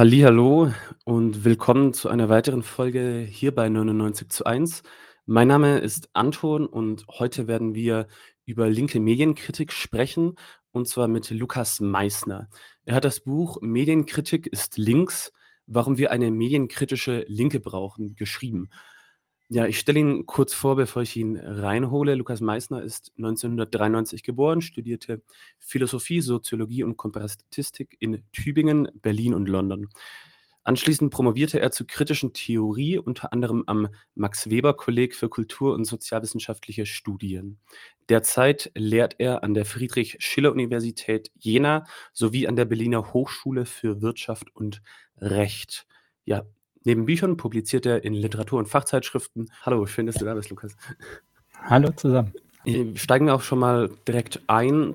Hallihallo und willkommen zu einer weiteren Folge hier bei 99 zu 1. Mein Name ist Anton und heute werden wir über linke Medienkritik sprechen und zwar mit Lukas Meissner. Er hat das Buch Medienkritik ist links, warum wir eine medienkritische Linke brauchen, geschrieben. Ja, ich stelle ihn kurz vor, bevor ich ihn reinhole. Lukas Meissner ist 1993 geboren, studierte Philosophie, Soziologie und Komparatistik in Tübingen, Berlin und London. Anschließend promovierte er zu kritischen Theorie, unter anderem am Max-Weber-Kolleg für Kultur- und sozialwissenschaftliche Studien. Derzeit lehrt er an der Friedrich-Schiller-Universität Jena sowie an der Berliner Hochschule für Wirtschaft und Recht. Ja, Neben Büchern publiziert er in Literatur- und Fachzeitschriften. Hallo, schön, dass du da bist, Lukas. Hallo zusammen. Äh, steigen wir auch schon mal direkt ein.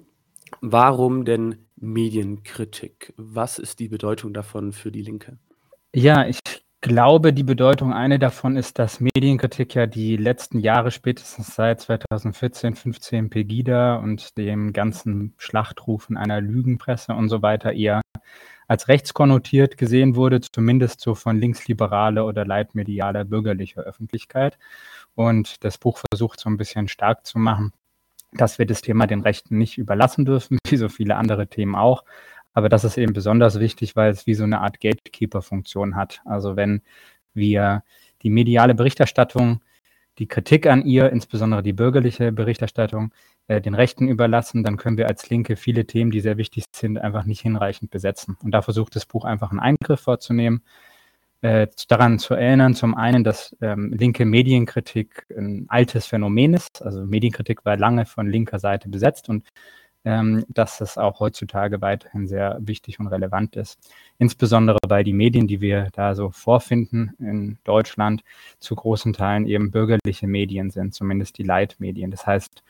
Warum denn Medienkritik? Was ist die Bedeutung davon für die Linke? Ja, ich glaube, die Bedeutung eine davon ist, dass Medienkritik ja die letzten Jahre spätestens seit 2014, 15 Pegida und dem ganzen Schlachtrufen einer Lügenpresse und so weiter eher als rechtskonnotiert gesehen wurde, zumindest so von linksliberale oder leitmedialer bürgerlicher Öffentlichkeit. Und das Buch versucht so ein bisschen stark zu machen, dass wir das Thema den Rechten nicht überlassen dürfen, wie so viele andere Themen auch. Aber das ist eben besonders wichtig, weil es wie so eine Art Gatekeeper-Funktion hat. Also wenn wir die mediale Berichterstattung die Kritik an ihr, insbesondere die bürgerliche Berichterstattung, äh, den Rechten überlassen, dann können wir als Linke viele Themen, die sehr wichtig sind, einfach nicht hinreichend besetzen. Und da versucht das Buch einfach einen Eingriff vorzunehmen, äh, daran zu erinnern, zum einen, dass ähm, linke Medienkritik ein altes Phänomen ist. Also Medienkritik war lange von linker Seite besetzt und ähm, dass es auch heutzutage weiterhin sehr wichtig und relevant ist. Insbesondere weil die Medien, die wir da so vorfinden in Deutschland, zu großen Teilen eben bürgerliche Medien sind, zumindest die Leitmedien. Das heißt,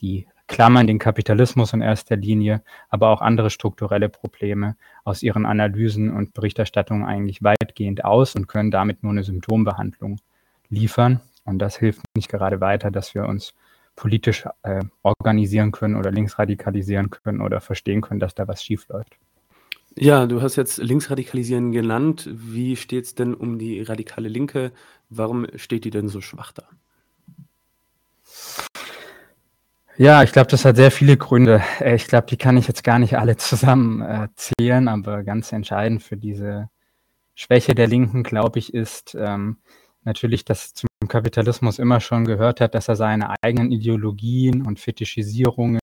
die klammern den Kapitalismus in erster Linie, aber auch andere strukturelle Probleme aus ihren Analysen und Berichterstattungen eigentlich weitgehend aus und können damit nur eine Symptombehandlung liefern. Und das hilft nicht gerade weiter, dass wir uns politisch äh, organisieren können oder linksradikalisieren können oder verstehen können, dass da was schief läuft. Ja, du hast jetzt Linksradikalisieren genannt. Wie steht es denn um die radikale Linke? Warum steht die denn so schwach da? Ja, ich glaube, das hat sehr viele Gründe. Äh, ich glaube, die kann ich jetzt gar nicht alle zusammen äh, zählen, aber ganz entscheidend für diese Schwäche der Linken, glaube ich, ist ähm, natürlich, dass zum Kapitalismus immer schon gehört hat, dass er seine eigenen Ideologien und Fetischisierungen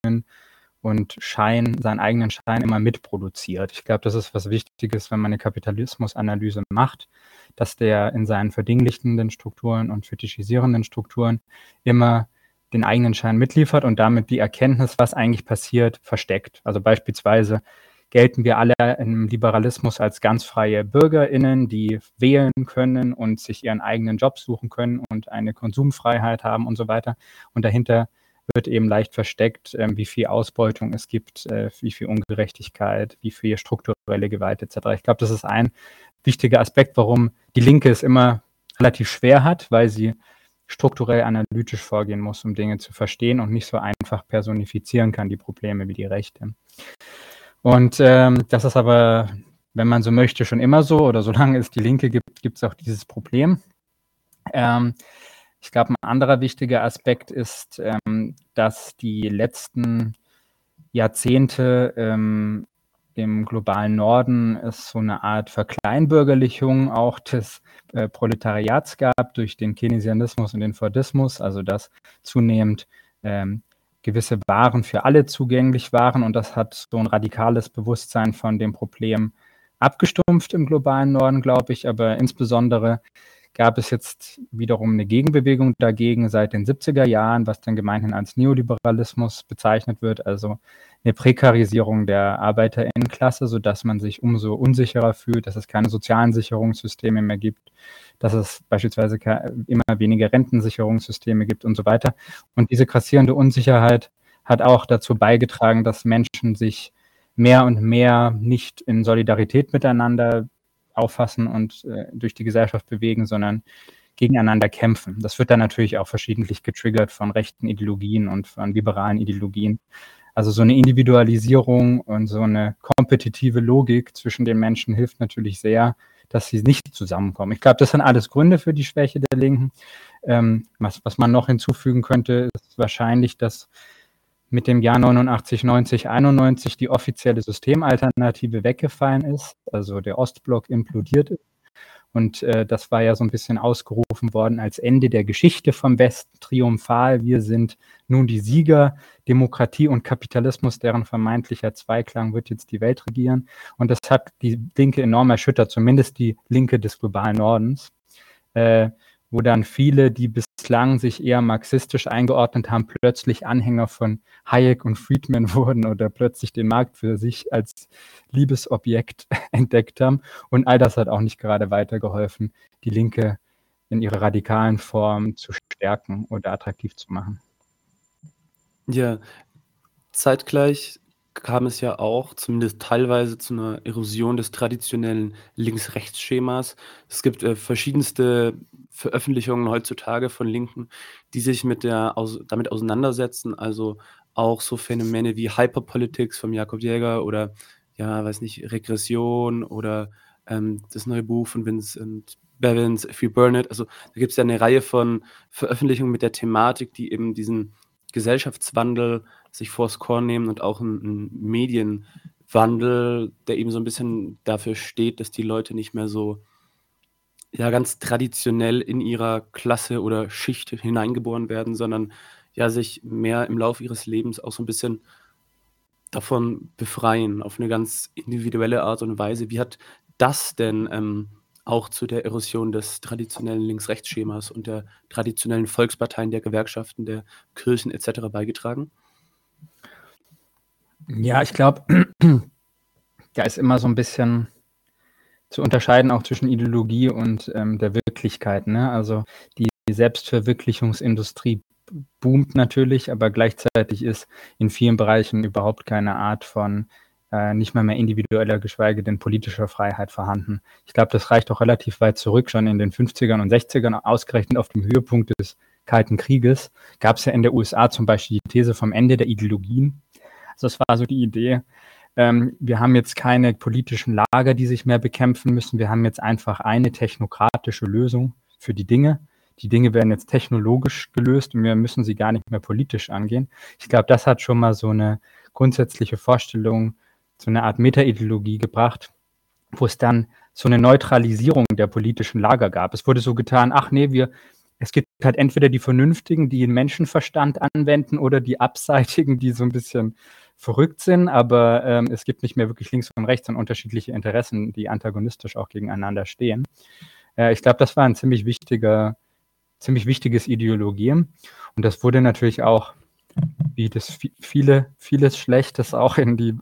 und Schein, seinen eigenen Schein immer mitproduziert. Ich glaube, das ist was Wichtiges, wenn man eine Kapitalismusanalyse macht, dass der in seinen verdinglichtenden Strukturen und fetischisierenden Strukturen immer den eigenen Schein mitliefert und damit die Erkenntnis, was eigentlich passiert, versteckt. Also beispielsweise gelten wir alle im Liberalismus als ganz freie BürgerInnen, die wählen können und sich ihren eigenen Job suchen können und eine Konsumfreiheit haben und so weiter. Und dahinter wird eben leicht versteckt, äh, wie viel Ausbeutung es gibt, äh, wie viel Ungerechtigkeit, wie viel strukturelle Gewalt etc. Ich glaube, das ist ein wichtiger Aspekt, warum die Linke es immer relativ schwer hat, weil sie strukturell analytisch vorgehen muss, um Dinge zu verstehen und nicht so einfach personifizieren kann, die Probleme wie die Rechte. Und ähm, das ist aber, wenn man so möchte, schon immer so oder solange es die Linke gibt, gibt es auch dieses Problem. Ähm, ich glaube, ein anderer wichtiger Aspekt ist, ähm, dass die letzten Jahrzehnte ähm, im globalen Norden es so eine Art Verkleinbürgerlichung auch des äh, Proletariats gab durch den Keynesianismus und den Fordismus, also dass zunehmend ähm, gewisse Waren für alle zugänglich waren und das hat so ein radikales Bewusstsein von dem Problem abgestumpft im globalen Norden, glaube ich, aber insbesondere gab es jetzt wiederum eine Gegenbewegung dagegen seit den 70er Jahren, was dann gemeinhin als Neoliberalismus bezeichnet wird, also eine Prekarisierung der Arbeiterinnenklasse, sodass man sich umso unsicherer fühlt, dass es keine sozialen Sicherungssysteme mehr gibt, dass es beispielsweise immer weniger Rentensicherungssysteme gibt und so weiter. Und diese grassierende Unsicherheit hat auch dazu beigetragen, dass Menschen sich mehr und mehr nicht in Solidarität miteinander auffassen und äh, durch die Gesellschaft bewegen, sondern gegeneinander kämpfen. Das wird dann natürlich auch verschiedentlich getriggert von rechten Ideologien und von liberalen Ideologien. Also so eine Individualisierung und so eine kompetitive Logik zwischen den Menschen hilft natürlich sehr, dass sie nicht zusammenkommen. Ich glaube, das sind alles Gründe für die Schwäche der Linken. Ähm, was, was man noch hinzufügen könnte, ist wahrscheinlich, dass mit dem Jahr 89, 90, 91 die offizielle Systemalternative weggefallen ist, also der Ostblock implodiert ist. Und äh, das war ja so ein bisschen ausgerufen worden als Ende der Geschichte vom Westen, triumphal. Wir sind nun die Sieger. Demokratie und Kapitalismus, deren vermeintlicher Zweiklang wird jetzt die Welt regieren. Und das hat die Linke enorm erschüttert, zumindest die Linke des globalen Nordens. Äh, wo dann viele, die bislang sich eher marxistisch eingeordnet haben, plötzlich Anhänger von Hayek und Friedman wurden oder plötzlich den Markt für sich als Liebesobjekt entdeckt haben. Und all das hat auch nicht gerade weitergeholfen, die Linke in ihrer radikalen Form zu stärken oder attraktiv zu machen. Ja, zeitgleich kam es ja auch zumindest teilweise zu einer Erosion des traditionellen Links-Rechts-Schemas. Es gibt äh, verschiedenste Veröffentlichungen heutzutage von Linken, die sich mit der aus, damit auseinandersetzen, also auch so Phänomene wie Hyperpolitics von Jakob Jäger oder ja, weiß nicht, Regression oder ähm, das neue Buch von Vincent Bevins, If You Burn It. Also da gibt es ja eine Reihe von Veröffentlichungen mit der Thematik, die eben diesen Gesellschaftswandel sich vors Korn nehmen und auch einen Medienwandel, der eben so ein bisschen dafür steht, dass die Leute nicht mehr so ja ganz traditionell in ihrer Klasse oder Schicht hineingeboren werden, sondern ja sich mehr im Laufe ihres Lebens auch so ein bisschen davon befreien, auf eine ganz individuelle Art und Weise. Wie hat das denn ähm, auch zu der Erosion des traditionellen Links-Rechts-Schemas und der traditionellen Volksparteien, der Gewerkschaften, der Kirchen etc. beigetragen? Ja, ich glaube, da ist immer so ein bisschen zu unterscheiden auch zwischen Ideologie und ähm, der Wirklichkeit. Ne? Also die Selbstverwirklichungsindustrie boomt natürlich, aber gleichzeitig ist in vielen Bereichen überhaupt keine Art von äh, nicht mal mehr individueller, geschweige denn politischer Freiheit vorhanden. Ich glaube, das reicht auch relativ weit zurück, schon in den 50ern und 60ern, ausgerechnet auf dem Höhepunkt des Kalten Krieges, gab es ja in der USA zum Beispiel die These vom Ende der Ideologien. Also das war so die Idee, ähm, wir haben jetzt keine politischen Lager, die sich mehr bekämpfen müssen. Wir haben jetzt einfach eine technokratische Lösung für die Dinge. Die Dinge werden jetzt technologisch gelöst und wir müssen sie gar nicht mehr politisch angehen. Ich glaube, das hat schon mal so eine grundsätzliche Vorstellung, so eine Art Metaideologie gebracht, wo es dann so eine Neutralisierung der politischen Lager gab. Es wurde so getan, ach nee, wir, es gibt halt entweder die Vernünftigen, die den Menschenverstand anwenden oder die Abseitigen, die so ein bisschen verrückt sind, aber ähm, es gibt nicht mehr wirklich links und rechts und unterschiedliche Interessen, die antagonistisch auch gegeneinander stehen. Äh, ich glaube, das war ein ziemlich wichtiger, ziemlich wichtiges Ideologie. Und das wurde natürlich auch, wie das viele, vieles Schlechtes auch in die,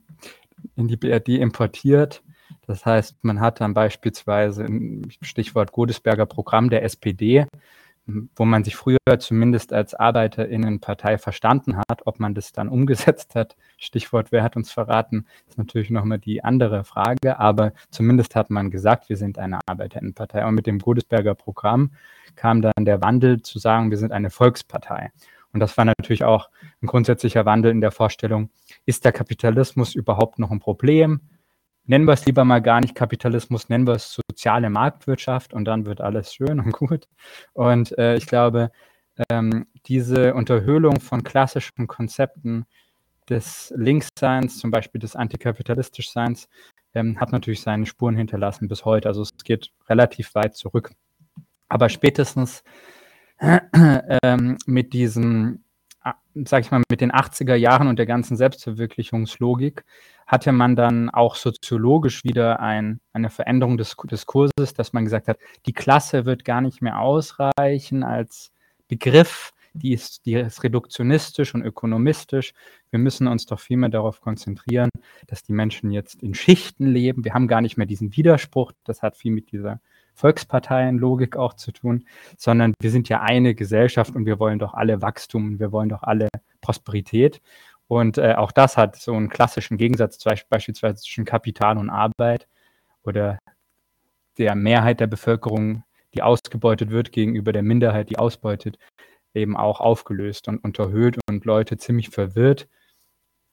in die BRD importiert. Das heißt, man hat dann beispielsweise, Stichwort Godesberger Programm der SPD, wo man sich früher zumindest als Arbeiterinnenpartei verstanden hat. Ob man das dann umgesetzt hat, Stichwort, wer hat uns verraten, ist natürlich nochmal die andere Frage. Aber zumindest hat man gesagt, wir sind eine Arbeiterinnenpartei. Und mit dem Godesberger Programm kam dann der Wandel zu sagen, wir sind eine Volkspartei. Und das war natürlich auch ein grundsätzlicher Wandel in der Vorstellung, ist der Kapitalismus überhaupt noch ein Problem? Nennen wir es lieber mal gar nicht Kapitalismus, nennen wir es soziale Marktwirtschaft und dann wird alles schön und gut. Und äh, ich glaube, ähm, diese Unterhöhlung von klassischen Konzepten des Linksseins, zum Beispiel des Antikapitalistischseins, ähm, hat natürlich seine Spuren hinterlassen bis heute. Also es geht relativ weit zurück. Aber spätestens äh, äh, mit diesem sag ich mal, mit den 80er Jahren und der ganzen Selbstverwirklichungslogik hatte man dann auch soziologisch wieder ein, eine Veränderung des Diskurses, dass man gesagt hat, die Klasse wird gar nicht mehr ausreichen als Begriff, die ist, die ist reduktionistisch und ökonomistisch. Wir müssen uns doch vielmehr darauf konzentrieren, dass die Menschen jetzt in Schichten leben. Wir haben gar nicht mehr diesen Widerspruch. Das hat viel mit dieser Volksparteienlogik auch zu tun, sondern wir sind ja eine Gesellschaft und wir wollen doch alle Wachstum, wir wollen doch alle Prosperität. Und äh, auch das hat so einen klassischen Gegensatz beispielsweise zwischen Kapital und Arbeit oder der Mehrheit der Bevölkerung, die ausgebeutet wird, gegenüber der Minderheit, die ausbeutet, eben auch aufgelöst und unterhöhlt und Leute ziemlich verwirrt.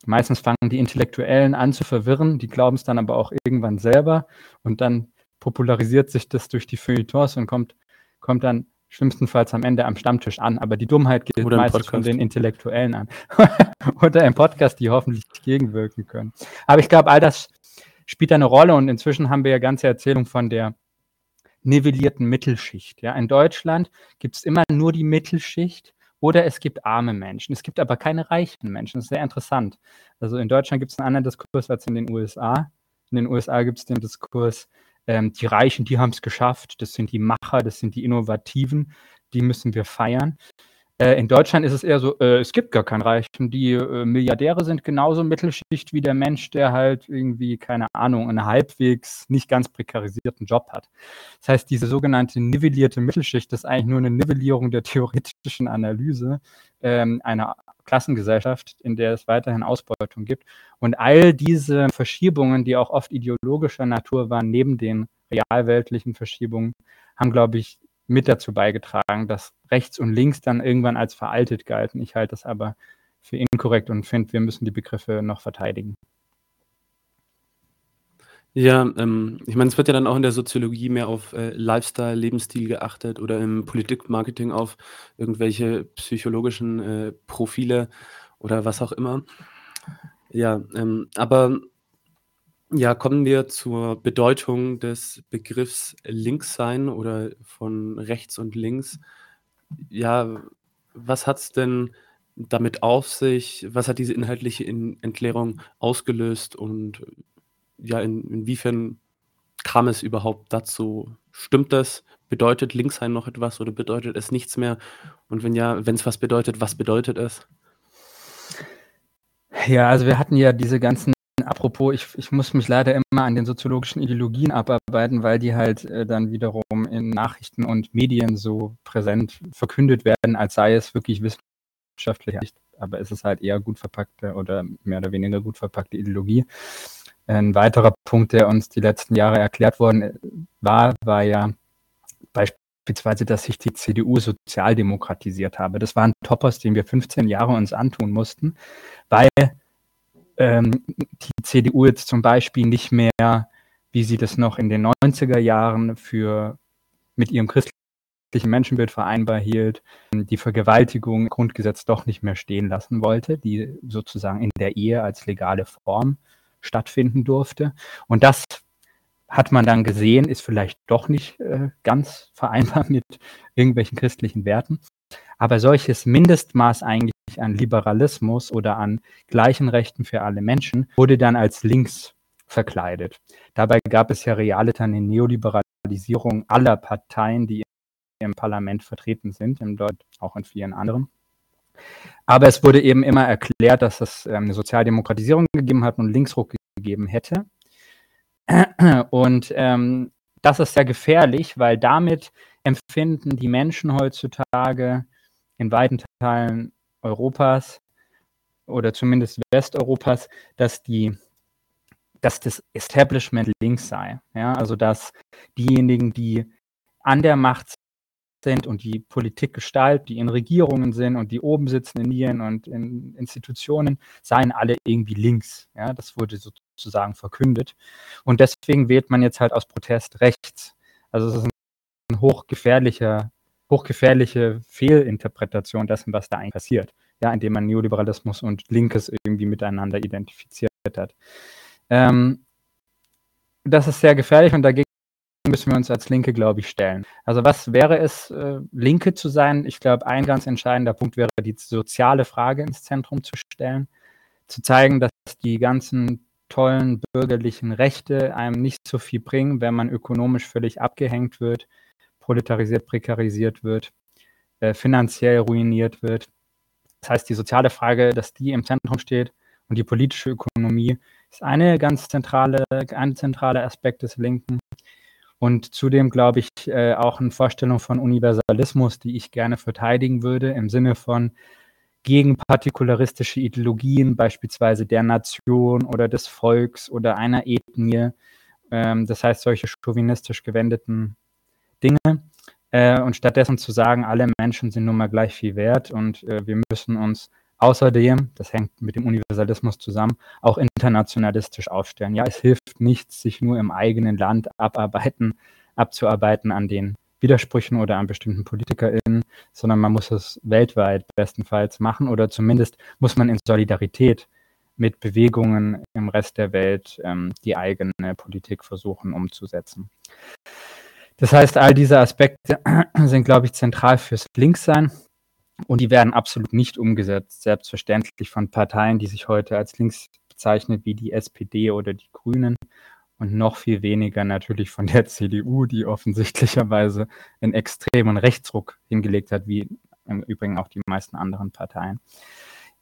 Meistens fangen die Intellektuellen an zu verwirren, die glauben es dann aber auch irgendwann selber. Und dann popularisiert sich das durch die Feuilletons und kommt, kommt dann schlimmstenfalls am Ende am Stammtisch an. Aber die Dummheit geht Oder meistens von den Intellektuellen an. Oder im Podcast, die hoffentlich gegenwirken können. Aber ich glaube, all das spielt eine Rolle und inzwischen haben wir ja ganze Erzählung von der nivellierten Mittelschicht. Ja, in Deutschland gibt es immer nur die Mittelschicht oder es gibt arme Menschen. Es gibt aber keine reichen Menschen. Das ist sehr interessant. Also in Deutschland gibt es einen anderen Diskurs als in den USA. In den USA gibt es den Diskurs, ähm, die Reichen, die haben es geschafft. Das sind die Macher, das sind die Innovativen. Die müssen wir feiern. Äh, in Deutschland ist es eher so, äh, es gibt gar keinen Reichen. Die äh, Milliardäre sind genauso Mittelschicht wie der Mensch, der halt irgendwie, keine Ahnung, einen halbwegs nicht ganz prekarisierten Job hat. Das heißt, diese sogenannte nivellierte Mittelschicht ist eigentlich nur eine Nivellierung der theoretischen Analyse ähm, einer Klassengesellschaft, in der es weiterhin Ausbeutung gibt. Und all diese Verschiebungen, die auch oft ideologischer Natur waren, neben den realweltlichen Verschiebungen, haben, glaube ich, mit dazu beigetragen, dass rechts und links dann irgendwann als veraltet galten. Ich halte das aber für inkorrekt und finde, wir müssen die Begriffe noch verteidigen. Ja, ähm, ich meine, es wird ja dann auch in der Soziologie mehr auf äh, Lifestyle, Lebensstil geachtet oder im Politikmarketing auf irgendwelche psychologischen äh, Profile oder was auch immer. Ja, ähm, aber ja, kommen wir zur Bedeutung des Begriffs Linkssein oder von rechts und links. Ja, was hat es denn damit auf sich? Was hat diese inhaltliche In Entleerung ausgelöst und ja, in inwiefern kam es überhaupt dazu? Stimmt das? Bedeutet Linkssein noch etwas oder bedeutet es nichts mehr? Und wenn ja, wenn es was bedeutet, was bedeutet es? Ja, also wir hatten ja diese ganzen apropos, ich, ich muss mich leider immer an den soziologischen Ideologien abarbeiten, weil die halt äh, dann wiederum in Nachrichten und Medien so präsent verkündet werden, als sei es wirklich wissenschaftlich. Aber es ist halt eher gut verpackte oder mehr oder weniger gut verpackte Ideologie. Ein weiterer Punkt, der uns die letzten Jahre erklärt worden äh, war, war ja beispielsweise, dass sich die CDU sozialdemokratisiert habe. Das war ein Topos, den wir 15 Jahre uns antun mussten, weil ähm, die CDU jetzt zum Beispiel nicht mehr, wie sie das noch in den 90er Jahren für mit ihrem christlichen Menschenbild vereinbar hielt, die Vergewaltigung im Grundgesetz doch nicht mehr stehen lassen wollte, die sozusagen in der Ehe als legale Form stattfinden durfte. Und das hat man dann gesehen, ist vielleicht doch nicht äh, ganz vereinbar mit irgendwelchen christlichen Werten. Aber solches Mindestmaß eigentlich an Liberalismus oder an gleichen Rechten für alle Menschen wurde dann als links verkleidet. Dabei gab es ja realiter eine Neoliberalisierung aller Parteien, die im Parlament vertreten sind, im Dort auch in vielen anderen. Aber es wurde eben immer erklärt, dass es ähm, eine Sozialdemokratisierung gegeben hat und Linksruck gegeben hätte. Und ähm, das ist sehr gefährlich, weil damit empfinden die Menschen heutzutage in weiten Teilen Europas oder zumindest Westeuropas, dass die dass das Establishment links sei. Ja? Also dass diejenigen, die an der Macht sind und die Politik gestalten, die in Regierungen sind und die oben sitzen in Nieren und in Institutionen, seien alle irgendwie links. Ja? Das wurde sozusagen verkündet. Und deswegen wählt man jetzt halt aus Protest rechts. Also es ist ein hochgefährlicher hochgefährliche Fehlinterpretation dessen, was da eigentlich passiert, ja, indem man Neoliberalismus und Linkes irgendwie miteinander identifiziert hat. Ähm, das ist sehr gefährlich und dagegen müssen wir uns als Linke, glaube ich, stellen. Also was wäre es, äh, Linke zu sein? Ich glaube, ein ganz entscheidender Punkt wäre, die soziale Frage ins Zentrum zu stellen, zu zeigen, dass die ganzen tollen bürgerlichen Rechte einem nicht so viel bringen, wenn man ökonomisch völlig abgehängt wird, proletarisiert, prekarisiert wird, äh, finanziell ruiniert wird. Das heißt, die soziale Frage, dass die im Zentrum steht und die politische Ökonomie ist eine ganz zentrale, ein zentraler Aspekt des Linken. Und zudem glaube ich äh, auch eine Vorstellung von Universalismus, die ich gerne verteidigen würde, im Sinne von gegen partikularistische Ideologien, beispielsweise der Nation oder des Volks oder einer Ethnie. Ähm, das heißt, solche chauvinistisch gewendeten Dinge äh, und stattdessen zu sagen, alle Menschen sind nun mal gleich viel wert und äh, wir müssen uns außerdem, das hängt mit dem Universalismus zusammen, auch internationalistisch aufstellen. Ja, es hilft nichts, sich nur im eigenen Land abarbeiten, abzuarbeiten an den Widersprüchen oder an bestimmten PolitikerInnen, sondern man muss es weltweit bestenfalls machen oder zumindest muss man in Solidarität mit Bewegungen im Rest der Welt ähm, die eigene Politik versuchen umzusetzen. Das heißt, all diese Aspekte sind, glaube ich, zentral fürs Linkssein und die werden absolut nicht umgesetzt, selbstverständlich von Parteien, die sich heute als links bezeichnen, wie die SPD oder die Grünen und noch viel weniger natürlich von der CDU, die offensichtlicherweise einen extremen Rechtsruck hingelegt hat, wie im Übrigen auch die meisten anderen Parteien.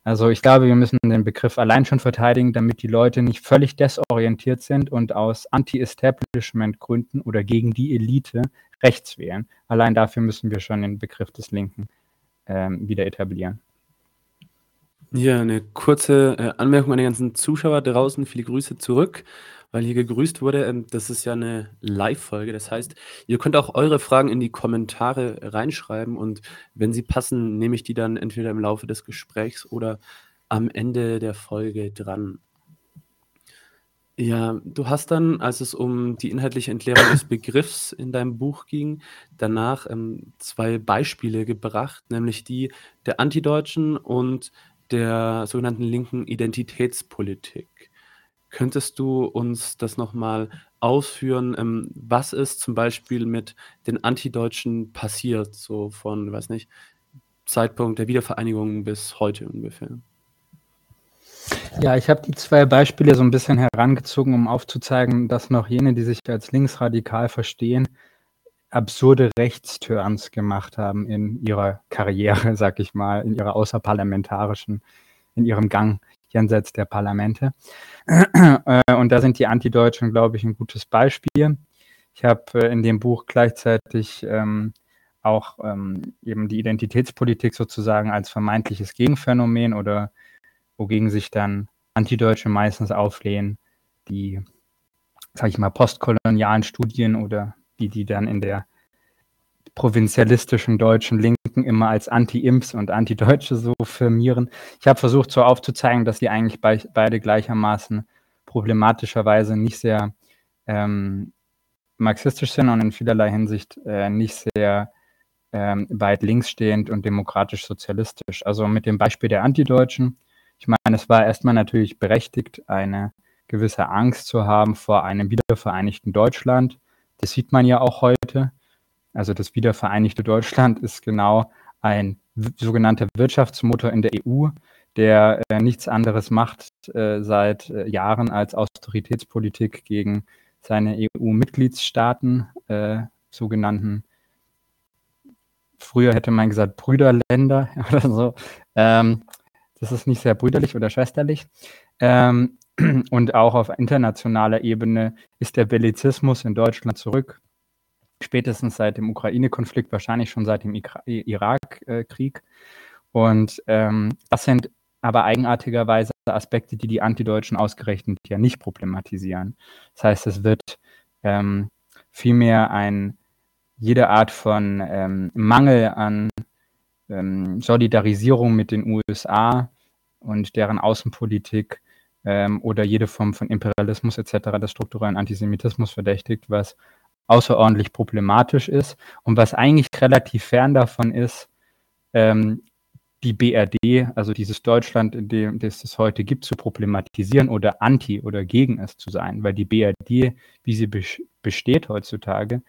Also ich glaube, wir müssen den Begriff allein schon verteidigen, damit die Leute nicht völlig desorientiert sind und aus Anti-Establishment-Gründen oder gegen die Elite rechts wählen. Allein dafür müssen wir schon den Begriff des Linken ähm, wieder etablieren. Ja, eine kurze äh, Anmerkung an die ganzen Zuschauer draußen. Viele Grüße zurück weil hier gegrüßt wurde. Ähm, das ist ja eine Live-Folge. Das heißt, ihr könnt auch eure Fragen in die Kommentare reinschreiben und wenn sie passen, nehme ich die dann entweder im Laufe des Gesprächs oder am Ende der Folge dran. Ja, du hast dann, als es um die inhaltliche Entleerung des Begriffs in deinem Buch ging, danach ähm, zwei Beispiele gebracht, nämlich die der Antideutschen und der sogenannten linken Identitätspolitik. Könntest du uns das nochmal ausführen? Ähm, was ist zum Beispiel mit den Antideutschen passiert, so von, weiß nicht, Zeitpunkt der Wiedervereinigung bis heute ungefähr? Ja, ich habe die zwei Beispiele so ein bisschen herangezogen, um aufzuzeigen, dass noch jene, die sich als linksradikal verstehen, absurde Rechtsturns gemacht haben in ihrer Karriere, sag ich mal, in ihrer außerparlamentarischen, in ihrem Gang jenseits der Parlamente. Äh, und da sind die Antideutschen, glaube ich, ein gutes Beispiel. Ich habe äh, in dem Buch gleichzeitig ähm, auch ähm, eben die Identitätspolitik sozusagen als vermeintliches Gegenphänomen oder wogegen sich dann Antideutsche meistens auflehnen, die, sage ich mal, postkolonialen Studien oder die, die dann in der provinzialistischen deutschen Linken immer als Anti-Imps und Anti-Deutsche so firmieren. Ich habe versucht, so aufzuzeigen, dass die eigentlich be beide gleichermaßen problematischerweise nicht sehr ähm, marxistisch sind und in vielerlei Hinsicht äh, nicht sehr ähm, weit links stehend und demokratisch-sozialistisch. Also mit dem Beispiel der Antideutschen. Ich meine, es war erstmal natürlich berechtigt, eine gewisse Angst zu haben vor einem wiedervereinigten Deutschland. Das sieht man ja auch heute. Also das wiedervereinigte Deutschland ist genau ein sogenannter Wirtschaftsmotor in der EU, der äh, nichts anderes macht äh, seit äh, Jahren als Austeritätspolitik gegen seine EU-Mitgliedstaaten, äh, sogenannten, früher hätte man gesagt, Brüderländer oder so. Ähm, das ist nicht sehr brüderlich oder schwesterlich. Ähm, und auch auf internationaler Ebene ist der Bellizismus in Deutschland zurück spätestens seit dem Ukraine-Konflikt, wahrscheinlich schon seit dem Irak-Krieg. Und ähm, das sind aber eigenartigerweise Aspekte, die die Antideutschen ausgerechnet ja nicht problematisieren. Das heißt, es wird ähm, vielmehr ein, jede Art von ähm, Mangel an ähm, Solidarisierung mit den USA und deren Außenpolitik ähm, oder jede Form von Imperialismus etc. des strukturellen Antisemitismus verdächtigt, was außerordentlich problematisch ist. Und was eigentlich relativ fern davon ist, ähm, die BRD, also dieses Deutschland, in dem es es heute gibt, zu problematisieren oder anti oder gegen es zu sein, weil die BRD, wie sie besteht heutzutage,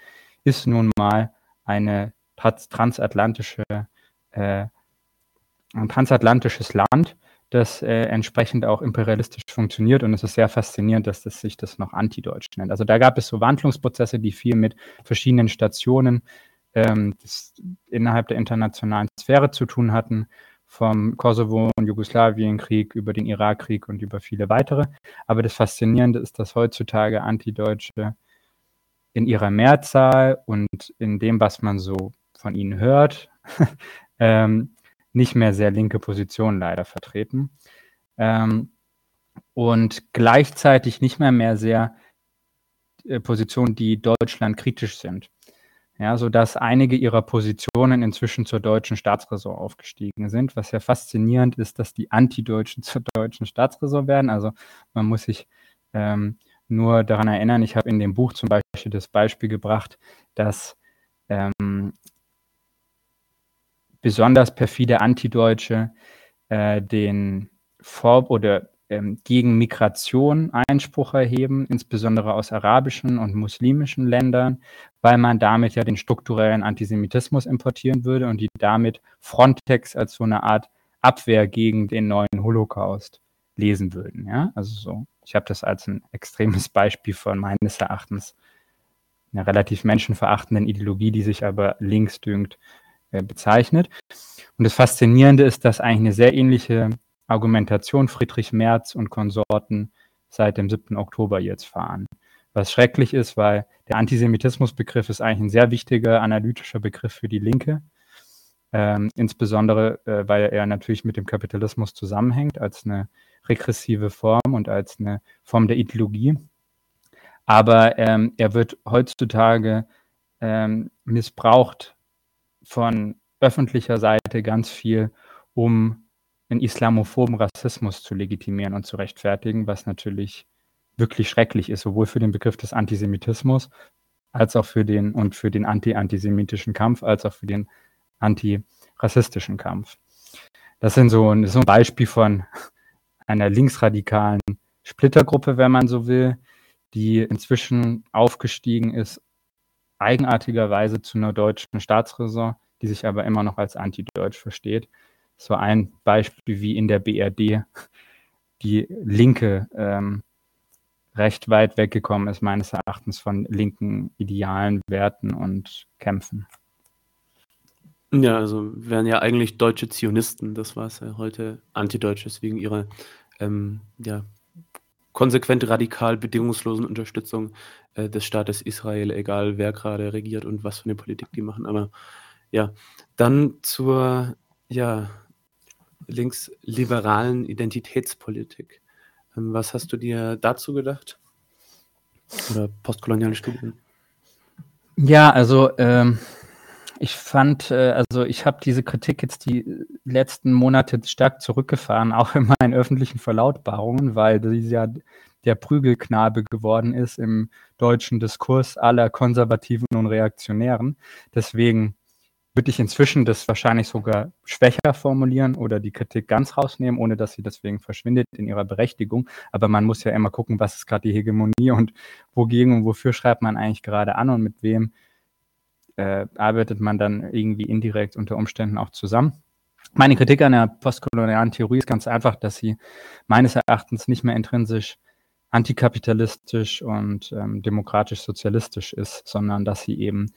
ist nun mal eine transatlantische, äh, ein transatlantisches Land, das äh, entsprechend auch imperialistisch funktioniert. Und es ist sehr faszinierend, dass das sich das noch antideutsch nennt. Also da gab es so Wandlungsprozesse, die viel mit verschiedenen Stationen ähm, innerhalb der internationalen Sphäre zu tun hatten, vom Kosovo- und Jugoslawienkrieg über den Irakkrieg und über viele weitere. Aber das Faszinierende ist, dass heutzutage Antideutsche in ihrer Mehrzahl und in dem, was man so von ihnen hört, ähm, nicht mehr sehr linke Positionen leider vertreten. Ähm, und gleichzeitig nicht mehr mehr sehr äh, Positionen, die Deutschland kritisch sind. Ja, so dass einige ihrer Positionen inzwischen zur deutschen Staatsräson aufgestiegen sind. Was ja faszinierend ist, dass die Antideutschen zur deutschen Staatsräson werden. Also man muss sich ähm, nur daran erinnern, ich habe in dem Buch zum Beispiel das Beispiel gebracht, dass ähm, besonders perfide Antideutsche äh, den Vor- oder ähm, gegen Migration Einspruch erheben, insbesondere aus arabischen und muslimischen Ländern, weil man damit ja den strukturellen Antisemitismus importieren würde und die damit Frontex als so eine Art Abwehr gegen den neuen Holocaust lesen würden. Ja, also so. Ich habe das als ein extremes Beispiel von meines Erachtens einer relativ menschenverachtenden Ideologie, die sich aber links dünkt, äh, bezeichnet. Und das Faszinierende ist, dass eigentlich eine sehr ähnliche Argumentation Friedrich Merz und Konsorten seit dem 7. Oktober jetzt fahren. Was schrecklich ist, weil der Antisemitismusbegriff ist eigentlich ein sehr wichtiger analytischer Begriff für die Linke. Ähm, insbesondere, äh, weil er natürlich mit dem Kapitalismus zusammenhängt als eine regressive Form und als eine Form der Ideologie. Aber ähm, er wird heutzutage ähm, missbraucht von öffentlicher Seite ganz viel, um einen islamophoben Rassismus zu legitimieren und zu rechtfertigen, was natürlich wirklich schrecklich ist, sowohl für den Begriff des Antisemitismus als auch für den und für den anti-antisemitischen Kampf, als auch für den antirassistischen Kampf. Das sind so ein, so ein Beispiel von einer linksradikalen Splittergruppe, wenn man so will, die inzwischen aufgestiegen ist, eigenartigerweise zu einer deutschen Staatsräson, die sich aber immer noch als antideutsch versteht so ein Beispiel, wie in der BRD die Linke ähm, recht weit weggekommen ist, meines Erachtens von linken Idealen, Werten und Kämpfen. Ja, also wären ja eigentlich deutsche Zionisten, das war es ja heute, Antideutsches wegen ihrer ähm, ja, konsequent radikal bedingungslosen Unterstützung äh, des Staates Israel, egal wer gerade regiert und was für eine Politik die machen. Aber ja, dann zur ja, linksliberalen Identitätspolitik. Ähm, was hast du dir dazu gedacht? Oder postkoloniale Studien? Ja, also ähm, ich fand, äh, also ich habe diese Kritik jetzt die letzten Monate stark zurückgefahren, auch in meinen öffentlichen Verlautbarungen, weil sie ja der Prügelknabe geworden ist im deutschen Diskurs aller Konservativen und Reaktionären. Deswegen würde ich inzwischen das wahrscheinlich sogar schwächer formulieren oder die Kritik ganz rausnehmen, ohne dass sie deswegen verschwindet in ihrer Berechtigung. Aber man muss ja immer gucken, was ist gerade die Hegemonie und wogegen und wofür schreibt man eigentlich gerade an und mit wem äh, arbeitet man dann irgendwie indirekt unter Umständen auch zusammen. Meine Kritik an der postkolonialen Theorie ist ganz einfach, dass sie meines Erachtens nicht mehr intrinsisch antikapitalistisch und ähm, demokratisch-sozialistisch ist, sondern dass sie eben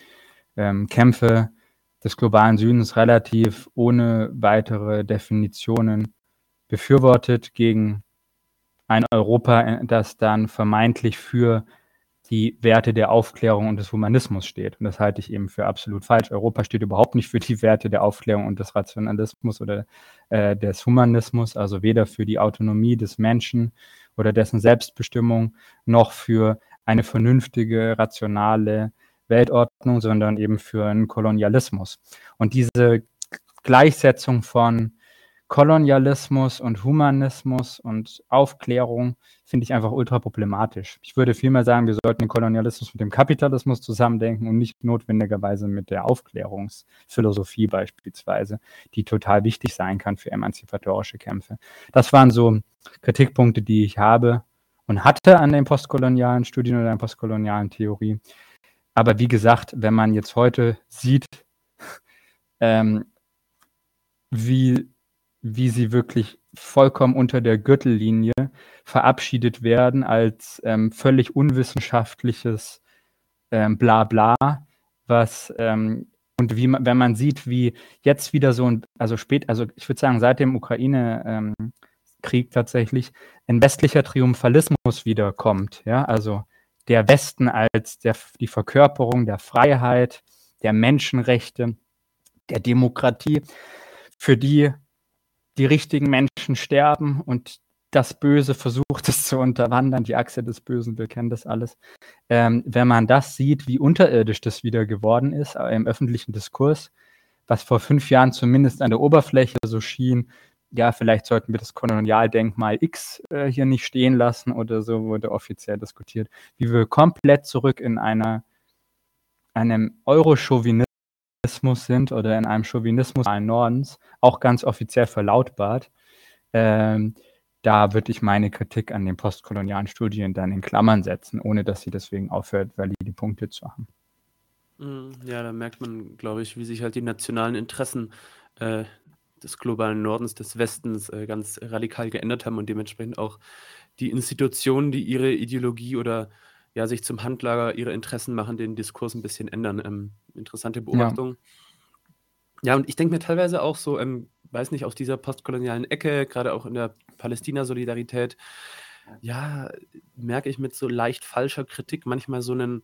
ähm, Kämpfe des globalen Südens relativ ohne weitere Definitionen befürwortet gegen ein Europa, das dann vermeintlich für die Werte der Aufklärung und des Humanismus steht. Und das halte ich eben für absolut falsch. Europa steht überhaupt nicht für die Werte der Aufklärung und des Rationalismus oder äh, des Humanismus, also weder für die Autonomie des Menschen oder dessen Selbstbestimmung noch für eine vernünftige, rationale Weltordnung, sondern eben für einen Kolonialismus. Und diese Gleichsetzung von Kolonialismus und Humanismus und Aufklärung finde ich einfach ultra problematisch. Ich würde vielmehr sagen, wir sollten den Kolonialismus mit dem Kapitalismus zusammendenken und nicht notwendigerweise mit der Aufklärungsphilosophie beispielsweise, die total wichtig sein kann für emanzipatorische Kämpfe. Das waren so Kritikpunkte, die ich habe und hatte an den postkolonialen Studien oder der postkolonialen Theorie. Aber wie gesagt, wenn man jetzt heute sieht, ähm, wie, wie sie wirklich vollkommen unter der Gürtellinie verabschiedet werden als ähm, völlig unwissenschaftliches ähm, Blabla, was ähm, und wie man, wenn man sieht, wie jetzt wieder so ein, also spät, also ich würde sagen, seit dem Ukraine-Krieg ähm, tatsächlich ein westlicher Triumphalismus wiederkommt, ja, also der Westen als der, die Verkörperung der Freiheit, der Menschenrechte, der Demokratie, für die die richtigen Menschen sterben und das Böse versucht es zu unterwandern, die Achse des Bösen, wir kennen das alles. Ähm, wenn man das sieht, wie unterirdisch das wieder geworden ist äh, im öffentlichen Diskurs, was vor fünf Jahren zumindest an der Oberfläche so schien, ja, vielleicht sollten wir das Kolonialdenkmal X äh, hier nicht stehen lassen oder so wurde offiziell diskutiert, wie wir komplett zurück in einer, einem Eurochauvinismus sind oder in einem Chauvinismus Nordens, auch ganz offiziell verlautbart. Ähm, da würde ich meine Kritik an den postkolonialen Studien dann in Klammern setzen, ohne dass sie deswegen aufhört, valide Punkte zu haben. Mhm, ja, da merkt man, glaube ich, wie sich halt die nationalen Interessen äh, des globalen Nordens, des Westens äh, ganz radikal geändert haben und dementsprechend auch die Institutionen, die ihre Ideologie oder ja, sich zum Handlager ihrer Interessen machen, den Diskurs ein bisschen ändern. Ähm, interessante Beobachtung. Ja. ja, und ich denke mir teilweise auch so, ähm, weiß nicht, aus dieser postkolonialen Ecke, gerade auch in der Palästina-Solidarität, ja, merke ich mit so leicht falscher Kritik manchmal so einen,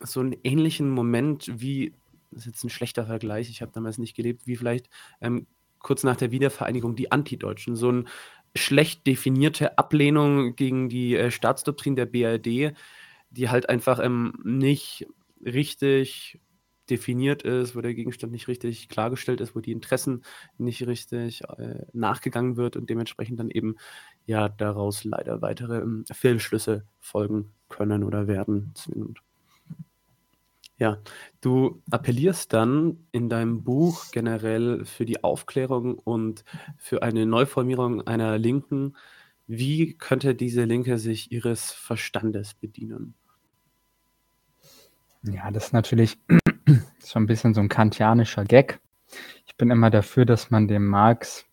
so einen ähnlichen Moment wie, das ist jetzt ein schlechter Vergleich, ich habe damals nicht gelebt, wie vielleicht ähm, kurz nach der Wiedervereinigung die Antideutschen. So eine schlecht definierte Ablehnung gegen die äh, Staatsdoktrin der BRD, die halt einfach ähm, nicht richtig definiert ist, wo der Gegenstand nicht richtig klargestellt ist, wo die Interessen nicht richtig äh, nachgegangen wird und dementsprechend dann eben ja daraus leider weitere ähm, Fehlschlüsse folgen können oder werden zwingend. Ja, du appellierst dann in deinem Buch generell für die Aufklärung und für eine Neuformierung einer Linken. Wie könnte diese Linke sich ihres Verstandes bedienen? Ja, das ist natürlich so ein bisschen so ein kantianischer Gag. Ich bin immer dafür, dass man dem Marx,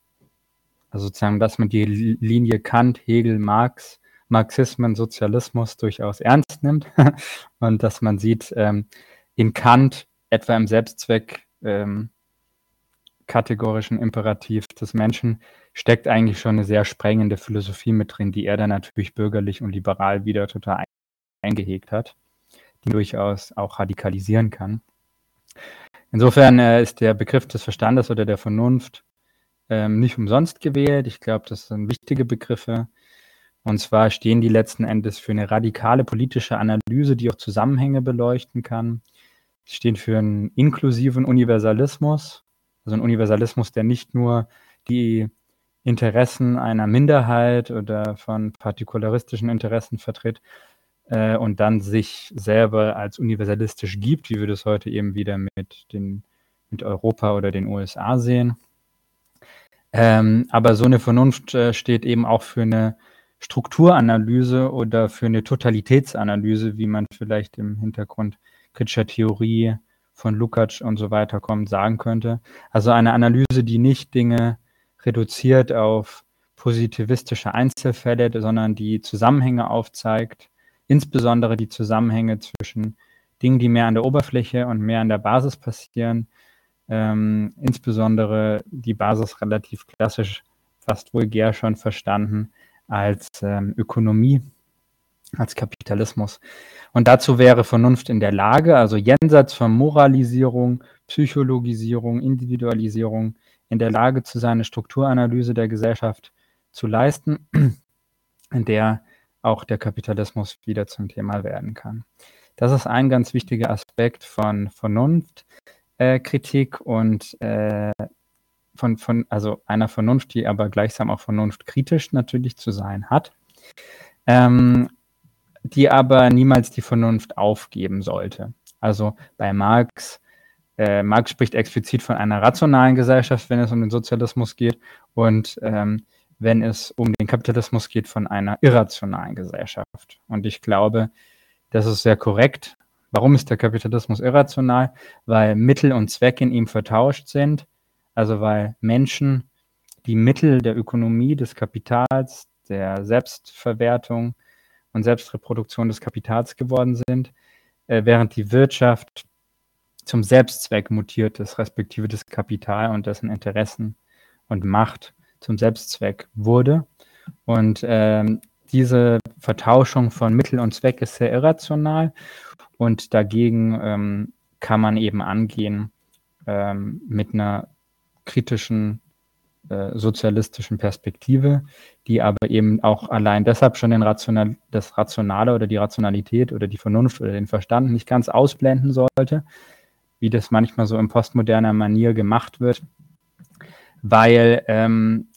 also sozusagen, dass man die Linie Kant, Hegel, Marx, Marxismen, Sozialismus durchaus ernst nimmt und dass man sieht, ähm, in Kant etwa im Selbstzweck ähm, kategorischen Imperativ des Menschen steckt eigentlich schon eine sehr sprengende Philosophie mit drin, die er dann natürlich bürgerlich und liberal wieder total eingehegt hat, die durchaus auch radikalisieren kann. Insofern äh, ist der Begriff des Verstandes oder der Vernunft ähm, nicht umsonst gewählt. Ich glaube, das sind wichtige Begriffe. Und zwar stehen die letzten Endes für eine radikale politische Analyse, die auch Zusammenhänge beleuchten kann, Sie stehen für einen inklusiven Universalismus, also einen Universalismus, der nicht nur die Interessen einer Minderheit oder von partikularistischen Interessen vertritt äh, und dann sich selber als universalistisch gibt, wie wir das heute eben wieder mit, den, mit Europa oder den USA sehen. Ähm, aber so eine Vernunft äh, steht eben auch für eine Strukturanalyse oder für eine Totalitätsanalyse, wie man vielleicht im Hintergrund kritischer Theorie von Lukács und so weiter kommt, sagen könnte. Also eine Analyse, die nicht Dinge reduziert auf positivistische Einzelfälle, sondern die Zusammenhänge aufzeigt, insbesondere die Zusammenhänge zwischen Dingen, die mehr an der Oberfläche und mehr an der Basis passieren, ähm, insbesondere die Basis relativ klassisch, fast vulgär schon verstanden als ähm, Ökonomie als Kapitalismus. Und dazu wäre Vernunft in der Lage, also jenseits von Moralisierung, Psychologisierung, Individualisierung, in der Lage zu sein, eine Strukturanalyse der Gesellschaft zu leisten, in der auch der Kapitalismus wieder zum Thema werden kann. Das ist ein ganz wichtiger Aspekt von Vernunftkritik äh, und äh, von, von, also einer Vernunft, die aber gleichsam auch vernunftkritisch natürlich zu sein hat. Ähm, die aber niemals die Vernunft aufgeben sollte. Also bei Marx, äh, Marx spricht explizit von einer rationalen Gesellschaft, wenn es um den Sozialismus geht, und ähm, wenn es um den Kapitalismus geht, von einer irrationalen Gesellschaft. Und ich glaube, das ist sehr korrekt. Warum ist der Kapitalismus irrational? Weil Mittel und Zweck in ihm vertauscht sind. Also weil Menschen die Mittel der Ökonomie, des Kapitals, der Selbstverwertung, und Selbstreproduktion des Kapitals geworden sind, äh, während die Wirtschaft zum Selbstzweck mutiert ist, respektive das Kapital und dessen Interessen und Macht zum Selbstzweck wurde. Und ähm, diese Vertauschung von Mittel und Zweck ist sehr irrational und dagegen ähm, kann man eben angehen ähm, mit einer kritischen sozialistischen Perspektive, die aber eben auch allein deshalb schon den Rational, das Rationale oder die Rationalität oder die Vernunft oder den Verstand nicht ganz ausblenden sollte, wie das manchmal so in postmoderner Manier gemacht wird, weil ähm,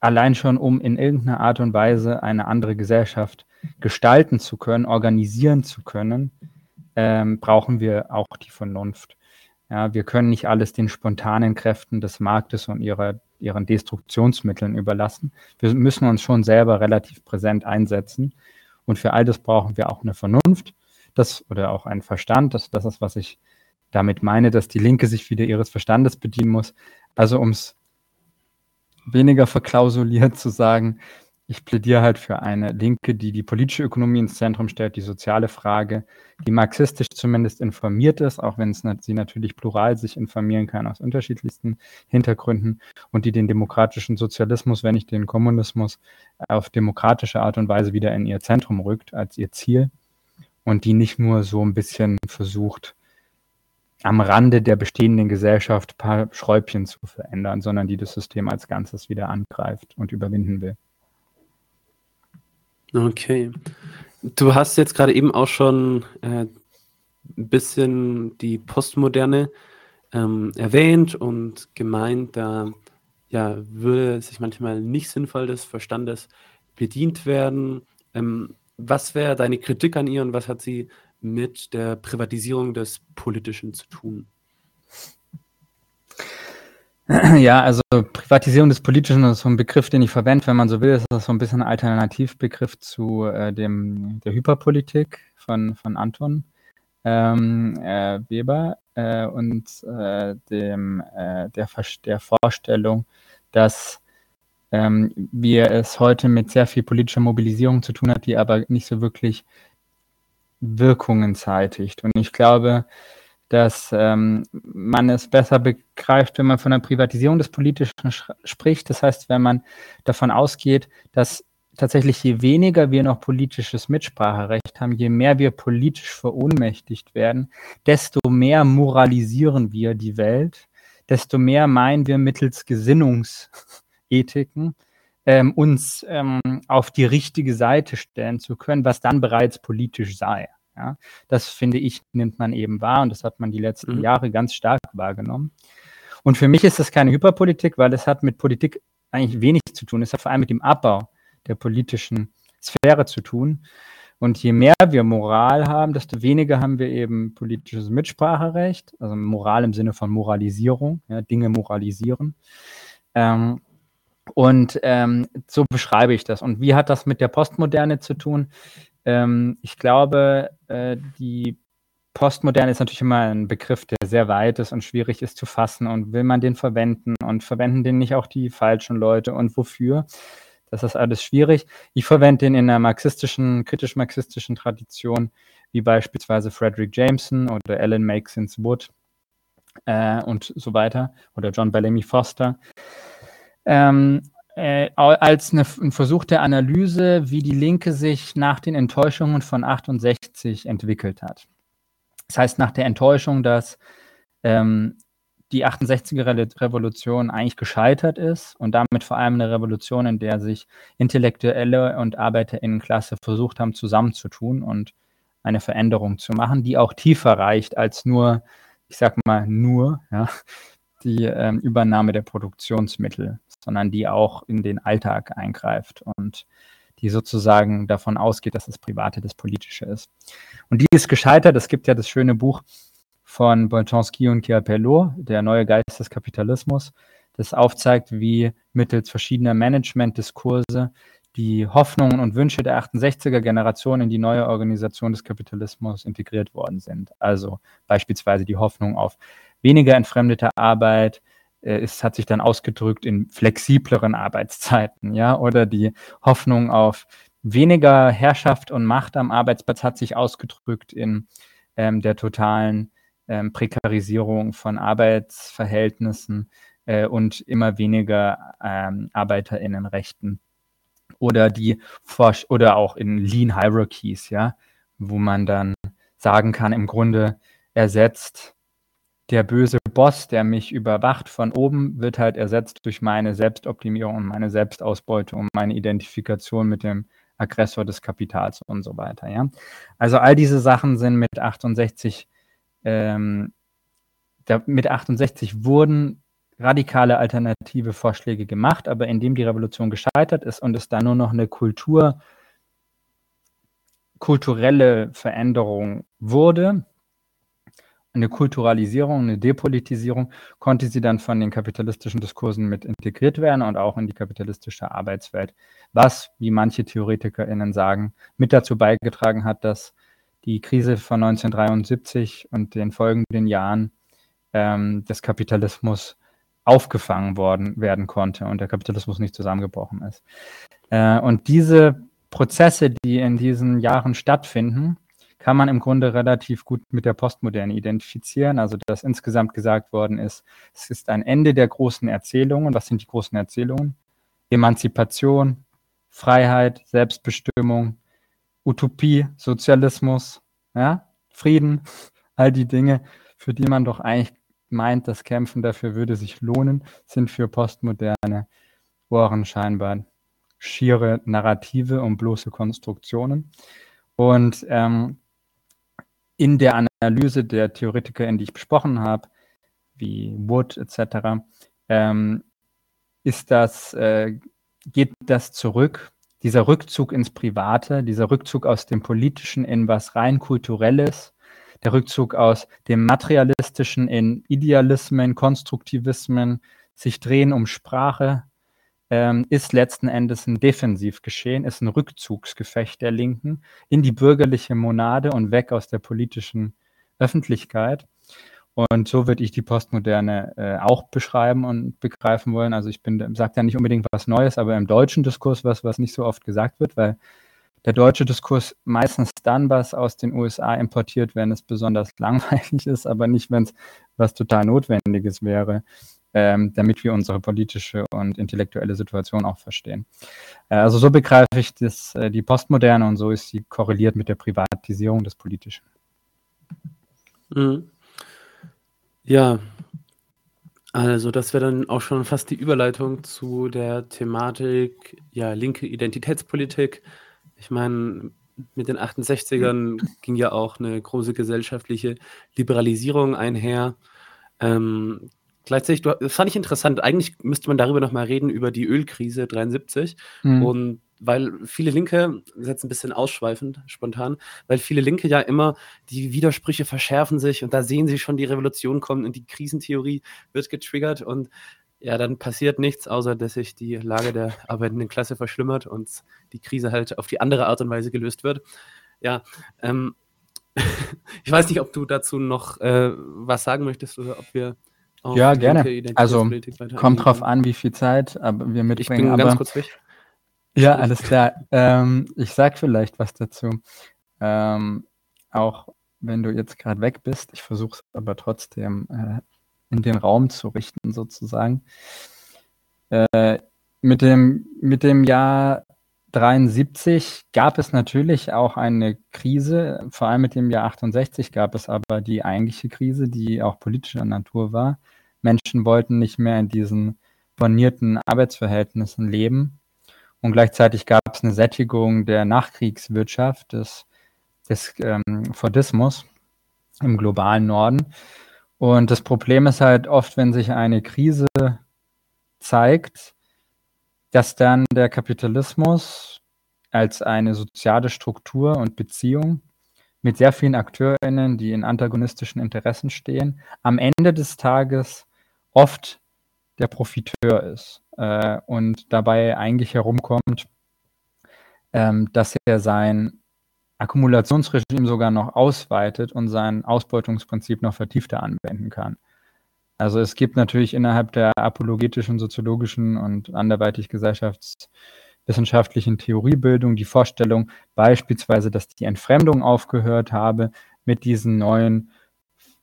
allein schon, um in irgendeiner Art und Weise eine andere Gesellschaft gestalten zu können, organisieren zu können, ähm, brauchen wir auch die Vernunft. Ja, wir können nicht alles den spontanen Kräften des Marktes und ihrer, ihren Destruktionsmitteln überlassen. Wir müssen uns schon selber relativ präsent einsetzen. Und für all das brauchen wir auch eine Vernunft das, oder auch einen Verstand. Das, das ist, was ich damit meine, dass die Linke sich wieder ihres Verstandes bedienen muss. Also um es weniger verklausuliert zu sagen, ich plädiere halt für eine Linke, die die politische Ökonomie ins Zentrum stellt, die soziale Frage, die marxistisch zumindest informiert ist, auch wenn es sie natürlich plural sich informieren kann aus unterschiedlichsten Hintergründen und die den demokratischen Sozialismus, wenn nicht den Kommunismus, auf demokratische Art und Weise wieder in ihr Zentrum rückt als ihr Ziel und die nicht nur so ein bisschen versucht, am Rande der bestehenden Gesellschaft ein paar Schräubchen zu verändern, sondern die das System als Ganzes wieder angreift und überwinden will. Okay. Du hast jetzt gerade eben auch schon äh, ein bisschen die Postmoderne ähm, erwähnt und gemeint, da ja, würde sich manchmal nicht sinnvoll des Verstandes bedient werden. Ähm, was wäre deine Kritik an ihr und was hat sie mit der Privatisierung des Politischen zu tun? Ja, also Privatisierung des Politischen ist so ein Begriff, den ich verwende, wenn man so will. Ist das so ein bisschen ein Alternativbegriff zu äh, dem, der Hyperpolitik von, von Anton ähm, äh, Weber äh, und äh, dem, äh, der, der Vorstellung, dass ähm, wir es heute mit sehr viel politischer Mobilisierung zu tun hat, die aber nicht so wirklich Wirkungen zeitigt. Und ich glaube, dass ähm, man es besser begreift, wenn man von der Privatisierung des Politischen spricht. Das heißt, wenn man davon ausgeht, dass tatsächlich je weniger wir noch politisches Mitspracherecht haben, je mehr wir politisch verohnmächtigt werden, desto mehr moralisieren wir die Welt, desto mehr meinen wir mittels Gesinnungsethiken ähm, uns ähm, auf die richtige Seite stellen zu können, was dann bereits politisch sei. Ja, das finde ich, nimmt man eben wahr und das hat man die letzten mhm. Jahre ganz stark wahrgenommen. Und für mich ist das keine Hyperpolitik, weil es hat mit Politik eigentlich wenig zu tun. Es hat vor allem mit dem Abbau der politischen Sphäre zu tun. Und je mehr wir Moral haben, desto weniger haben wir eben politisches Mitspracherecht, also Moral im Sinne von Moralisierung, ja, Dinge moralisieren. Ähm, und ähm, so beschreibe ich das. Und wie hat das mit der Postmoderne zu tun? Ähm, ich glaube, äh, die Postmoderne ist natürlich immer ein Begriff, der sehr weit ist und schwierig ist zu fassen. Und will man den verwenden und verwenden den nicht auch die falschen Leute und wofür? Das ist alles schwierig. Ich verwende den in einer marxistischen, kritisch-marxistischen Tradition, wie beispielsweise Frederick Jameson oder Alan Makesins Wood äh, und so weiter oder John Bellamy Foster. Ähm, äh, als eine, ein Versuch der Analyse, wie die Linke sich nach den Enttäuschungen von 68 entwickelt hat. Das heißt, nach der Enttäuschung, dass ähm, die 68er Revolution eigentlich gescheitert ist und damit vor allem eine Revolution, in der sich Intellektuelle und Arbeiterinnenklasse versucht haben, zusammenzutun und eine Veränderung zu machen, die auch tiefer reicht als nur, ich sag mal, nur, ja, die ähm, Übernahme der Produktionsmittel, sondern die auch in den Alltag eingreift und die sozusagen davon ausgeht, dass das Private das Politische ist. Und die ist gescheitert. Es gibt ja das schöne Buch von Boltanski und Chiapello, Der neue Geist des Kapitalismus, das aufzeigt, wie mittels verschiedener Management-Diskurse die Hoffnungen und Wünsche der 68er Generation in die neue Organisation des Kapitalismus integriert worden sind. Also beispielsweise die Hoffnung auf weniger entfremdete Arbeit, es hat sich dann ausgedrückt in flexibleren Arbeitszeiten, ja, oder die Hoffnung auf weniger Herrschaft und Macht am Arbeitsplatz hat sich ausgedrückt in ähm, der totalen ähm, Prekarisierung von Arbeitsverhältnissen äh, und immer weniger ähm, ArbeiterInnenrechten oder die Forsch oder auch in Lean Hierarchies, ja, wo man dann sagen kann, im Grunde ersetzt der böse Boss, der mich überwacht von oben, wird halt ersetzt durch meine Selbstoptimierung und meine Selbstausbeutung meine Identifikation mit dem Aggressor des Kapitals und so weiter. Ja? Also all diese Sachen sind mit 68 ähm, da, mit 68 wurden radikale alternative Vorschläge gemacht, aber indem die Revolution gescheitert ist und es da nur noch eine Kultur, kulturelle Veränderung wurde, eine Kulturalisierung, eine Depolitisierung, konnte sie dann von den kapitalistischen Diskursen mit integriert werden und auch in die kapitalistische Arbeitswelt, was, wie manche TheoretikerInnen sagen, mit dazu beigetragen hat, dass die Krise von 1973 und den folgenden Jahren ähm, des Kapitalismus aufgefangen worden werden konnte und der Kapitalismus nicht zusammengebrochen ist. Äh, und diese Prozesse, die in diesen Jahren stattfinden, kann man im Grunde relativ gut mit der Postmoderne identifizieren. Also, dass insgesamt gesagt worden ist, es ist ein Ende der großen Erzählungen. Was sind die großen Erzählungen? Emanzipation, Freiheit, Selbstbestimmung, Utopie, Sozialismus, ja, Frieden, all die Dinge, für die man doch eigentlich meint, das Kämpfen dafür würde sich lohnen, sind für postmoderne Ohren scheinbar schiere Narrative und bloße Konstruktionen. Und ähm, in der Analyse der Theoretiker, in die ich besprochen habe, wie Wood etc., ähm, ist das, äh, geht das zurück, dieser Rückzug ins Private, dieser Rückzug aus dem Politischen in was rein Kulturelles, der Rückzug aus dem Materialistischen in Idealismen, Konstruktivismen, sich drehen um Sprache, ähm, ist letzten Endes ein Defensivgeschehen, ist ein Rückzugsgefecht der Linken in die bürgerliche Monade und weg aus der politischen Öffentlichkeit. Und so würde ich die Postmoderne äh, auch beschreiben und begreifen wollen. Also ich bin, sage ja nicht unbedingt was Neues, aber im deutschen Diskurs was, was nicht so oft gesagt wird, weil der deutsche Diskurs meistens dann was aus den USA importiert, wenn es besonders langweilig ist, aber nicht, wenn es was total Notwendiges wäre, ähm, damit wir unsere politische und intellektuelle Situation auch verstehen. Äh, also so begreife ich das, äh, die Postmoderne und so ist sie korreliert mit der Privatisierung des Politischen. Mhm. Ja, also das wäre dann auch schon fast die Überleitung zu der Thematik, ja, linke Identitätspolitik. Ich meine, mit den 68ern ging ja auch eine große gesellschaftliche Liberalisierung einher. Ähm, gleichzeitig, du, das fand ich interessant. Eigentlich müsste man darüber nochmal reden, über die Ölkrise 73. Mhm. Und weil viele Linke, das ist jetzt ein bisschen ausschweifend, spontan, weil viele Linke ja immer die Widersprüche verschärfen sich und da sehen sie schon die Revolution kommen und die Krisentheorie wird getriggert und ja, dann passiert nichts, außer dass sich die Lage der arbeitenden Klasse verschlimmert und die Krise halt auf die andere Art und Weise gelöst wird. Ja, ähm, ich weiß nicht, ob du dazu noch äh, was sagen möchtest oder ob wir ja, gerne. Also kommt drauf an, wie viel Zeit aber wir mitbringen. Ich bin ganz kurz weg. Ja, alles klar. ähm, ich sag vielleicht was dazu. Ähm, auch wenn du jetzt gerade weg bist, ich versuche es aber trotzdem äh, in den Raum zu richten, sozusagen. Äh, mit, dem, mit dem Jahr 73 gab es natürlich auch eine Krise, vor allem mit dem Jahr 68 gab es aber die eigentliche Krise, die auch politischer Natur war. Menschen wollten nicht mehr in diesen bornierten Arbeitsverhältnissen leben. Und gleichzeitig gab es eine Sättigung der Nachkriegswirtschaft, des, des ähm, Fordismus im globalen Norden. Und das Problem ist halt oft, wenn sich eine Krise zeigt, dass dann der Kapitalismus als eine soziale Struktur und Beziehung mit sehr vielen AkteurInnen, die in antagonistischen Interessen stehen, am Ende des Tages oft der Profiteur ist äh, und dabei eigentlich herumkommt, ähm, dass er sein Akkumulationsregime sogar noch ausweitet und sein Ausbeutungsprinzip noch vertiefter anwenden kann. Also es gibt natürlich innerhalb der apologetischen, soziologischen und anderweitig gesellschaftswissenschaftlichen Theoriebildung die Vorstellung beispielsweise, dass die Entfremdung aufgehört habe mit diesen neuen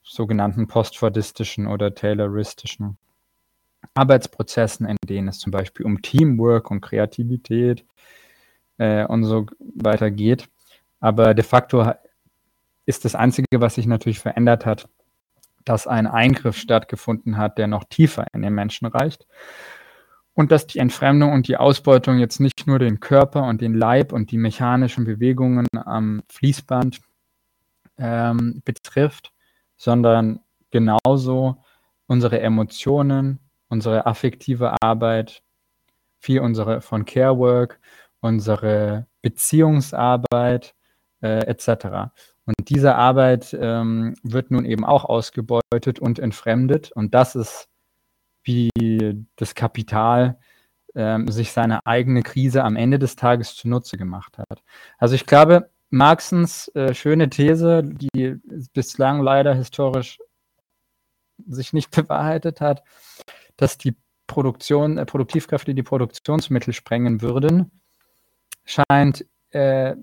sogenannten postfordistischen oder tayloristischen Arbeitsprozessen, in denen es zum Beispiel um Teamwork und Kreativität äh, und so weiter geht. Aber de facto ist das Einzige, was sich natürlich verändert hat, dass ein Eingriff stattgefunden hat, der noch tiefer in den Menschen reicht. Und dass die Entfremdung und die Ausbeutung jetzt nicht nur den Körper und den Leib und die mechanischen Bewegungen am Fließband ähm, betrifft, sondern genauso unsere Emotionen, unsere affektive Arbeit, viel unsere von Care Work, unsere Beziehungsarbeit äh, etc. Und diese Arbeit ähm, wird nun eben auch ausgebeutet und entfremdet. Und das ist, wie das Kapital ähm, sich seine eigene Krise am Ende des Tages zunutze gemacht hat. Also ich glaube, Marxens äh, schöne These, die bislang leider historisch sich nicht bewahrheitet hat, dass die Produktion, äh, Produktivkräfte die Produktionsmittel sprengen würden, scheint äh,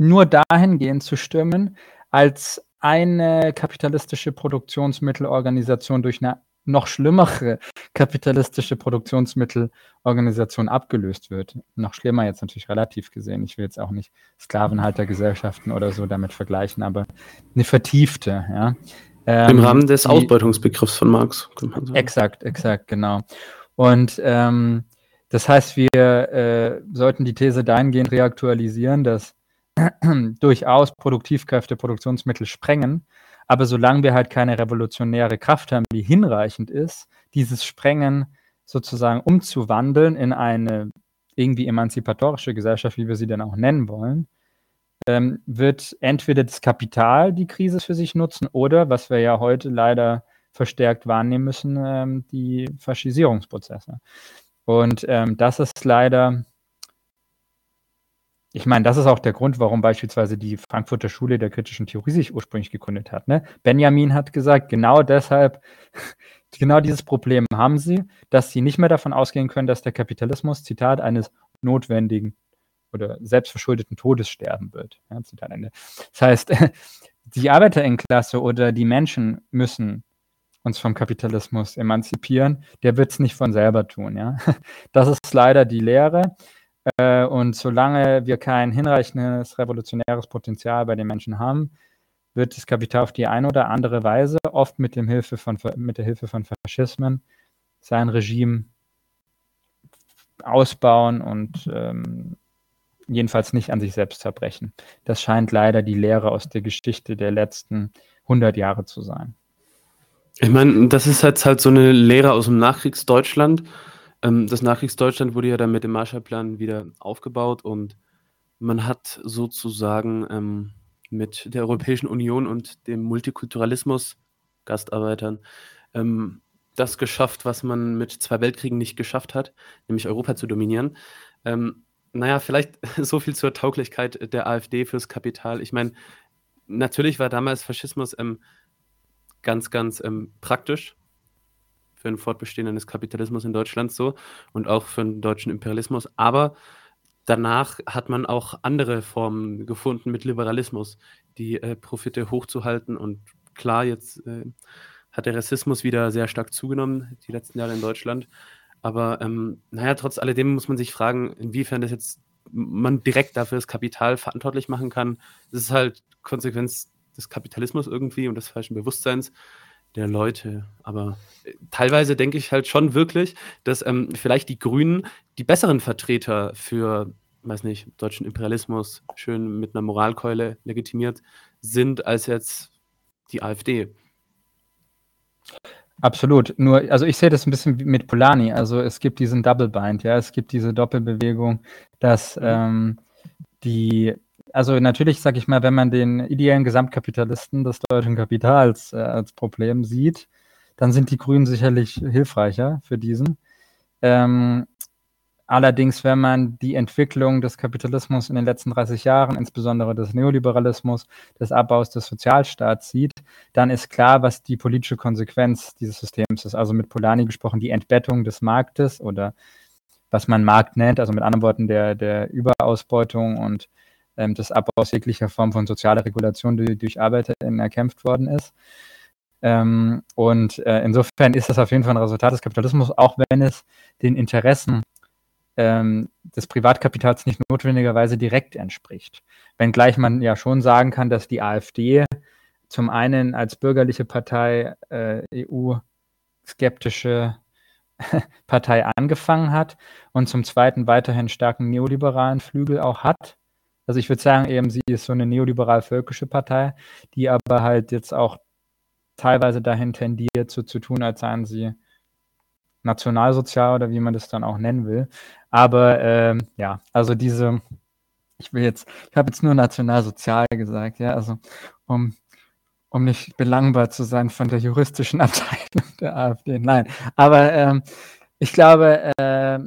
nur dahingehend zu stimmen, als eine kapitalistische Produktionsmittelorganisation durch eine noch schlimmere kapitalistische Produktionsmittelorganisation abgelöst wird. Noch schlimmer jetzt natürlich relativ gesehen. Ich will jetzt auch nicht Sklavenhaltergesellschaften oder so damit vergleichen, aber eine vertiefte, ja. Ähm, Im Rahmen des die, Ausbeutungsbegriffs von Marx, könnte man sagen. Exakt, exakt, genau. Und ähm, das heißt, wir äh, sollten die These dahingehend reaktualisieren, dass durchaus Produktivkräfte Produktionsmittel sprengen, aber solange wir halt keine revolutionäre Kraft haben, die hinreichend ist, dieses Sprengen sozusagen umzuwandeln in eine irgendwie emanzipatorische Gesellschaft, wie wir sie dann auch nennen wollen, ähm, wird entweder das Kapital die Krise für sich nutzen oder, was wir ja heute leider verstärkt wahrnehmen müssen, ähm, die Faschisierungsprozesse. Und ähm, das ist leider ich meine, das ist auch der Grund, warum beispielsweise die Frankfurter Schule der kritischen Theorie sich ursprünglich gegründet hat. Ne? Benjamin hat gesagt, genau deshalb, genau dieses Problem haben sie, dass sie nicht mehr davon ausgehen können, dass der Kapitalismus, Zitat, eines notwendigen oder selbstverschuldeten Todes sterben wird. Ja, Zitat Ende. Das heißt, die Arbeiterinnenklasse oder die Menschen müssen uns vom Kapitalismus emanzipieren, der wird es nicht von selber tun. Ja? Das ist leider die Lehre. Äh, und solange wir kein hinreichendes revolutionäres Potenzial bei den Menschen haben, wird das Kapital auf die eine oder andere Weise, oft mit, dem Hilfe von, mit der Hilfe von Faschismen, sein Regime ausbauen und ähm, jedenfalls nicht an sich selbst zerbrechen. Das scheint leider die Lehre aus der Geschichte der letzten 100 Jahre zu sein. Ich meine, das ist jetzt halt so eine Lehre aus dem Nachkriegsdeutschland. Ähm, das Nachkriegsdeutschland wurde ja dann mit dem Marshallplan wieder aufgebaut und man hat sozusagen ähm, mit der Europäischen Union und dem Multikulturalismus, Gastarbeitern, ähm, das geschafft, was man mit zwei Weltkriegen nicht geschafft hat, nämlich Europa zu dominieren. Ähm, naja, vielleicht so viel zur Tauglichkeit der AfD fürs Kapital. Ich meine, natürlich war damals Faschismus ähm, ganz, ganz ähm, praktisch für ein Fortbestehen des Kapitalismus in Deutschland so und auch für den deutschen Imperialismus. Aber danach hat man auch andere Formen gefunden mit Liberalismus, die äh, Profite hochzuhalten. Und klar, jetzt äh, hat der Rassismus wieder sehr stark zugenommen, die letzten Jahre in Deutschland. Aber ähm, naja, trotz alledem muss man sich fragen, inwiefern das jetzt man direkt dafür das Kapital verantwortlich machen kann. Das ist halt Konsequenz des Kapitalismus irgendwie und des falschen Bewusstseins der Leute. Aber äh, teilweise denke ich halt schon wirklich, dass ähm, vielleicht die Grünen die besseren Vertreter für, weiß nicht, deutschen Imperialismus schön mit einer Moralkeule legitimiert sind, als jetzt die AfD. Absolut. Nur, also ich sehe das ein bisschen mit Polani. Also es gibt diesen Double Bind, ja, es gibt diese Doppelbewegung, dass mhm. ähm, die also natürlich, sage ich mal, wenn man den ideellen Gesamtkapitalisten des deutschen Kapitals äh, als Problem sieht, dann sind die Grünen sicherlich hilfreicher für diesen. Ähm, allerdings, wenn man die Entwicklung des Kapitalismus in den letzten 30 Jahren, insbesondere des Neoliberalismus, des Abbaus des Sozialstaats sieht, dann ist klar, was die politische Konsequenz dieses Systems ist. Also mit Polani gesprochen, die Entbettung des Marktes oder was man Markt nennt, also mit anderen Worten der, der Überausbeutung und ähm, des Abbaus jeglicher Form von sozialer Regulation, die durch ArbeiterInnen erkämpft worden ist. Ähm, und äh, insofern ist das auf jeden Fall ein Resultat des Kapitalismus, auch wenn es den Interessen ähm, des Privatkapitals nicht notwendigerweise direkt entspricht. Wenngleich man ja schon sagen kann, dass die AfD zum einen als bürgerliche Partei äh, EU-skeptische Partei angefangen hat und zum zweiten weiterhin starken neoliberalen Flügel auch hat. Also ich würde sagen, eben sie ist so eine neoliberal-völkische Partei, die aber halt jetzt auch teilweise dahin tendiert, so zu tun, als seien sie nationalsozial oder wie man das dann auch nennen will. Aber ähm, ja, also diese, ich will jetzt, ich habe jetzt nur nationalsozial gesagt, ja, also um, um nicht belangbar zu sein von der juristischen Abteilung der AfD. Nein, aber ähm, ich glaube, äh,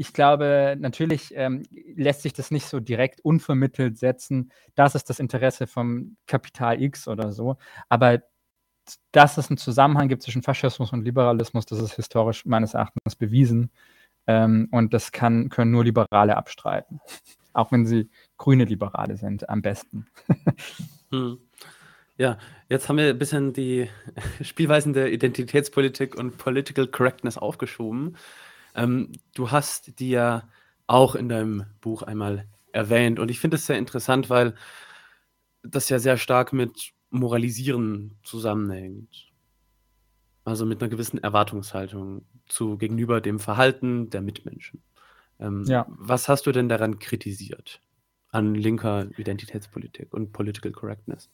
ich glaube, natürlich ähm, lässt sich das nicht so direkt unvermittelt setzen. Das ist das Interesse vom Kapital X oder so. Aber dass es einen Zusammenhang gibt zwischen Faschismus und Liberalismus, das ist historisch meines Erachtens bewiesen. Ähm, und das kann, können nur Liberale abstreiten. Auch wenn sie grüne Liberale sind, am besten. hm. Ja, jetzt haben wir ein bisschen die Spielweisen der Identitätspolitik und Political Correctness aufgeschoben. Ähm, du hast die ja auch in deinem Buch einmal erwähnt und ich finde es sehr interessant, weil das ja sehr stark mit Moralisieren zusammenhängt. Also mit einer gewissen Erwartungshaltung zu gegenüber dem Verhalten der Mitmenschen. Ähm, ja. Was hast du denn daran kritisiert an linker Identitätspolitik und Political Correctness?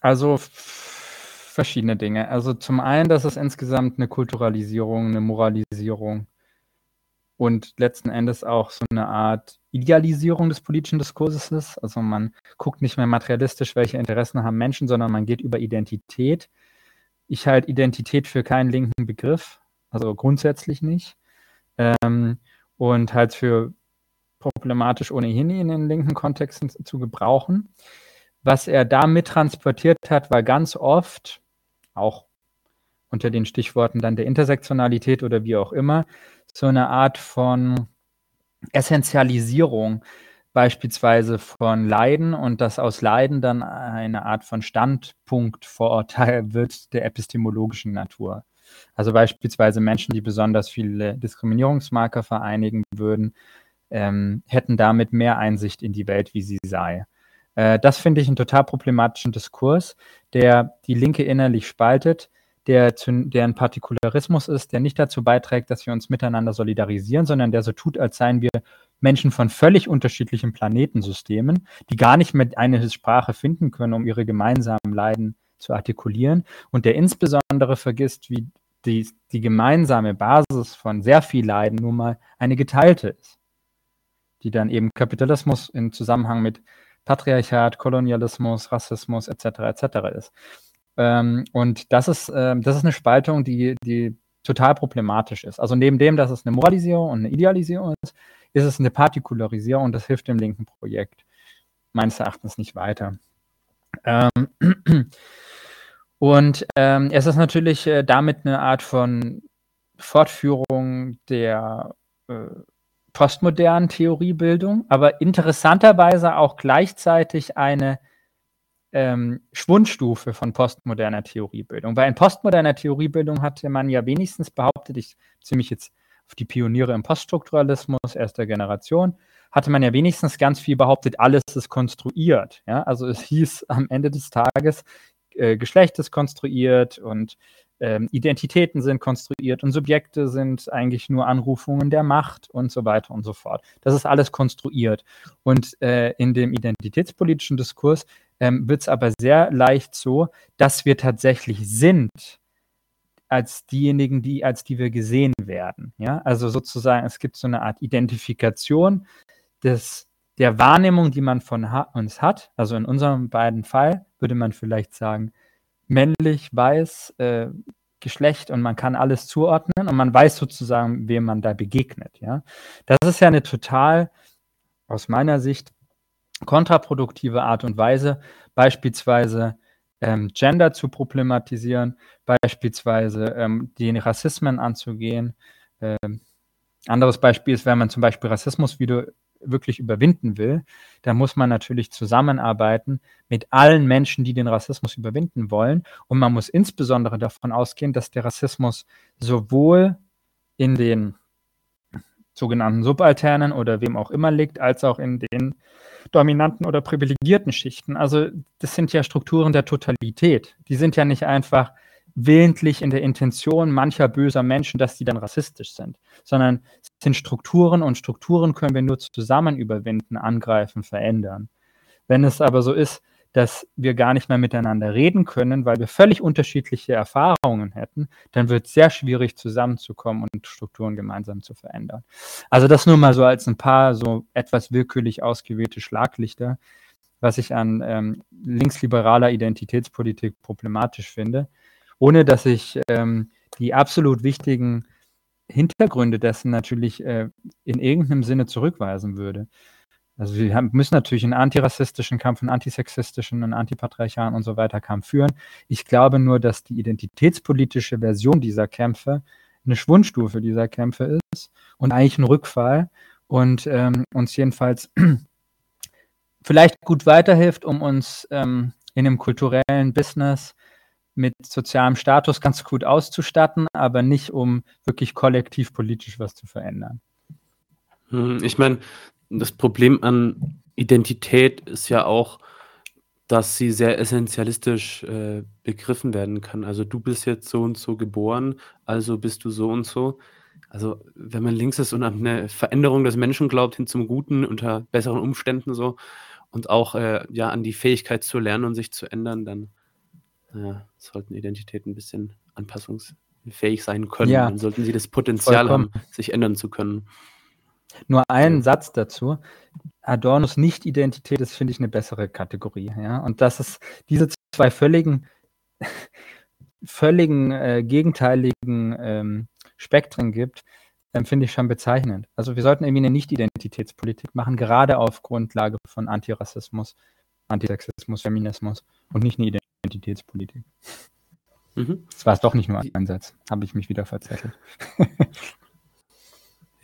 Also verschiedene Dinge. Also zum einen, dass es insgesamt eine Kulturalisierung, eine Moralisierung und letzten Endes auch so eine Art Idealisierung des politischen Diskurses ist. Also man guckt nicht mehr materialistisch, welche Interessen haben Menschen, sondern man geht über Identität. Ich halte Identität für keinen linken Begriff, also grundsätzlich nicht. Ähm, und halt für problematisch ohnehin in den linken Kontexten zu gebrauchen. Was er damit transportiert hat, war ganz oft, auch unter den Stichworten dann der Intersektionalität oder wie auch immer, so eine Art von Essentialisierung beispielsweise von Leiden und dass aus Leiden dann eine Art von Standpunktvorurteil wird der epistemologischen Natur. Also beispielsweise Menschen, die besonders viele Diskriminierungsmarker vereinigen würden, ähm, hätten damit mehr Einsicht in die Welt, wie sie sei. Äh, das finde ich einen total problematischen Diskurs, der die Linke innerlich spaltet, der, zu, der ein Partikularismus ist, der nicht dazu beiträgt, dass wir uns miteinander solidarisieren, sondern der so tut, als seien wir Menschen von völlig unterschiedlichen Planetensystemen, die gar nicht mehr eine Sprache finden können, um ihre gemeinsamen Leiden zu artikulieren. Und der insbesondere vergisst, wie die, die gemeinsame Basis von sehr viel Leiden nun mal eine geteilte ist, die dann eben Kapitalismus in Zusammenhang mit Patriarchat, Kolonialismus, Rassismus etc. etc. ist. Ähm, und das ist, ähm, das ist eine Spaltung, die, die total problematisch ist. Also neben dem, dass es eine Moralisierung und eine Idealisierung ist, ist es eine Partikularisierung und das hilft dem linken Projekt meines Erachtens nicht weiter. Ähm, und ähm, es ist natürlich äh, damit eine Art von Fortführung der äh, postmodernen Theoriebildung, aber interessanterweise auch gleichzeitig eine ähm, Schwundstufe von postmoderner Theoriebildung. Weil in postmoderner Theoriebildung hatte man ja wenigstens behauptet, ich ziehe mich jetzt auf die Pioniere im Poststrukturalismus erster Generation, hatte man ja wenigstens ganz viel behauptet, alles ist konstruiert. Ja? Also es hieß am Ende des Tages, äh, Geschlecht ist konstruiert und ähm, Identitäten sind konstruiert und Subjekte sind eigentlich nur Anrufungen der Macht und so weiter und so fort. Das ist alles konstruiert. Und äh, in dem identitätspolitischen Diskurs ähm, wird es aber sehr leicht so, dass wir tatsächlich sind als diejenigen, die, als die wir gesehen werden. Ja? Also sozusagen, es gibt so eine Art Identifikation des, der Wahrnehmung, die man von ha uns hat. Also in unserem beiden Fall würde man vielleicht sagen, männlich, weiß, äh, Geschlecht und man kann alles zuordnen und man weiß sozusagen, wem man da begegnet. Ja? Das ist ja eine total, aus meiner Sicht, kontraproduktive Art und Weise, beispielsweise ähm, Gender zu problematisieren, beispielsweise ähm, die Rassismen anzugehen. Ähm, anderes Beispiel ist, wenn man zum Beispiel Rassismus wieder wirklich überwinden will, dann muss man natürlich zusammenarbeiten mit allen Menschen, die den Rassismus überwinden wollen. Und man muss insbesondere davon ausgehen, dass der Rassismus sowohl in den sogenannten Subalternen oder wem auch immer liegt, als auch in den dominanten oder privilegierten Schichten. Also das sind ja Strukturen der Totalität. Die sind ja nicht einfach willentlich in der Intention mancher böser Menschen, dass die dann rassistisch sind, sondern es sind Strukturen und Strukturen können wir nur zusammen überwinden, angreifen, verändern. Wenn es aber so ist, dass wir gar nicht mehr miteinander reden können, weil wir völlig unterschiedliche Erfahrungen hätten, dann wird es sehr schwierig zusammenzukommen und Strukturen gemeinsam zu verändern. Also das nur mal so als ein paar so etwas willkürlich ausgewählte Schlaglichter, was ich an ähm, linksliberaler Identitätspolitik problematisch finde, ohne dass ich ähm, die absolut wichtigen Hintergründe dessen natürlich äh, in irgendeinem Sinne zurückweisen würde. Also wir haben, müssen natürlich einen antirassistischen Kampf, einen antisexistischen, einen antipatriarchalen und so weiter Kampf führen. Ich glaube nur, dass die identitätspolitische Version dieser Kämpfe eine Schwundstufe dieser Kämpfe ist und eigentlich ein Rückfall und ähm, uns jedenfalls vielleicht gut weiterhilft, um uns ähm, in einem kulturellen Business mit sozialem Status ganz gut auszustatten, aber nicht um wirklich kollektiv politisch was zu verändern. Hm, ich meine, das Problem an Identität ist ja auch, dass sie sehr essentialistisch äh, begriffen werden kann. Also du bist jetzt so und so geboren, also bist du so und so. Also wenn man links ist und an eine Veränderung des Menschen glaubt, hin zum Guten unter besseren Umständen so und auch äh, ja an die Fähigkeit zu lernen und sich zu ändern, dann äh, sollten Identitäten ein bisschen anpassungsfähig sein können. Ja, dann sollten sie das Potenzial vollkommen. haben, sich ändern zu können. Nur einen Satz dazu. Adornos Nicht-Identität ist, finde ich, eine bessere Kategorie. Ja? Und dass es diese zwei völligen, völligen äh, gegenteiligen ähm, Spektren gibt, ähm, finde ich schon bezeichnend. Also wir sollten irgendwie eine Nicht-Identitätspolitik machen, gerade auf Grundlage von Antirassismus, Antisexismus, Feminismus und nicht eine Identitätspolitik. Mhm. Das war es doch nicht nur ein Satz. Habe ich mich wieder verzettelt.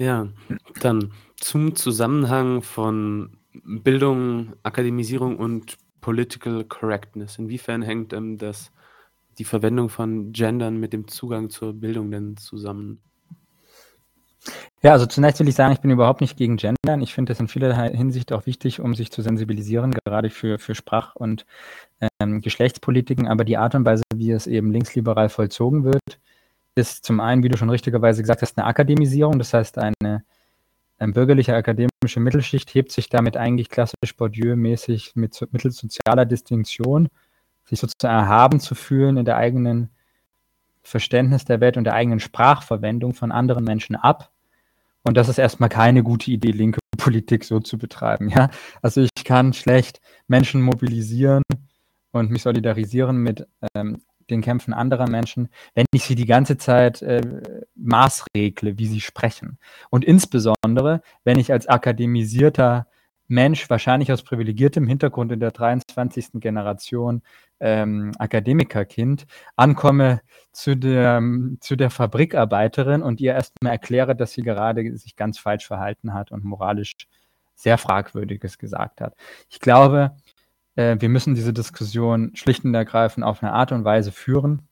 Ja, dann zum Zusammenhang von Bildung, Akademisierung und Political Correctness. Inwiefern hängt ähm, das, die Verwendung von Gendern mit dem Zugang zur Bildung denn zusammen? Ja, also zunächst will ich sagen, ich bin überhaupt nicht gegen Gendern. Ich finde das in vielerlei Hinsicht auch wichtig, um sich zu sensibilisieren, gerade für, für Sprach- und ähm, Geschlechtspolitiken. Aber die Art und Weise, wie es eben linksliberal vollzogen wird, ist zum einen, wie du schon richtigerweise gesagt hast, eine Akademisierung. Das heißt, eine, eine bürgerliche akademische Mittelschicht hebt sich damit eigentlich klassisch Bourdieu-mäßig mit mittels sozialer Distinktion, sich sozusagen erhaben zu fühlen in der eigenen Verständnis der Welt und der eigenen Sprachverwendung von anderen Menschen ab. Und das ist erstmal keine gute Idee, linke Politik so zu betreiben. Ja? Also ich kann schlecht Menschen mobilisieren und mich solidarisieren mit ähm, den Kämpfen anderer Menschen, wenn ich sie die ganze Zeit äh, maßregle, wie sie sprechen. Und insbesondere, wenn ich als akademisierter Mensch, wahrscheinlich aus privilegiertem Hintergrund in der 23. Generation ähm, Akademikerkind, ankomme zu der, zu der Fabrikarbeiterin und ihr erstmal erkläre, dass sie gerade sich ganz falsch verhalten hat und moralisch sehr Fragwürdiges gesagt hat. Ich glaube, äh, wir müssen diese Diskussion schlicht und ergreifend auf eine Art und Weise führen,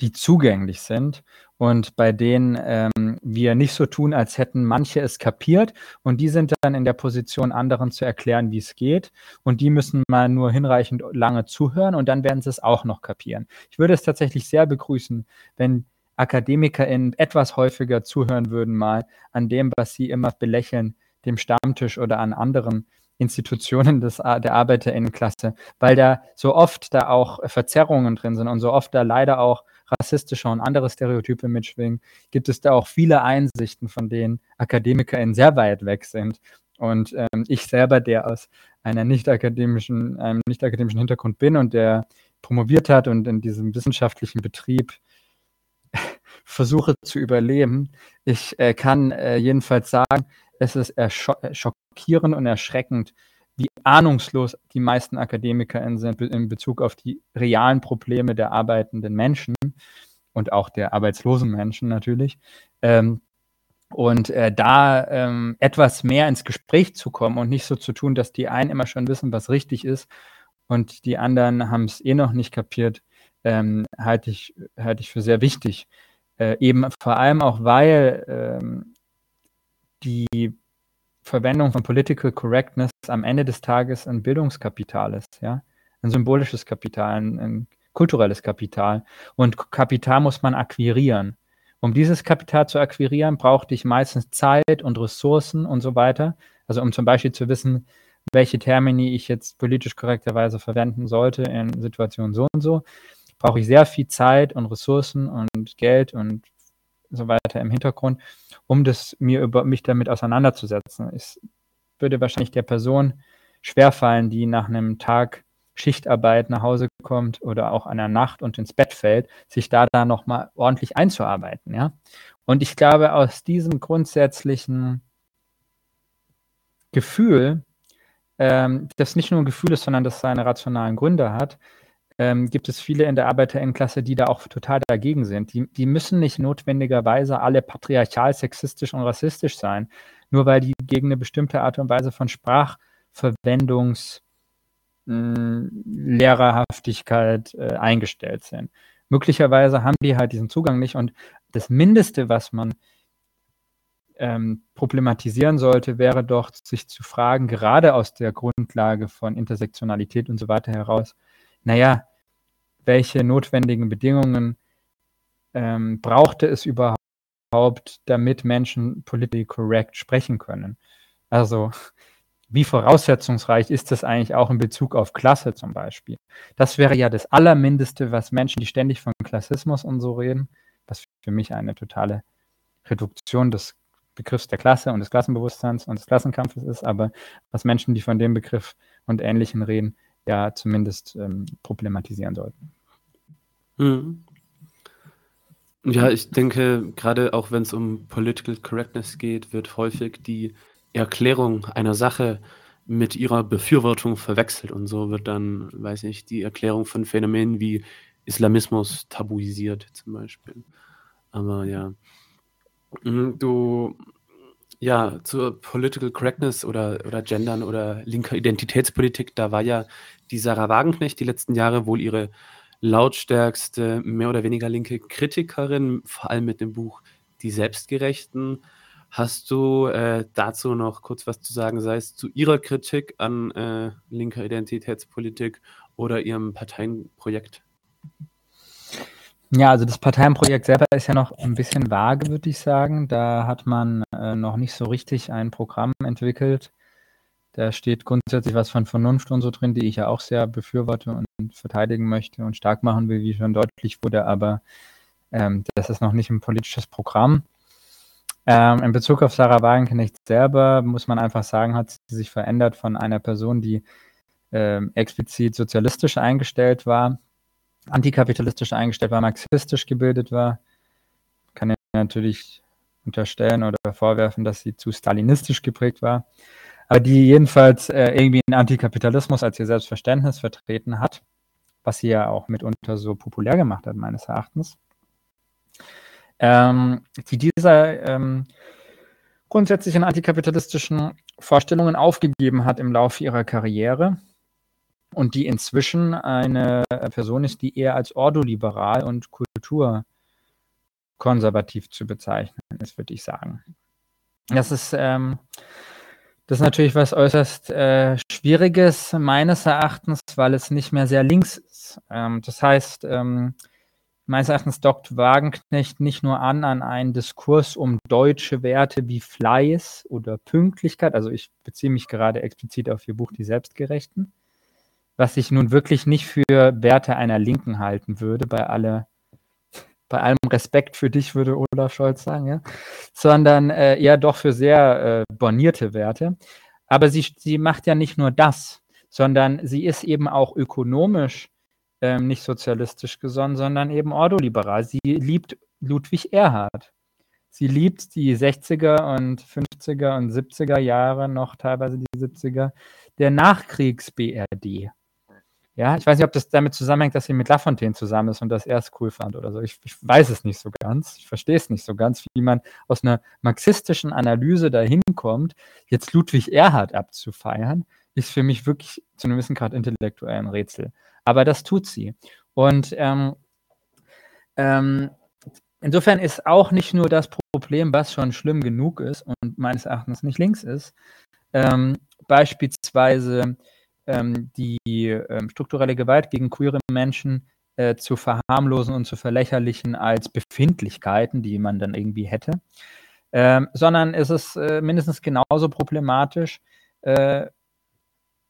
die zugänglich sind und bei denen ähm, wir nicht so tun, als hätten manche es kapiert und die sind dann in der Position, anderen zu erklären, wie es geht und die müssen mal nur hinreichend lange zuhören und dann werden sie es auch noch kapieren. Ich würde es tatsächlich sehr begrüßen, wenn AkademikerInnen etwas häufiger zuhören würden mal an dem, was sie immer belächeln, dem Stammtisch oder an anderen Institutionen des, der Arbeiterinnenklasse, weil da so oft da auch Verzerrungen drin sind und so oft da leider auch rassistische und andere Stereotype mitschwingen, gibt es da auch viele Einsichten, von denen AkademikerInnen sehr weit weg sind. Und ähm, ich selber, der aus einer nicht akademischen, einem nicht akademischen Hintergrund bin und der promoviert hat und in diesem wissenschaftlichen Betrieb versuche zu überleben, ich äh, kann äh, jedenfalls sagen, es ist schockierend und erschreckend, wie ahnungslos die meisten AkademikerInnen sind in Bezug auf die realen Probleme der arbeitenden Menschen und auch der arbeitslosen Menschen natürlich. Ähm, und äh, da ähm, etwas mehr ins Gespräch zu kommen und nicht so zu tun, dass die einen immer schon wissen, was richtig ist und die anderen haben es eh noch nicht kapiert, ähm, halte ich, halte ich für sehr wichtig. Äh, eben vor allem auch, weil ähm, die Verwendung von Political Correctness am Ende des Tages ein Bildungskapital ist, ja, ein symbolisches Kapital, ein, ein kulturelles Kapital. Und Kapital muss man akquirieren. Um dieses Kapital zu akquirieren, brauchte ich meistens Zeit und Ressourcen und so weiter. Also um zum Beispiel zu wissen, welche Termini ich jetzt politisch korrekterweise verwenden sollte in Situationen so und so, brauche ich sehr viel Zeit und Ressourcen und Geld und so weiter im Hintergrund, um das mir über mich damit auseinanderzusetzen. Es würde wahrscheinlich der Person schwerfallen, die nach einem Tag Schichtarbeit nach Hause kommt oder auch einer Nacht und ins Bett fällt, sich da dann nochmal ordentlich einzuarbeiten, ja. Und ich glaube, aus diesem grundsätzlichen Gefühl, ähm, das nicht nur ein Gefühl ist, sondern das seine rationalen Gründe hat, ähm, gibt es viele in der Arbeiterinnenklasse, die da auch total dagegen sind. Die, die müssen nicht notwendigerweise alle patriarchal, sexistisch und rassistisch sein, nur weil die gegen eine bestimmte Art und Weise von Sprachverwendungs- Lehrerhaftigkeit äh, eingestellt sind. Möglicherweise haben die halt diesen Zugang nicht und das Mindeste, was man ähm, problematisieren sollte, wäre doch, sich zu fragen, gerade aus der Grundlage von Intersektionalität und so weiter heraus, naja, welche notwendigen Bedingungen ähm, brauchte es überhaupt, damit Menschen politically correct sprechen können? Also, wie voraussetzungsreich ist das eigentlich auch in Bezug auf Klasse zum Beispiel? Das wäre ja das Allermindeste, was Menschen, die ständig von Klassismus und so reden, was für mich eine totale Reduktion des Begriffs der Klasse und des Klassenbewusstseins und des Klassenkampfes ist, aber was Menschen, die von dem Begriff und Ähnlichem reden, ja zumindest ähm, problematisieren sollten. Mhm. Ja, ich denke, gerade auch wenn es um Political Correctness geht, wird häufig die Erklärung einer Sache mit ihrer Befürwortung verwechselt und so wird dann, weiß ich, die Erklärung von Phänomenen wie Islamismus tabuisiert zum Beispiel. Aber ja. Mhm, du ja, zur Political Correctness oder oder Gendern oder linker Identitätspolitik, da war ja die Sarah Wagenknecht die letzten Jahre wohl ihre lautstärkste, mehr oder weniger linke Kritikerin, vor allem mit dem Buch „Die Selbstgerechten“. Hast du, äh, dazu noch kurz was zu sagen, sei es zu Ihrer Kritik an, äh, linker Identitätspolitik oder Ihrem Parteienprojekt? Ja, also das Parteienprojekt selber ist ja noch ein bisschen vage, würde ich sagen. Da hat man, äh, noch nicht so richtig ein Programm entwickelt. Da steht grundsätzlich was von Vernunft und so drin, die ich ja auch sehr befürworte und verteidigen möchte und stark machen will, wie schon deutlich wurde, aber, ähm, das ist noch nicht ein politisches Programm. Ähm, in Bezug auf Sarah Wagenknecht selber muss man einfach sagen, hat sie sich verändert von einer Person, die ähm, explizit sozialistisch eingestellt war, antikapitalistisch eingestellt war, marxistisch gebildet war. Kann ja natürlich unterstellen oder vorwerfen, dass sie zu stalinistisch geprägt war, aber die jedenfalls äh, irgendwie einen Antikapitalismus als ihr Selbstverständnis vertreten hat, was sie ja auch mitunter so populär gemacht hat, meines Erachtens ähm, die dieser ähm, grundsätzlichen antikapitalistischen Vorstellungen aufgegeben hat im Laufe ihrer Karriere und die inzwischen eine Person ist, die eher als ordoliberal und kulturkonservativ zu bezeichnen ist, würde ich sagen. Das ist, ähm, das ist natürlich was äußerst äh, Schwieriges meines Erachtens, weil es nicht mehr sehr links ist. Ähm, das heißt, ähm, meines Erachtens dockt Wagenknecht nicht nur an an einen Diskurs um deutsche Werte wie Fleiß oder Pünktlichkeit, also ich beziehe mich gerade explizit auf Ihr Buch Die Selbstgerechten, was ich nun wirklich nicht für Werte einer Linken halten würde, bei, alle, bei allem Respekt für dich, würde Olaf Scholz sagen, ja, sondern äh, eher doch für sehr äh, bornierte Werte. Aber sie, sie macht ja nicht nur das, sondern sie ist eben auch ökonomisch ähm, nicht sozialistisch gesonnen, sondern eben ordoliberal. Sie liebt Ludwig Erhard. Sie liebt die 60er und 50er und 70er Jahre, noch teilweise die 70er, der Nachkriegs-BRD. Ja, ich weiß nicht, ob das damit zusammenhängt, dass sie mit Lafontaine zusammen ist und das erst cool fand oder so. Ich, ich weiß es nicht so ganz. Ich verstehe es nicht so ganz, wie man aus einer marxistischen Analyse dahin kommt, jetzt Ludwig Erhard abzufeiern, ist für mich wirklich zu einem gewissen Grad intellektuell ein Rätsel. Aber das tut sie. Und ähm, ähm, insofern ist auch nicht nur das Problem, was schon schlimm genug ist und meines Erachtens nicht links ist, ähm, beispielsweise ähm, die ähm, strukturelle Gewalt gegen queere Menschen äh, zu verharmlosen und zu verlächerlichen als Befindlichkeiten, die man dann irgendwie hätte, ähm, sondern es ist äh, mindestens genauso problematisch, äh,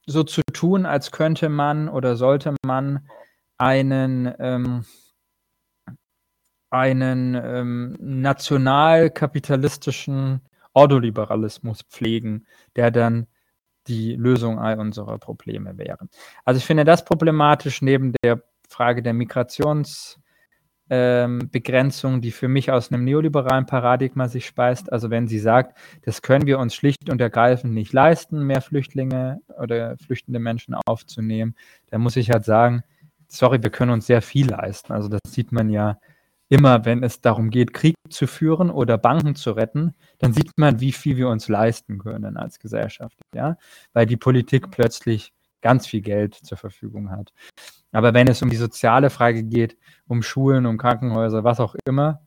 so zu tun, als könnte man oder sollte man einen, ähm, einen ähm, nationalkapitalistischen Ordoliberalismus pflegen, der dann die Lösung all unserer Probleme wäre. Also ich finde das problematisch neben der Frage der Migrationsbegrenzung, ähm, die für mich aus einem neoliberalen Paradigma sich speist. Also wenn sie sagt, das können wir uns schlicht und ergreifend nicht leisten, mehr Flüchtlinge oder flüchtende Menschen aufzunehmen, dann muss ich halt sagen, sorry, wir können uns sehr viel leisten. Also das sieht man ja immer, wenn es darum geht, Krieg zu führen oder Banken zu retten, dann sieht man, wie viel wir uns leisten können als Gesellschaft, ja, weil die Politik plötzlich ganz viel Geld zur Verfügung hat. Aber wenn es um die soziale Frage geht, um Schulen, um Krankenhäuser, was auch immer,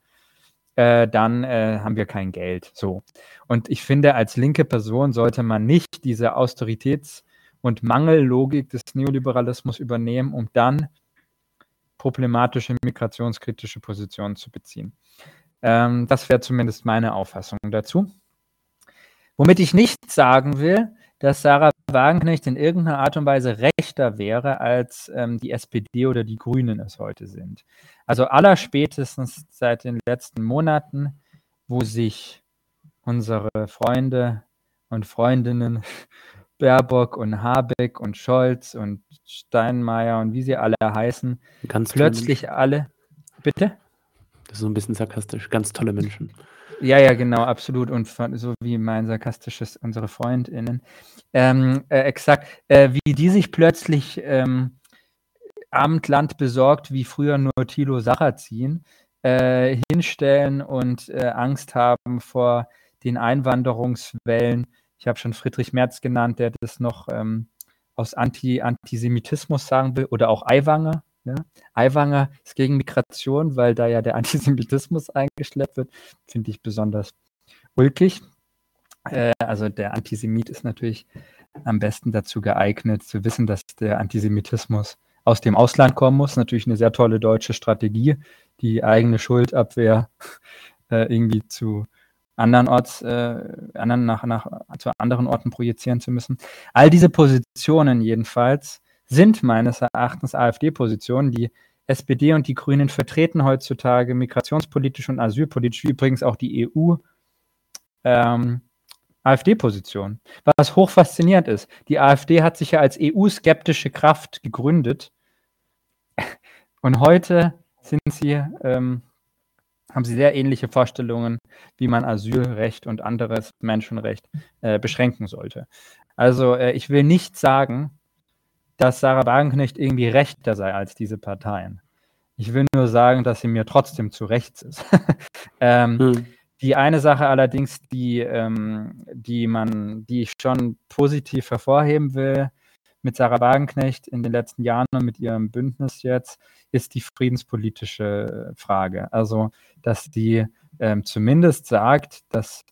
äh, dann äh, haben wir kein Geld. So. Und ich finde, als linke Person sollte man nicht diese Austeritäts- und Mangellogik des Neoliberalismus übernehmen, um dann problematische migrationskritische Positionen zu beziehen. Ähm, das wäre zumindest meine Auffassung dazu. Womit ich nicht sagen will, dass Sarah Wagenknecht in irgendeiner Art und Weise rechter wäre, als ähm, die SPD oder die Grünen es heute sind. Also allerspätestens seit den letzten Monaten, wo sich unsere Freunde und Freundinnen Baerbock und Habeck und Scholz und Steinmeier und wie sie alle heißen, Ganz plötzlich alle. Bitte? Das ist so ein bisschen sarkastisch. Ganz tolle Menschen. Ja, ja, genau, absolut. Und so wie mein sarkastisches, unsere FreundInnen. Ähm, äh, exakt. Äh, wie die sich plötzlich ähm, Abendland besorgt, wie früher nur Thilo Sarrazin, äh, hinstellen und äh, Angst haben vor den Einwanderungswellen ich habe schon Friedrich Merz genannt, der das noch ähm, aus Anti Antisemitismus sagen will, oder auch Aiwanger. Ja? Aiwanger ist gegen Migration, weil da ja der Antisemitismus eingeschleppt wird. Finde ich besonders ulkig. Äh, also der Antisemit ist natürlich am besten dazu geeignet, zu wissen, dass der Antisemitismus aus dem Ausland kommen muss. Natürlich eine sehr tolle deutsche Strategie, die eigene Schuldabwehr äh, irgendwie zu andernorts, äh, anderen nach, nach, zu anderen Orten projizieren zu müssen. All diese Positionen jedenfalls sind meines Erachtens AfD-Positionen, die SPD und die Grünen vertreten heutzutage migrationspolitisch und asylpolitisch, übrigens auch die EU, ähm, AfD-Position. Was hoch faszinierend ist, die AfD hat sich ja als EU-skeptische Kraft gegründet und heute sind sie ähm, haben sie sehr ähnliche Vorstellungen, wie man Asylrecht und anderes Menschenrecht äh, beschränken sollte. Also äh, ich will nicht sagen, dass Sarah Wagenknecht irgendwie rechter sei als diese Parteien. Ich will nur sagen, dass sie mir trotzdem zu rechts ist. ähm, hm. Die eine Sache allerdings, die, ähm, die man, die ich schon positiv hervorheben will, mit Sarah Wagenknecht in den letzten Jahren und mit ihrem Bündnis jetzt, ist die friedenspolitische Frage. Also, dass die ähm, zumindest sagt, dass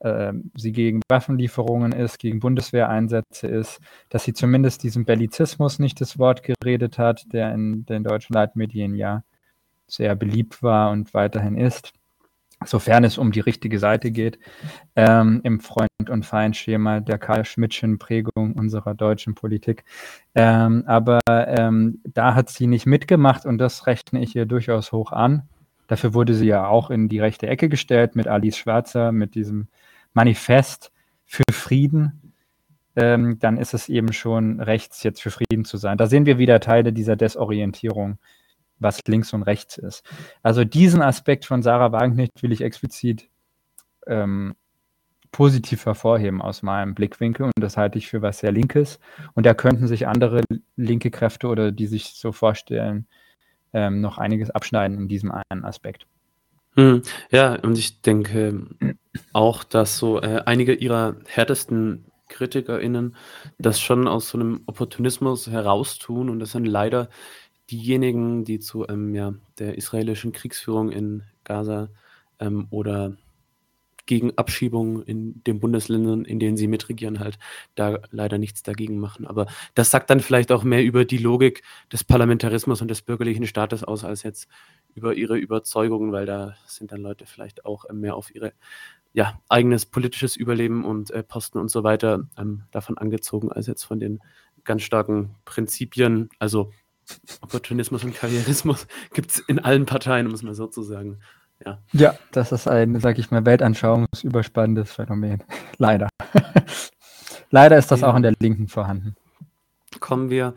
ähm, sie gegen Waffenlieferungen ist, gegen Bundeswehreinsätze ist, dass sie zumindest diesem Bellizismus nicht das Wort geredet hat, der in den deutschen Leitmedien ja sehr beliebt war und weiterhin ist sofern es um die richtige Seite geht, ähm, im Freund- und Feindschema der Karl-Schmidtschen Prägung unserer deutschen Politik. Ähm, aber ähm, da hat sie nicht mitgemacht und das rechne ich ihr durchaus hoch an. Dafür wurde sie ja auch in die rechte Ecke gestellt mit Alice Schwarzer, mit diesem Manifest für Frieden. Ähm, dann ist es eben schon rechts, jetzt für Frieden zu sein. Da sehen wir wieder Teile dieser Desorientierung was links und rechts ist. Also diesen Aspekt von Sarah Wagenknecht will ich explizit ähm, positiv hervorheben aus meinem Blickwinkel und das halte ich für was sehr Linkes. Und da könnten sich andere linke Kräfte oder die sich so vorstellen, ähm, noch einiges abschneiden in diesem einen Aspekt. Hm, ja, und ich denke auch, dass so äh, einige ihrer härtesten KritikerInnen das schon aus so einem Opportunismus heraustun und das sind leider diejenigen, die zu ähm, ja, der israelischen Kriegsführung in Gaza ähm, oder gegen Abschiebungen in den Bundesländern, in denen sie mitregieren, halt da leider nichts dagegen machen. Aber das sagt dann vielleicht auch mehr über die Logik des Parlamentarismus und des bürgerlichen Staates aus, als jetzt über ihre Überzeugungen, weil da sind dann Leute vielleicht auch mehr auf ihre ja, eigenes politisches Überleben und äh, Posten und so weiter ähm, davon angezogen, als jetzt von den ganz starken Prinzipien. Also Opportunismus und Karrierismus gibt es in allen Parteien, muss man so zu sagen. Ja. ja, das ist ein, sag ich mal, weltanschauungsüberspannendes Phänomen. Leider. Leider ist das ja. auch in der Linken vorhanden. Kommen wir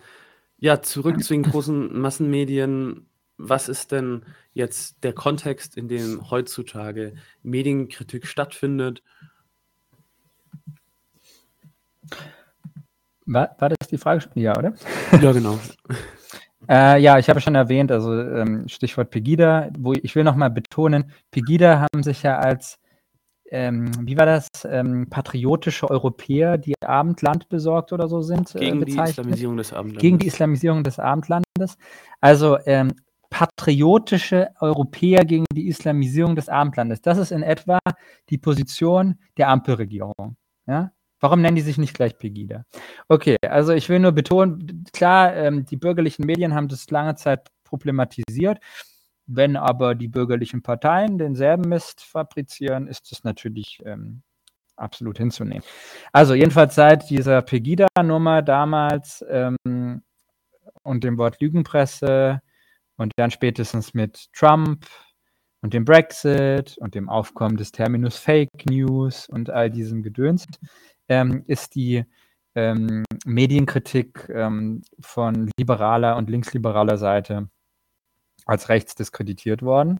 ja zurück zu den großen Massenmedien. Was ist denn jetzt der Kontext, in dem heutzutage Medienkritik stattfindet? War, war das die Frage? Ja, oder? Ja, genau. Äh, ja, ich habe schon erwähnt, also ähm, Stichwort Pegida, wo ich will nochmal betonen, Pegida haben sich ja als, ähm, wie war das, ähm, patriotische Europäer, die Abendland besorgt oder so sind, äh, Gegen bezeichnet. die Islamisierung des Abendlandes. Gegen die Islamisierung des Abendlandes. Also ähm, patriotische Europäer gegen die Islamisierung des Abendlandes. Das ist in etwa die Position der Ampelregierung. Ja? Warum nennen die sich nicht gleich Pegida? Okay, also ich will nur betonen, klar, ähm, die bürgerlichen Medien haben das lange Zeit problematisiert. Wenn aber die bürgerlichen Parteien denselben Mist fabrizieren, ist das natürlich ähm, absolut hinzunehmen. Also jedenfalls seit dieser Pegida-Nummer damals ähm, und dem Wort Lügenpresse und dann spätestens mit Trump und dem Brexit und dem Aufkommen des Terminus Fake News und all diesem Gedöns ähm, ist die ähm, Medienkritik ähm, von liberaler und linksliberaler Seite als rechts diskreditiert worden.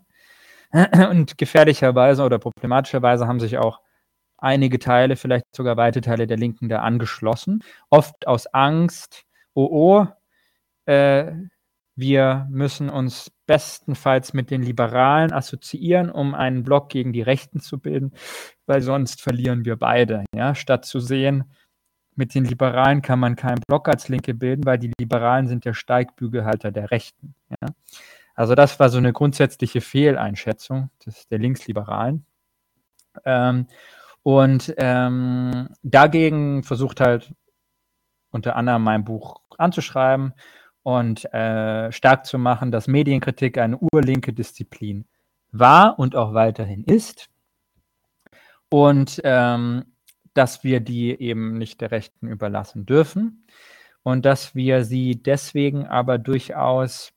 Und gefährlicherweise oder problematischerweise haben sich auch einige Teile, vielleicht sogar weite Teile der Linken da angeschlossen. Oft aus Angst, oh oh, äh, wir müssen uns bestenfalls mit den Liberalen assoziieren, um einen Block gegen die Rechten zu bilden, weil sonst verlieren wir beide. Ja? Statt zu sehen, mit den Liberalen kann man keinen Block als Linke bilden, weil die Liberalen sind der Steigbügelhalter der Rechten. Ja? Also das war so eine grundsätzliche Fehleinschätzung des, der Linksliberalen. Ähm, und ähm, dagegen versucht halt unter anderem mein Buch anzuschreiben und äh, stark zu machen, dass Medienkritik eine urlinke Disziplin war und auch weiterhin ist. Und ähm, dass wir die eben nicht der Rechten überlassen dürfen und dass wir sie deswegen aber durchaus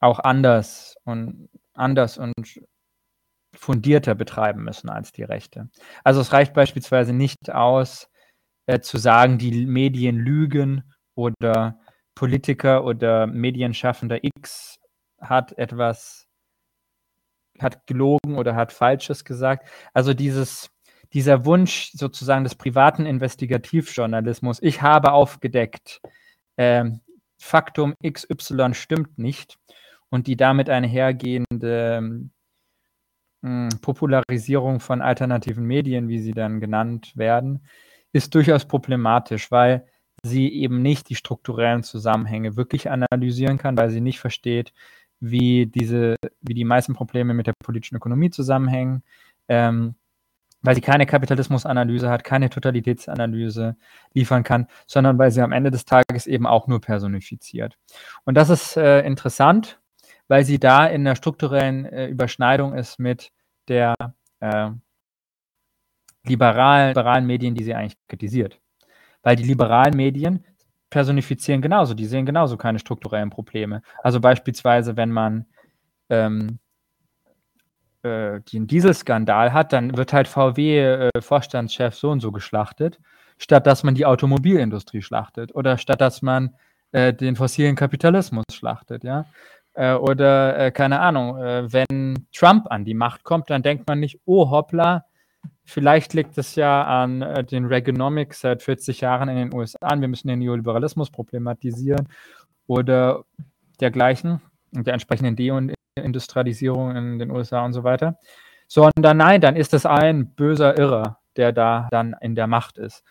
auch anders und anders und fundierter betreiben müssen als die Rechte. Also es reicht beispielsweise nicht aus, äh, zu sagen, die Medien lügen oder Politiker oder Medienschaffender X hat etwas, hat gelogen oder hat Falsches gesagt. Also dieses, dieser Wunsch sozusagen des privaten Investigativjournalismus, ich habe aufgedeckt, äh, Faktum XY stimmt nicht und die damit einhergehende äh, Popularisierung von alternativen Medien, wie sie dann genannt werden, ist durchaus problematisch, weil sie eben nicht die strukturellen Zusammenhänge wirklich analysieren kann, weil sie nicht versteht, wie diese, wie die meisten Probleme mit der politischen Ökonomie zusammenhängen, ähm, weil sie keine Kapitalismusanalyse hat, keine Totalitätsanalyse liefern kann, sondern weil sie am Ende des Tages eben auch nur personifiziert. Und das ist äh, interessant, weil sie da in der strukturellen äh, Überschneidung ist mit der äh, liberalen, liberalen Medien, die sie eigentlich kritisiert. Weil die liberalen Medien personifizieren genauso, die sehen genauso keine strukturellen Probleme. Also beispielsweise, wenn man ähm, äh, den Dieselskandal hat, dann wird halt VW-Vorstandschef äh, so und so geschlachtet, statt dass man die Automobilindustrie schlachtet oder statt dass man äh, den fossilen Kapitalismus schlachtet, ja. Äh, oder äh, keine Ahnung, äh, wenn Trump an die Macht kommt, dann denkt man nicht, oh hoppla, Vielleicht liegt es ja an äh, den Reaganomics seit 40 Jahren in den USA. Wir müssen den Neoliberalismus problematisieren oder dergleichen und der entsprechenden Deindustrialisierung in den USA und so weiter. Sondern nein, dann ist es ein böser Irrer, der da dann in der Macht ist.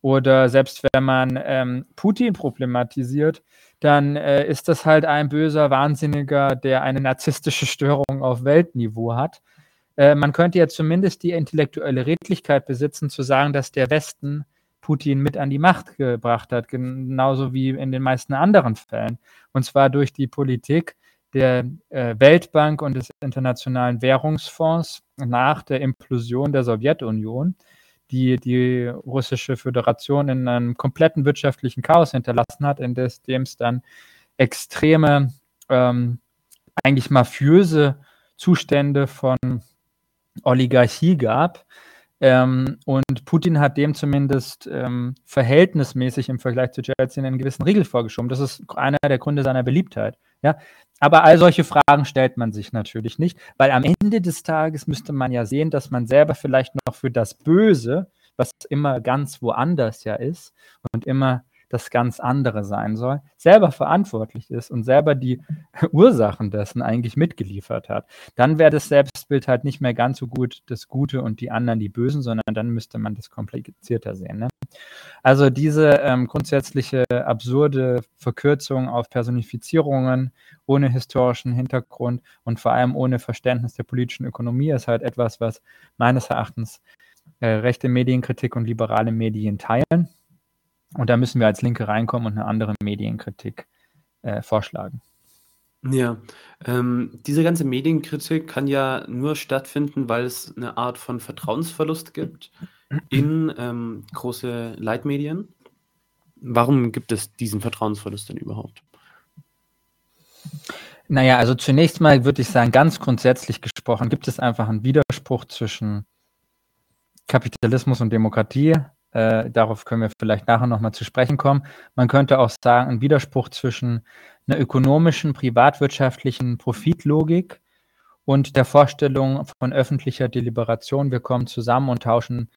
Oder selbst wenn man ähm, Putin problematisiert, dann äh, ist das halt ein böser Wahnsinniger, der eine narzisstische Störung auf Weltniveau hat äh, man könnte ja zumindest die intellektuelle Redlichkeit besitzen, zu sagen, dass der Westen Putin mit an die Macht gebracht hat, genauso wie in den meisten anderen Fällen. Und zwar durch die Politik der äh, Weltbank und des Internationalen Währungsfonds nach der Implosion der Sowjetunion, die die russische Föderation in einem kompletten wirtschaftlichen Chaos hinterlassen hat, in dem es dann extreme, ähm, eigentlich mafiöse Zustände von Oligarchie gab. Ähm, und Putin hat dem zumindest ähm, verhältnismäßig im Vergleich zu Jelzin einen gewissen Riegel vorgeschoben. Das ist einer der Gründe seiner Beliebtheit. Ja? Aber all solche Fragen stellt man sich natürlich nicht, weil am Ende des Tages müsste man ja sehen, dass man selber vielleicht noch für das Böse, was immer ganz woanders ja ist und immer das ganz andere sein soll, selber verantwortlich ist und selber die Ursachen dessen eigentlich mitgeliefert hat, dann wäre das Selbstbild halt nicht mehr ganz so gut das Gute und die anderen die Bösen, sondern dann müsste man das komplizierter sehen. Ne? Also diese ähm, grundsätzliche absurde Verkürzung auf Personifizierungen ohne historischen Hintergrund und vor allem ohne Verständnis der politischen Ökonomie ist halt etwas, was meines Erachtens äh, rechte Medienkritik und liberale Medien teilen. Und da müssen wir als Linke reinkommen und eine andere Medienkritik äh, vorschlagen. Ja, ähm, diese ganze Medienkritik kann ja nur stattfinden, weil es eine Art von Vertrauensverlust gibt in ähm, große Leitmedien. Warum gibt es diesen Vertrauensverlust denn überhaupt? Naja, also zunächst mal würde ich sagen, ganz grundsätzlich gesprochen, gibt es einfach einen Widerspruch zwischen Kapitalismus und Demokratie. Äh, darauf können wir vielleicht nachher nochmal zu sprechen kommen. Man könnte auch sagen, ein Widerspruch zwischen einer ökonomischen, privatwirtschaftlichen Profitlogik und der Vorstellung von öffentlicher Deliberation. Wir kommen zusammen und tauschen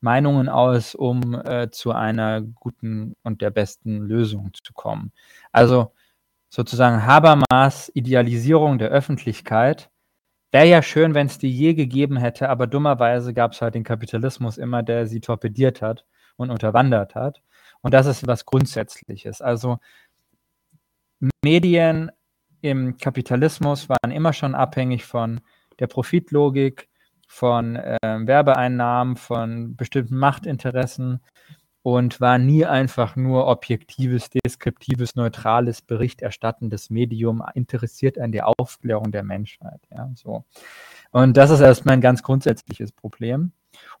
Meinungen aus, um äh, zu einer guten und der besten Lösung zu kommen. Also sozusagen Habermas Idealisierung der Öffentlichkeit Wäre ja schön, wenn es die je gegeben hätte, aber dummerweise gab es halt den Kapitalismus immer, der sie torpediert hat und unterwandert hat. Und das ist was Grundsätzliches. Also Medien im Kapitalismus waren immer schon abhängig von der Profitlogik, von äh, Werbeeinnahmen, von bestimmten Machtinteressen und war nie einfach nur objektives, deskriptives, neutrales, berichterstattendes Medium, interessiert an der Aufklärung der Menschheit. Ja, so. Und das ist erstmal ein ganz grundsätzliches Problem.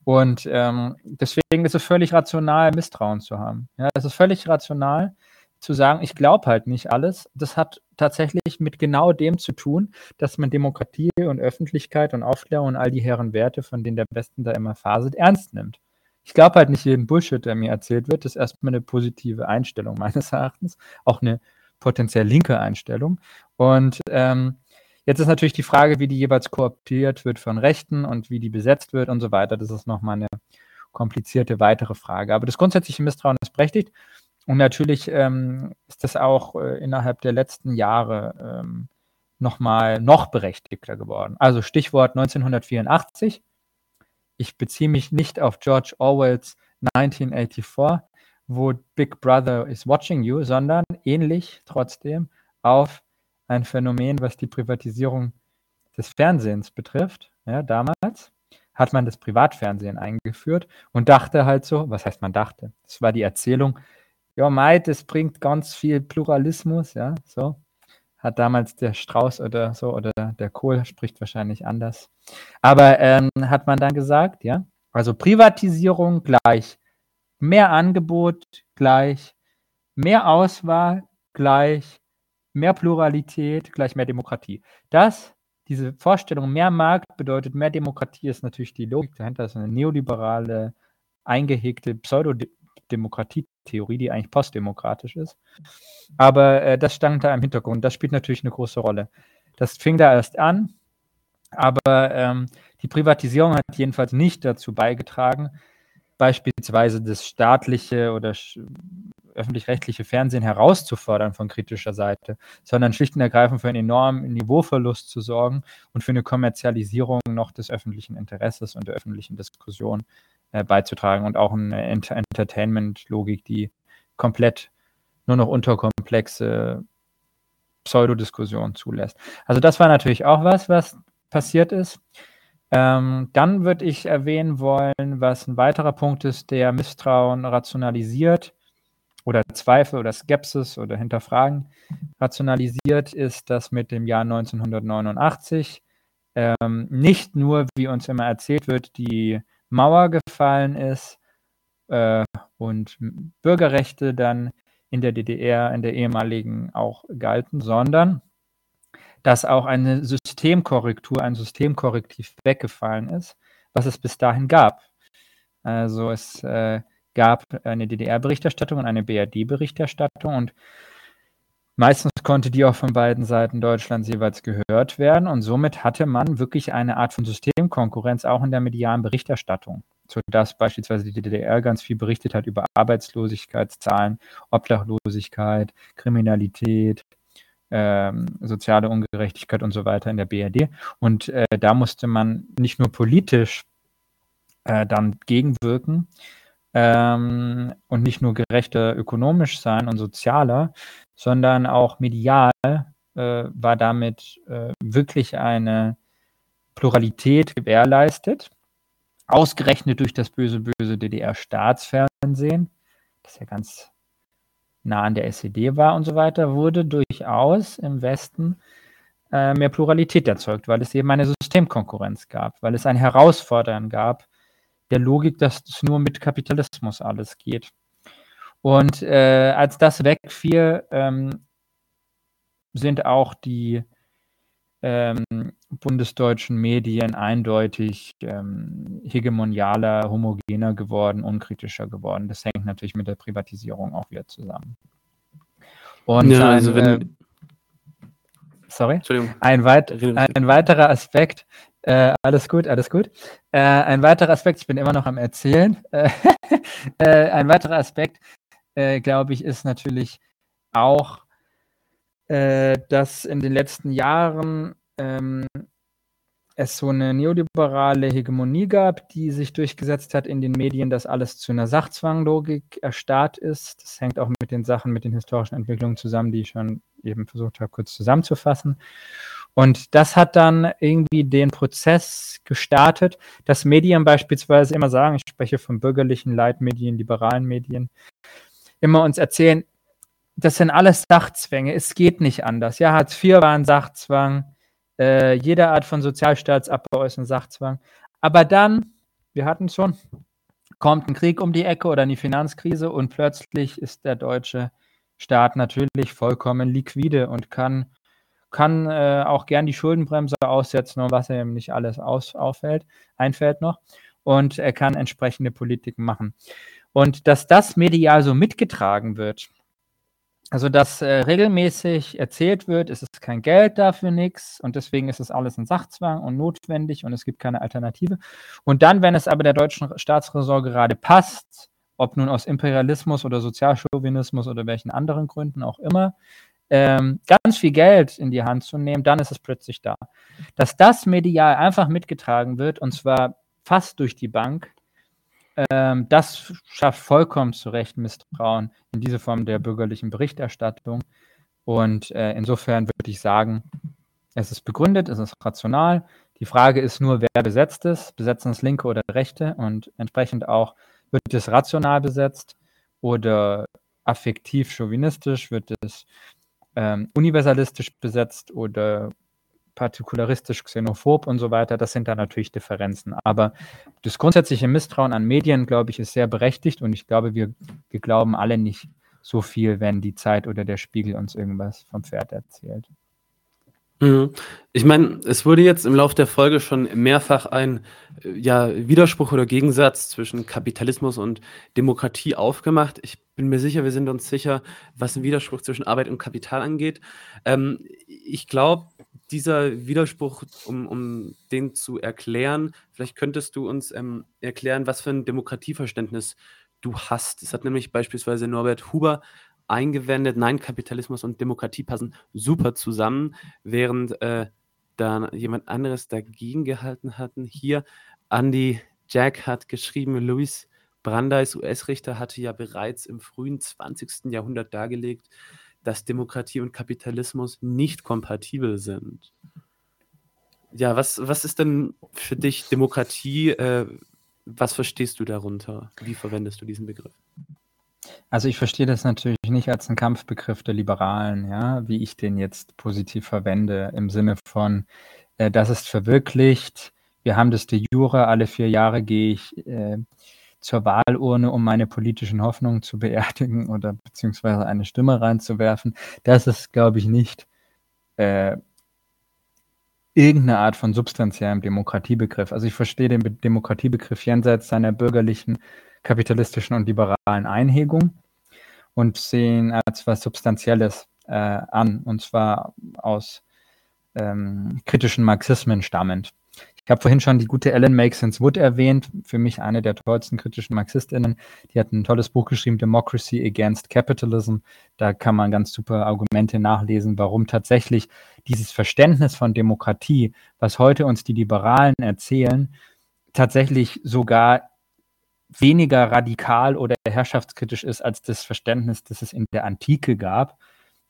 Und ähm, deswegen ist es völlig rational, Misstrauen zu haben. Ja, es ist völlig rational zu sagen, ich glaube halt nicht alles. Das hat tatsächlich mit genau dem zu tun, dass man Demokratie und Öffentlichkeit und Aufklärung und all die Herren Werte, von denen der Westen da immer faselt, ernst nimmt ich glaube halt nicht jeden Bullshit, der mir erzählt wird. Das ist erstmal eine positive Einstellung meines Erachtens. Auch eine potenziell linke Einstellung. Und ähm, jetzt ist natürlich die Frage, wie die jeweils kooptiert wird von Rechten und wie die besetzt wird und so weiter. Das ist nochmal eine komplizierte weitere Frage. Aber das grundsätzliche Misstrauen ist berechtigt. Und natürlich ähm, ist das auch äh, innerhalb der letzten Jahre ähm, nochmal noch berechtigter geworden. Also Stichwort 1984 ich beziehe mich nicht auf George Orwells 1984, wo Big Brother is watching you, sondern ähnlich trotzdem auf ein Phänomen, was die Privatisierung des Fernsehens betrifft. Ja, damals hat man das Privatfernsehen eingeführt und dachte halt so, was heißt man dachte? Das war die Erzählung, ja, Mai, das bringt ganz viel Pluralismus, ja, so hat damals der Strauß oder so oder der Kohl spricht wahrscheinlich anders. Aber ähm, hat man dann gesagt, ja, also Privatisierung gleich mehr Angebot gleich mehr Auswahl gleich mehr Pluralität gleich mehr Demokratie. Das, diese Vorstellung, mehr Markt bedeutet mehr Demokratie, ist natürlich die Logik dahinter, das ist eine neoliberale, eingehegte Pseudodemokratie Theorie, die eigentlich postdemokratisch ist. Aber äh, das stand da im Hintergrund. Das spielt natürlich eine große Rolle. Das fing da erst an, aber ähm, die Privatisierung hat jedenfalls nicht dazu beigetragen, beispielsweise das staatliche oder öffentlich-rechtliche Fernsehen herauszufordern von kritischer Seite, sondern schlicht und ergreifend für einen enormen Niveauverlust zu sorgen und für eine Kommerzialisierung noch des öffentlichen Interesses und der öffentlichen Diskussion äh, beizutragen und auch eine Ent Entertainment-Logik, die komplett nur noch unterkomplexe Pseudodiskussionen zulässt. Also das war natürlich auch was, was passiert ist. Ähm, dann würde ich erwähnen wollen, was ein weiterer Punkt ist, der Misstrauen rationalisiert oder Zweifel oder Skepsis oder Hinterfragen rationalisiert, ist das mit dem Jahr 1989 ähm, nicht nur, wie uns immer erzählt wird, die Mauer gefallen ist äh, und Bürgerrechte dann in der DDR, in der ehemaligen auch galten, sondern dass auch eine Systemkorrektur, ein Systemkorrektiv weggefallen ist, was es bis dahin gab. Also es äh, gab eine DDR-Berichterstattung und eine BRD-Berichterstattung und meistens konnte die auch von beiden Seiten Deutschlands jeweils gehört werden und somit hatte man wirklich eine Art von Systemkonkurrenz auch in der medialen Berichterstattung, sodass beispielsweise die DDR ganz viel berichtet hat über Arbeitslosigkeitszahlen, Obdachlosigkeit, Kriminalität, ähm, soziale Ungerechtigkeit und so weiter in der BRD. Und äh, da musste man nicht nur politisch äh, dann gegenwirken ähm, und nicht nur gerechter ökonomisch sein und sozialer, sondern auch medial äh, war damit äh, wirklich eine Pluralität gewährleistet, ausgerechnet durch das böse, böse DDR-Staatsfernsehen, das ja ganz nah an der SED war und so weiter, wurde durchaus im Westen äh, mehr Pluralität erzeugt, weil es eben eine Systemkonkurrenz gab, weil es ein Herausfordern gab der Logik, dass es nur mit Kapitalismus alles geht. Und äh, als das wegfiel, ähm, sind auch die ähm, bundesdeutschen Medien eindeutig ähm, hegemonialer, homogener geworden, unkritischer geworden. Das hängt natürlich mit der Privatisierung auch wieder zusammen. Und ja, also wenn, äh, sorry, ein, weit, ein, weiterer Aspekt, äh, alles gut, alles gut. Äh, ein weiterer Aspekt, ich bin immer noch am Erzählen. Äh, äh, ein weiterer Aspekt, äh, glaube ich, ist natürlich auch äh, dass in den letzten Jahren ähm, es so eine neoliberale Hegemonie gab, die sich durchgesetzt hat in den Medien, dass alles zu einer Sachzwanglogik erstarrt ist. Das hängt auch mit den Sachen, mit den historischen Entwicklungen zusammen, die ich schon eben versucht habe, kurz zusammenzufassen. Und das hat dann irgendwie den Prozess gestartet, dass Medien beispielsweise immer sagen, ich spreche von bürgerlichen Leitmedien, liberalen Medien, immer uns erzählen, das sind alles Sachzwänge. Es geht nicht anders. Ja, Hartz IV war ein Sachzwang. Äh, jede Art von Sozialstaatsabbau ist ein Sachzwang. Aber dann, wir hatten es schon, kommt ein Krieg um die Ecke oder eine Finanzkrise und plötzlich ist der deutsche Staat natürlich vollkommen liquide und kann, kann äh, auch gern die Schuldenbremse aussetzen und was ihm nicht alles aus, auffällt, einfällt noch. Und er kann entsprechende Politiken machen. Und dass das medial so mitgetragen wird, also, dass äh, regelmäßig erzählt wird, es ist kein Geld dafür nichts und deswegen ist es alles ein Sachzwang und notwendig und es gibt keine Alternative. Und dann, wenn es aber der deutschen Staatsräson gerade passt, ob nun aus Imperialismus oder Sozialchauvinismus oder welchen anderen Gründen auch immer, ähm, ganz viel Geld in die Hand zu nehmen, dann ist es plötzlich da. Dass das medial einfach mitgetragen wird und zwar fast durch die Bank, ähm, das schafft vollkommen zu Recht Misstrauen in diese Form der bürgerlichen Berichterstattung. Und äh, insofern würde ich sagen, es ist begründet, es ist rational. Die Frage ist nur, wer besetzt es? Besetzen es Linke oder Rechte? Und entsprechend auch, wird es rational besetzt oder affektiv chauvinistisch? Wird es ähm, universalistisch besetzt oder partikularistisch, xenophob und so weiter, das sind da natürlich Differenzen. Aber das grundsätzliche Misstrauen an Medien, glaube ich, ist sehr berechtigt und ich glaube, wir, wir glauben alle nicht so viel, wenn die Zeit oder der Spiegel uns irgendwas vom Pferd erzählt. Mhm. Ich meine, es wurde jetzt im Laufe der Folge schon mehrfach ein äh, ja, Widerspruch oder Gegensatz zwischen Kapitalismus und Demokratie aufgemacht. Ich bin mir sicher, wir sind uns sicher, was ein Widerspruch zwischen Arbeit und Kapital angeht. Ähm, ich glaube, dieser Widerspruch, um, um den zu erklären, vielleicht könntest du uns ähm, erklären, was für ein Demokratieverständnis du hast. Es hat nämlich beispielsweise Norbert Huber eingewendet, nein, Kapitalismus und Demokratie passen super zusammen, während äh, da jemand anderes dagegen gehalten hatten. Hier, Andy Jack hat geschrieben, Luis Brandeis, US-Richter, hatte ja bereits im frühen 20. Jahrhundert dargelegt, dass Demokratie und Kapitalismus nicht kompatibel sind. Ja, was, was ist denn für dich Demokratie? Äh, was verstehst du darunter? Wie verwendest du diesen Begriff? Also ich verstehe das natürlich nicht als einen Kampfbegriff der Liberalen, ja, wie ich den jetzt positiv verwende, im Sinne von, äh, das ist verwirklicht, wir haben das de jure, alle vier Jahre gehe ich äh, zur Wahlurne, um meine politischen Hoffnungen zu beerdigen oder beziehungsweise eine Stimme reinzuwerfen. Das ist, glaube ich, nicht äh, irgendeine Art von substanziellem Demokratiebegriff. Also ich verstehe den Demokratiebegriff jenseits seiner bürgerlichen, kapitalistischen und liberalen Einhegung und sehe ihn als was Substanzielles äh, an, und zwar aus ähm, kritischen Marxismen stammend. Ich habe vorhin schon die gute Ellen Makesons Wood erwähnt, für mich eine der tollsten kritischen Marxistinnen. Die hat ein tolles Buch geschrieben, Democracy Against Capitalism. Da kann man ganz super Argumente nachlesen, warum tatsächlich dieses Verständnis von Demokratie, was heute uns die Liberalen erzählen, tatsächlich sogar weniger radikal oder herrschaftskritisch ist als das Verständnis, das es in der Antike gab,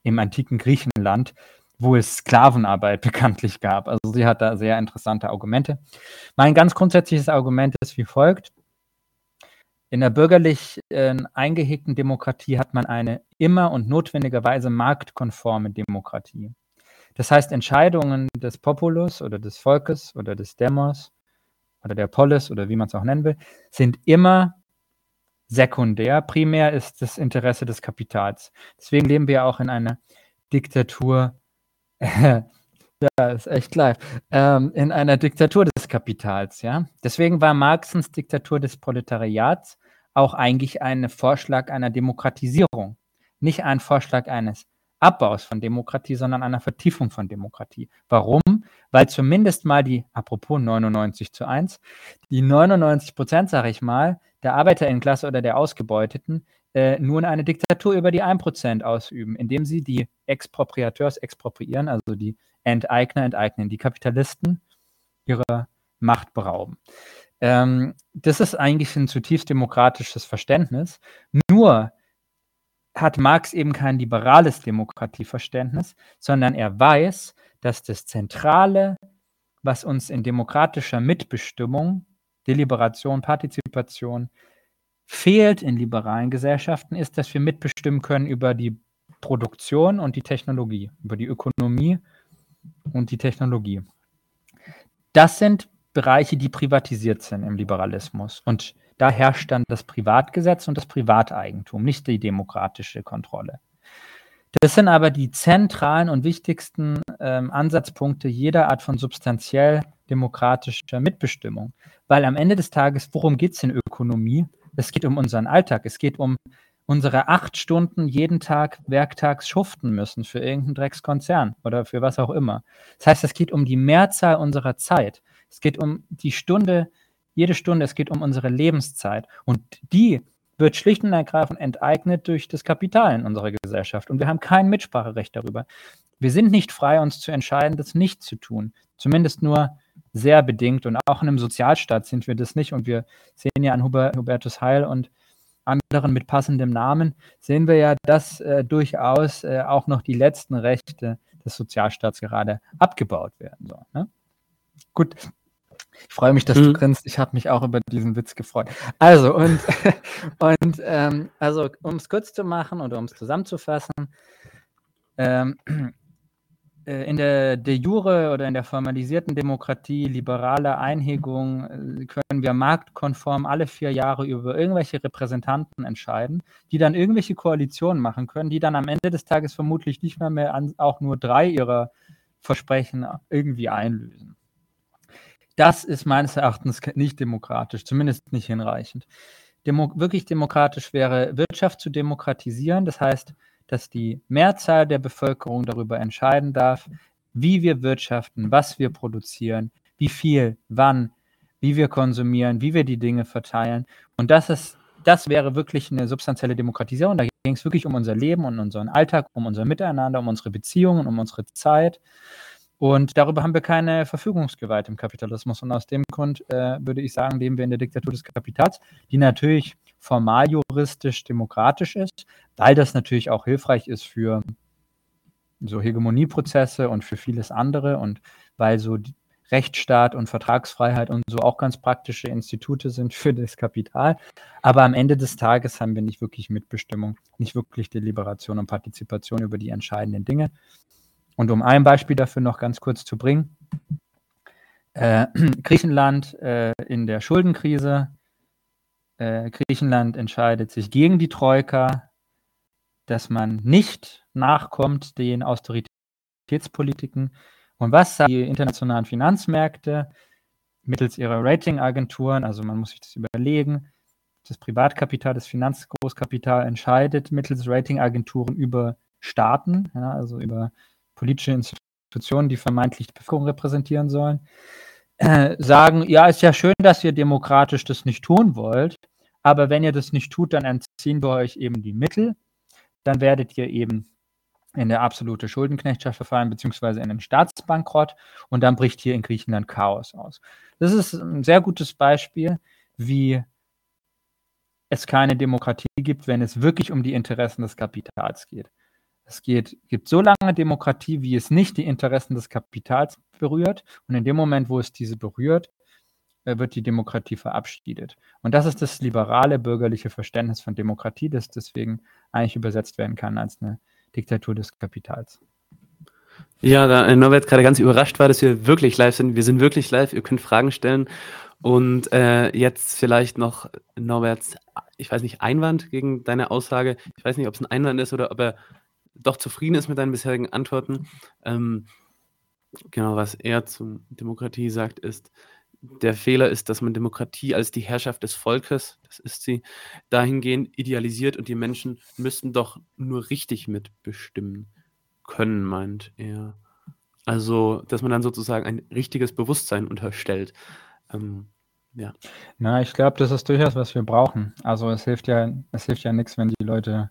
im antiken Griechenland, wo es Sklavenarbeit bekanntlich gab. Also sie hat da sehr interessante Argumente. Mein ganz grundsätzliches Argument ist wie folgt. In der bürgerlich äh, eingehegten Demokratie hat man eine immer und notwendigerweise marktkonforme Demokratie. Das heißt, Entscheidungen des Populus oder des Volkes oder des Demos oder der Polis oder wie man es auch nennen will, sind immer sekundär. Primär ist das Interesse des Kapitals. Deswegen leben wir auch in einer Diktatur Ja, ist echt live. Ähm, in einer Diktatur des Kapitals, ja. Deswegen war Marxens Diktatur des Proletariats auch eigentlich ein Vorschlag einer Demokratisierung. Nicht ein Vorschlag eines Abbaus von Demokratie, sondern einer Vertiefung von Demokratie. Warum? Weil zumindest mal die, apropos 99 zu 1, die 99 Prozent, sage ich mal, der Arbeiterinnenklasse oder der Ausgebeuteten äh, nun eine Diktatur über die 1% ausüben, indem sie die Expropriateurs expropriieren, also die Enteigner enteignen, die Kapitalisten ihre Macht berauben. Ähm, das ist eigentlich ein zutiefst demokratisches Verständnis. Nur hat Marx eben kein liberales Demokratieverständnis, sondern er weiß, dass das Zentrale, was uns in demokratischer Mitbestimmung, Deliberation, Partizipation fehlt in liberalen Gesellschaften, ist, dass wir mitbestimmen können über die Produktion und die Technologie, über die Ökonomie und die Technologie. Das sind Bereiche, die privatisiert sind im Liberalismus. Und da herrscht dann das Privatgesetz und das Privateigentum, nicht die demokratische Kontrolle. Das sind aber die zentralen und wichtigsten ähm, Ansatzpunkte jeder Art von substanziell demokratischer Mitbestimmung. Weil am Ende des Tages, worum geht es in Ökonomie? Es geht um unseren Alltag. Es geht um unsere acht Stunden jeden Tag werktags schuften müssen für irgendeinen Dreckskonzern oder für was auch immer. Das heißt, es geht um die Mehrzahl unserer Zeit. Es geht um die Stunde, jede Stunde, es geht um unsere Lebenszeit. Und die wird schlicht und ergreifend enteignet durch das Kapital in unserer Gesellschaft. Und wir haben kein Mitspracherecht darüber. Wir sind nicht frei, uns zu entscheiden, das nicht zu tun. Zumindest nur sehr bedingt und auch in einem Sozialstaat sind wir das nicht. Und wir sehen ja an Hubertus Heil und anderen mit passendem Namen, sehen wir ja, dass äh, durchaus äh, auch noch die letzten Rechte des Sozialstaats gerade abgebaut werden. So, ne? Gut, ich freue mich, dass mhm. du grinst. Ich habe mich auch über diesen Witz gefreut. Also, und, und ähm, also, um es kurz zu machen oder um es zusammenzufassen, ähm, äh, in der de jure oder in der formalisierten Demokratie, liberale Einhegung, äh, können wir marktkonform alle vier Jahre über irgendwelche Repräsentanten entscheiden, die dann irgendwelche Koalitionen machen können, die dann am Ende des Tages vermutlich nicht mehr, mehr an, auch nur drei ihrer Versprechen irgendwie einlösen. Das ist meines Erachtens nicht demokratisch, zumindest nicht hinreichend. Demo wirklich demokratisch wäre, Wirtschaft zu demokratisieren, das heißt, dass die Mehrzahl der Bevölkerung darüber entscheiden darf, wie wir wirtschaften, was wir produzieren, wie viel, wann, wie wir konsumieren, wie wir die Dinge verteilen. Und das ist, das wäre wirklich eine substanzielle Demokratisierung. Da ging es wirklich um unser Leben und unseren Alltag, um unser Miteinander, um unsere Beziehungen, um unsere Zeit. Und darüber haben wir keine Verfügungsgewalt im Kapitalismus. Und aus dem Grund äh, würde ich sagen, leben wir in der Diktatur des Kapitals, die natürlich formal juristisch demokratisch ist, weil das natürlich auch hilfreich ist für so Hegemonieprozesse und für vieles andere und weil so Rechtsstaat und Vertragsfreiheit und so auch ganz praktische Institute sind für das Kapital. Aber am Ende des Tages haben wir nicht wirklich Mitbestimmung, nicht wirklich Deliberation und Partizipation über die entscheidenden Dinge. Und um ein Beispiel dafür noch ganz kurz zu bringen, äh, Griechenland äh, in der Schuldenkrise, äh, Griechenland entscheidet sich gegen die Troika, dass man nicht nachkommt den Austeritätspolitiken und was sagen die internationalen Finanzmärkte mittels ihrer Ratingagenturen? Also man muss sich das überlegen. Das Privatkapital, das Finanzgroßkapital entscheidet mittels Ratingagenturen über Staaten, ja, also über politische Institutionen, die vermeintlich die Bevölkerung repräsentieren sollen. Äh, sagen, ja, ist ja schön, dass ihr demokratisch das nicht tun wollt, aber wenn ihr das nicht tut, dann entziehen wir euch eben die Mittel. Dann werdet ihr eben in der absolute Schuldenknechtschaft verfallen, beziehungsweise in den Staatsbankrott und dann bricht hier in Griechenland Chaos aus. Das ist ein sehr gutes Beispiel, wie es keine Demokratie gibt, wenn es wirklich um die Interessen des Kapitals geht. Es geht, gibt so lange Demokratie, wie es nicht die Interessen des Kapitals berührt. Und in dem Moment, wo es diese berührt, äh, wird die Demokratie verabschiedet. Und das ist das liberale bürgerliche Verständnis von Demokratie, das deswegen eigentlich übersetzt werden kann als eine Diktatur des Kapitals. Ja, da äh, Norbert gerade ganz überrascht war, dass wir wirklich live sind. Wir sind wirklich live, ihr könnt Fragen stellen. Und äh, jetzt vielleicht noch Norberts, ich weiß nicht, Einwand gegen deine Aussage. Ich weiß nicht, ob es ein Einwand ist oder ob er doch zufrieden ist mit deinen bisherigen Antworten. Ähm, genau, was er zur Demokratie sagt, ist, der Fehler ist, dass man Demokratie als die Herrschaft des Volkes, das ist sie, dahingehend idealisiert und die Menschen müssten doch nur richtig mitbestimmen können, meint er. Also, dass man dann sozusagen ein richtiges Bewusstsein unterstellt. Ähm, ja. Na, ich glaube, das ist durchaus, was wir brauchen. Also es hilft ja, es hilft ja nichts, wenn die Leute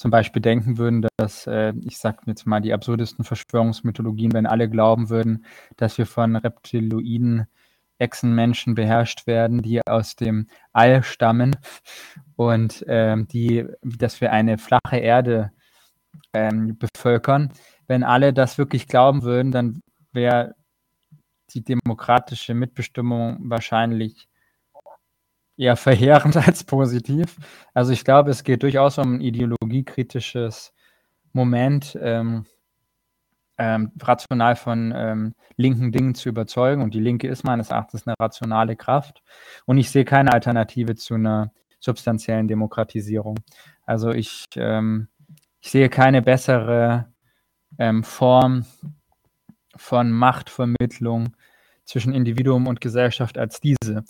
zum Beispiel denken würden, dass, äh, ich sag jetzt mal, die absurdesten Verschwörungsmythologien, wenn alle glauben würden, dass wir von Reptiloiden Echsenmenschen beherrscht werden, die aus dem All stammen und ähm, die, dass wir eine flache Erde ähm, bevölkern. Wenn alle das wirklich glauben würden, dann wäre die demokratische Mitbestimmung wahrscheinlich eher verheerend als positiv. Also ich glaube, es geht durchaus um ein ideologiekritisches Moment. Ähm, ähm, rational von ähm, linken Dingen zu überzeugen. Und die Linke ist meines Erachtens eine rationale Kraft. Und ich sehe keine Alternative zu einer substanziellen Demokratisierung. Also ich, ähm, ich sehe keine bessere ähm, Form von Machtvermittlung zwischen Individuum und Gesellschaft als diese.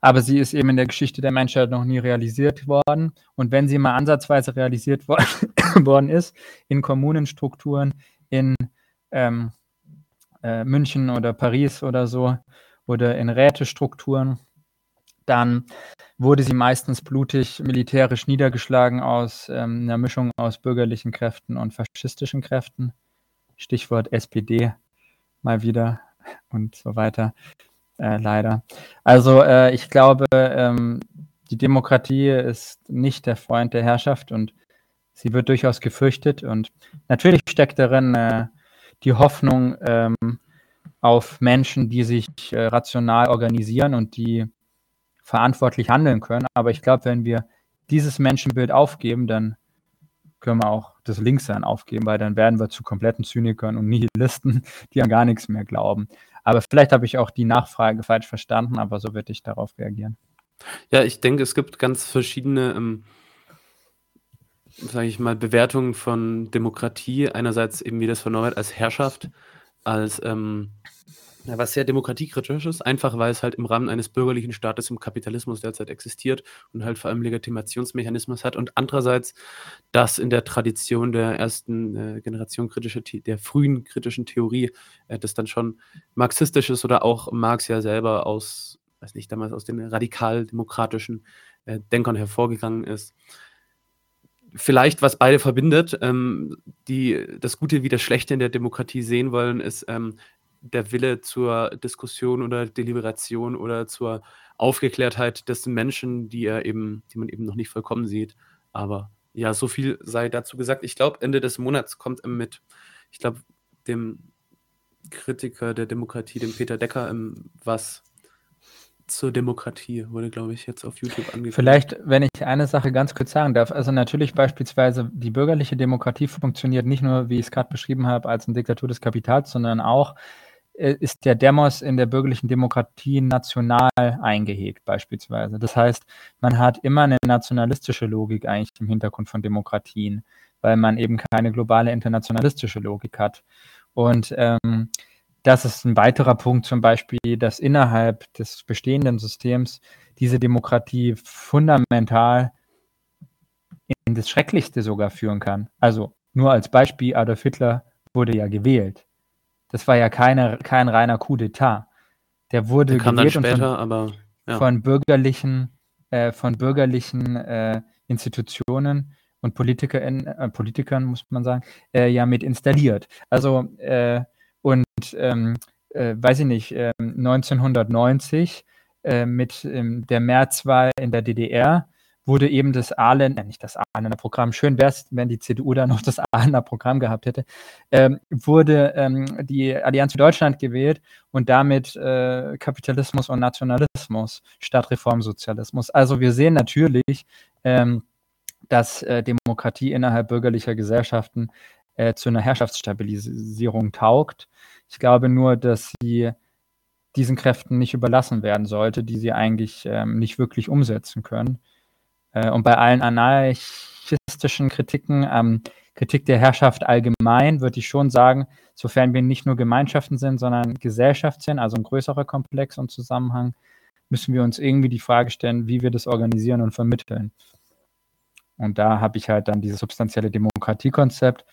Aber sie ist eben in der Geschichte der Menschheit noch nie realisiert worden. Und wenn sie mal ansatzweise realisiert worden ist, in Kommunenstrukturen, in ähm, äh, München oder Paris oder so oder in Rätestrukturen, dann wurde sie meistens blutig militärisch niedergeschlagen aus ähm, einer Mischung aus bürgerlichen Kräften und faschistischen Kräften. Stichwort SPD mal wieder und so weiter. Äh, leider. Also äh, ich glaube, ähm, die Demokratie ist nicht der Freund der Herrschaft und sie wird durchaus gefürchtet. Und natürlich steckt darin äh, die Hoffnung ähm, auf Menschen, die sich äh, rational organisieren und die verantwortlich handeln können. Aber ich glaube, wenn wir dieses Menschenbild aufgeben, dann können wir auch das Linkssein aufgeben, weil dann werden wir zu kompletten Zynikern und Nihilisten, die an gar nichts mehr glauben. Aber vielleicht habe ich auch die Nachfrage falsch verstanden, aber so würde ich darauf reagieren. Ja, ich denke, es gibt ganz verschiedene ähm, sage ich mal, Bewertung von Demokratie. Einerseits eben, wie das von Norbert als Herrschaft, als ähm, ja, was sehr demokratiekritisch ist, einfach weil es halt im Rahmen eines bürgerlichen Staates im Kapitalismus derzeit existiert und halt vor allem Legitimationsmechanismus hat. Und andererseits, dass in der Tradition der ersten äh, Generation kritische, der frühen kritischen Theorie, äh, das dann schon marxistisch ist oder auch Marx ja selber aus, weiß nicht, damals aus den radikal-demokratischen äh, Denkern hervorgegangen ist vielleicht, was beide verbindet, ähm, die das Gute wie das Schlechte in der Demokratie sehen wollen, ist ähm, der Wille zur Diskussion oder Deliberation oder zur Aufgeklärtheit des Menschen, die er eben, die man eben noch nicht vollkommen sieht. Aber ja, so viel sei dazu gesagt. Ich glaube, Ende des Monats kommt mit, ich glaube, dem Kritiker der Demokratie, dem Peter Decker, ähm, was zur Demokratie wurde, glaube ich, jetzt auf YouTube angekündigt. Vielleicht, wenn ich eine Sache ganz kurz sagen darf. Also natürlich beispielsweise die bürgerliche Demokratie funktioniert nicht nur, wie ich es gerade beschrieben habe, als eine Diktatur des Kapitals, sondern auch ist der Demos in der bürgerlichen Demokratie national eingehegt beispielsweise. Das heißt, man hat immer eine nationalistische Logik eigentlich im Hintergrund von Demokratien, weil man eben keine globale internationalistische Logik hat. Und ähm, das ist ein weiterer Punkt zum Beispiel, dass innerhalb des bestehenden Systems diese Demokratie fundamental in das Schrecklichste sogar führen kann. Also nur als Beispiel, Adolf Hitler wurde ja gewählt. Das war ja keine, kein reiner Coup d'etat. Der wurde Der gewählt später, von, aber, ja. von, bürgerlichen, äh, von bürgerlichen äh, Institutionen und Politikern, äh, Politikern muss man sagen, äh, ja mit installiert. Also äh, und ähm, äh, weiß ich nicht, äh, 1990 äh, mit ähm, der Märzwahl in der DDR wurde eben das Ahlen, äh, nicht das Ahlener Programm, schön wäre es, wenn die CDU da noch das Ahlener Programm gehabt hätte, ähm, wurde ähm, die Allianz für Deutschland gewählt und damit äh, Kapitalismus und Nationalismus statt Reformsozialismus. Also wir sehen natürlich, ähm, dass äh, Demokratie innerhalb bürgerlicher Gesellschaften äh, zu einer Herrschaftsstabilisierung taugt. Ich glaube nur, dass sie diesen Kräften nicht überlassen werden sollte, die sie eigentlich ähm, nicht wirklich umsetzen können. Äh, und bei allen anarchistischen Kritiken, ähm, Kritik der Herrschaft allgemein, würde ich schon sagen, sofern wir nicht nur Gemeinschaften sind, sondern Gesellschaft sind, also ein größerer Komplex und Zusammenhang, müssen wir uns irgendwie die Frage stellen, wie wir das organisieren und vermitteln. Und da habe ich halt dann dieses substanzielle Demokratiekonzept,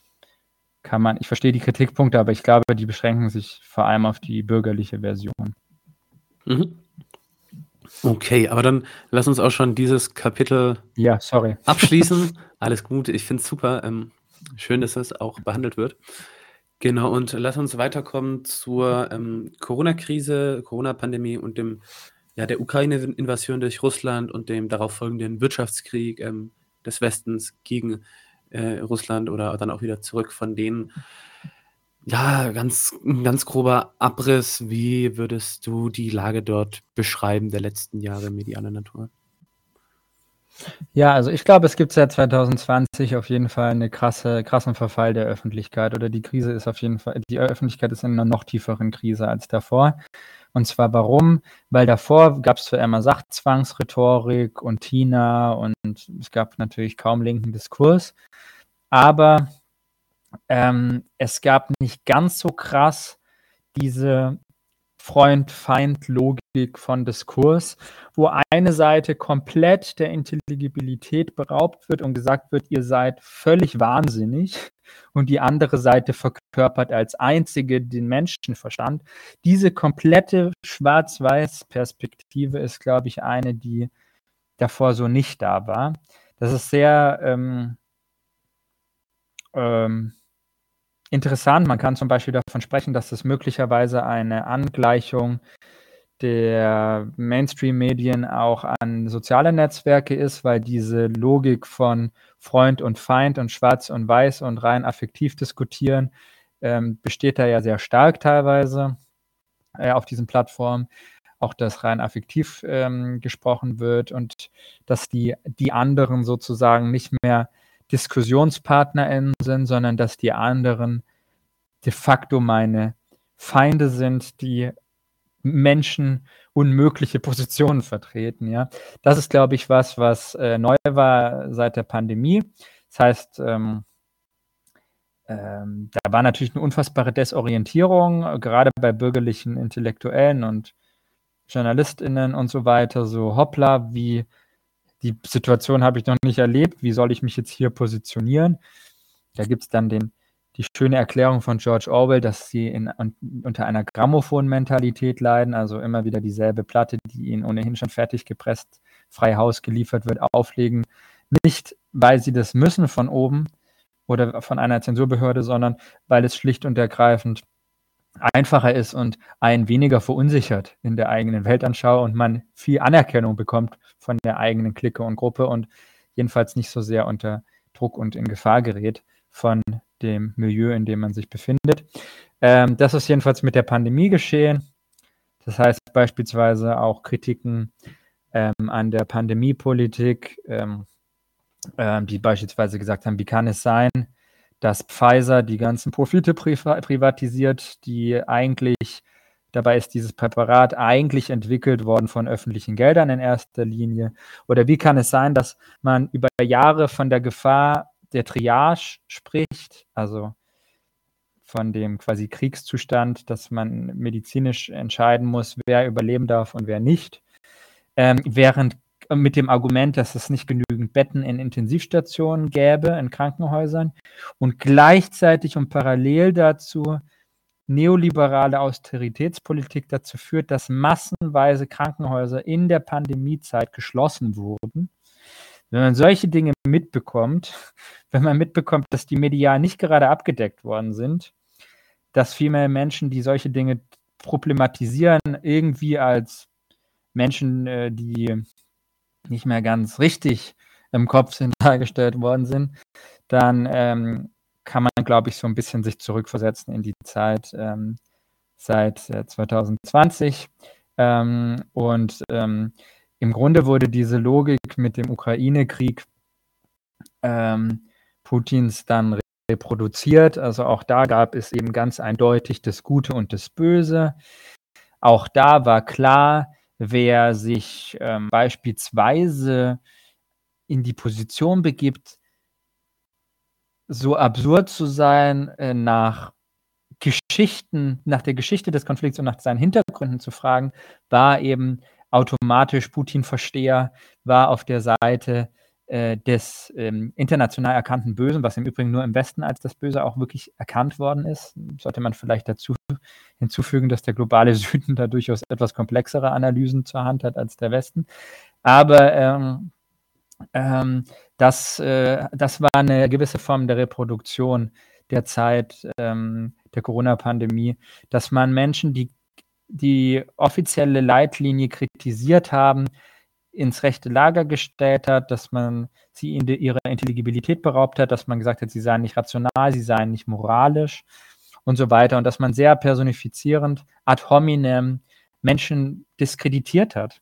kann man, ich verstehe die Kritikpunkte, aber ich glaube, die beschränken sich vor allem auf die bürgerliche Version. Mhm. Okay, aber dann lass uns auch schon dieses Kapitel ja, sorry. abschließen. Alles gut, ich finde es super. Ähm, schön, dass das auch behandelt wird. Genau, und lass uns weiterkommen zur ähm, Corona-Krise, Corona-Pandemie und dem, ja, der Ukraine-Invasion durch Russland und dem darauf folgenden Wirtschaftskrieg ähm, des Westens gegen äh, Russland oder dann auch wieder zurück von denen. Ja, ganz, ganz grober Abriss. Wie würdest du die Lage dort beschreiben der letzten Jahre medialer Natur? Ja, also ich glaube, es gibt seit 2020 auf jeden Fall einen krasse, krassen Verfall der Öffentlichkeit oder die Krise ist auf jeden Fall, die Öffentlichkeit ist in einer noch tieferen Krise als davor. Und zwar warum? Weil davor gab es zwar immer Sachzwangsrhetorik und Tina und es gab natürlich kaum linken Diskurs, aber ähm, es gab nicht ganz so krass diese Freund-Feind-Logik von Diskurs, wo eine Seite komplett der Intelligibilität beraubt wird und gesagt wird, ihr seid völlig wahnsinnig und die andere Seite verkörpert als einzige den Menschenverstand. Diese komplette Schwarz-Weiß-Perspektive ist, glaube ich, eine, die davor so nicht da war. Das ist sehr ähm, ähm, interessant. Man kann zum Beispiel davon sprechen, dass das möglicherweise eine Angleichung der Mainstream-Medien auch an soziale Netzwerke ist, weil diese Logik von Freund und Feind und Schwarz und Weiß und rein affektiv diskutieren ähm, besteht da ja sehr stark teilweise äh, auf diesen Plattformen. Auch dass rein affektiv ähm, gesprochen wird und dass die, die anderen sozusagen nicht mehr DiskussionspartnerInnen sind, sondern dass die anderen de facto meine Feinde sind, die Menschen unmögliche Positionen vertreten. Ja, das ist, glaube ich, was, was äh, neu war seit der Pandemie. Das heißt, ähm, ähm, da war natürlich eine unfassbare Desorientierung, gerade bei bürgerlichen Intellektuellen und JournalistInnen und so weiter. So, hoppla, wie die Situation habe ich noch nicht erlebt. Wie soll ich mich jetzt hier positionieren? Da gibt es dann den, die schöne Erklärung von George Orwell, dass sie in, unter einer Grammophon-Mentalität leiden, also immer wieder dieselbe Platte, die ihnen ohnehin schon fertig gepresst, frei Haus geliefert wird, auflegen. Nicht, weil sie das müssen von oben oder von einer Zensurbehörde, sondern weil es schlicht und ergreifend einfacher ist und einen weniger verunsichert in der eigenen Weltanschauung und man viel Anerkennung bekommt von der eigenen Clique und Gruppe und jedenfalls nicht so sehr unter Druck und in Gefahr gerät von dem Milieu, in dem man sich befindet. Ähm, das ist jedenfalls mit der Pandemie geschehen. Das heißt beispielsweise auch Kritiken ähm, an der Pandemiepolitik, ähm, ähm, die beispielsweise gesagt haben, wie kann es sein, dass Pfizer die ganzen Profite priva privatisiert, die eigentlich, dabei ist dieses Präparat eigentlich entwickelt worden von öffentlichen Geldern in erster Linie. Oder wie kann es sein, dass man über Jahre von der Gefahr der Triage spricht, also von dem quasi Kriegszustand, dass man medizinisch entscheiden muss, wer überleben darf und wer nicht. Ähm, während äh, mit dem Argument, dass es nicht genügend Betten in Intensivstationen gäbe, in Krankenhäusern und gleichzeitig und parallel dazu neoliberale Austeritätspolitik dazu führt, dass massenweise Krankenhäuser in der Pandemiezeit geschlossen wurden. Wenn man solche Dinge mitbekommt, wenn man mitbekommt, dass die medial nicht gerade abgedeckt worden sind, dass vielmehr Menschen, die solche Dinge problematisieren, irgendwie als Menschen, äh, die nicht mehr ganz richtig im Kopf sind, dargestellt worden sind, dann ähm, kann man, glaube ich, so ein bisschen sich zurückversetzen in die Zeit ähm, seit äh, 2020. Ähm, und ähm, im Grunde wurde diese Logik mit dem Ukraine-Krieg ähm, Putins dann reproduziert. Also auch da gab es eben ganz eindeutig das Gute und das Böse. Auch da war klar, wer sich ähm, beispielsweise in die Position begibt, so absurd zu sein, äh, nach Geschichten, nach der Geschichte des Konflikts und nach seinen Hintergründen zu fragen, war eben automatisch Putin-Versteher, war auf der Seite des ähm, international erkannten Bösen, was im Übrigen nur im Westen als das Böse auch wirklich erkannt worden ist. Sollte man vielleicht dazu hinzufügen, dass der globale Süden da durchaus etwas komplexere Analysen zur Hand hat als der Westen. Aber ähm, ähm, das, äh, das war eine gewisse Form der Reproduktion der Zeit ähm, der Corona-Pandemie, dass man Menschen, die die offizielle Leitlinie kritisiert haben, ins rechte Lager gestellt hat, dass man sie in ihrer Intelligibilität beraubt hat, dass man gesagt hat, sie seien nicht rational, sie seien nicht moralisch und so weiter und dass man sehr personifizierend ad hominem Menschen diskreditiert hat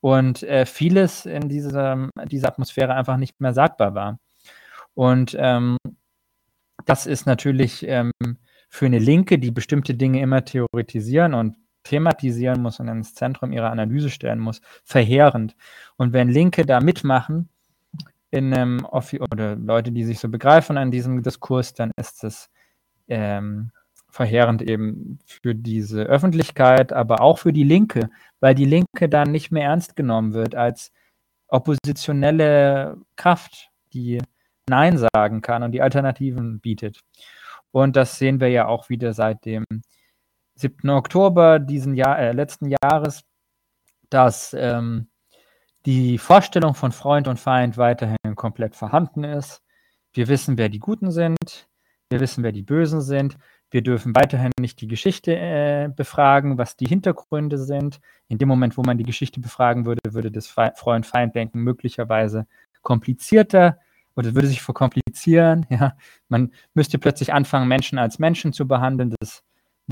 und äh, vieles in dieser, dieser Atmosphäre einfach nicht mehr sagbar war. Und ähm, das ist natürlich ähm, für eine Linke, die bestimmte Dinge immer theoretisieren und thematisieren muss und ins Zentrum ihrer Analyse stellen muss, verheerend. Und wenn Linke da mitmachen, in einem Offi oder Leute, die sich so begreifen an diesem Diskurs, dann ist es ähm, verheerend eben für diese Öffentlichkeit, aber auch für die Linke, weil die Linke dann nicht mehr ernst genommen wird als oppositionelle Kraft, die Nein sagen kann und die Alternativen bietet. Und das sehen wir ja auch wieder seit dem 7. Oktober diesen Jahr, äh, letzten Jahres, dass ähm, die Vorstellung von Freund und Feind weiterhin komplett vorhanden ist. Wir wissen, wer die Guten sind. Wir wissen, wer die Bösen sind. Wir dürfen weiterhin nicht die Geschichte äh, befragen, was die Hintergründe sind. In dem Moment, wo man die Geschichte befragen würde, würde das Freund-Feind-Denken möglicherweise komplizierter oder würde sich verkomplizieren. Ja, man müsste plötzlich anfangen, Menschen als Menschen zu behandeln. Das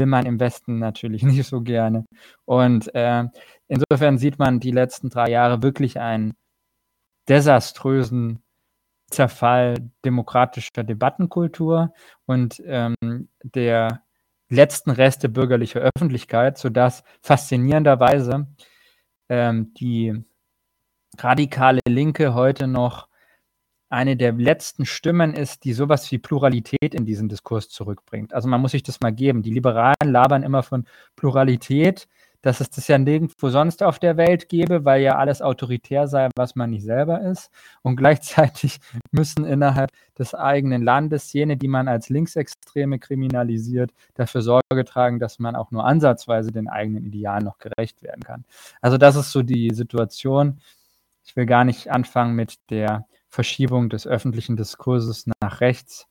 will man im Westen natürlich nicht so gerne. Und äh, insofern sieht man die letzten drei Jahre wirklich einen desaströsen Zerfall demokratischer Debattenkultur und ähm, der letzten Reste bürgerlicher Öffentlichkeit, sodass faszinierenderweise ähm, die radikale Linke heute noch eine der letzten Stimmen ist, die sowas wie Pluralität in diesen Diskurs zurückbringt. Also man muss sich das mal geben. Die Liberalen labern immer von Pluralität, dass es das ja nirgendwo sonst auf der Welt gäbe, weil ja alles autoritär sei, was man nicht selber ist. Und gleichzeitig müssen innerhalb des eigenen Landes jene, die man als Linksextreme kriminalisiert, dafür Sorge tragen, dass man auch nur ansatzweise den eigenen Idealen noch gerecht werden kann. Also das ist so die Situation. Ich will gar nicht anfangen mit der Verschiebung des öffentlichen Diskurses nach rechts,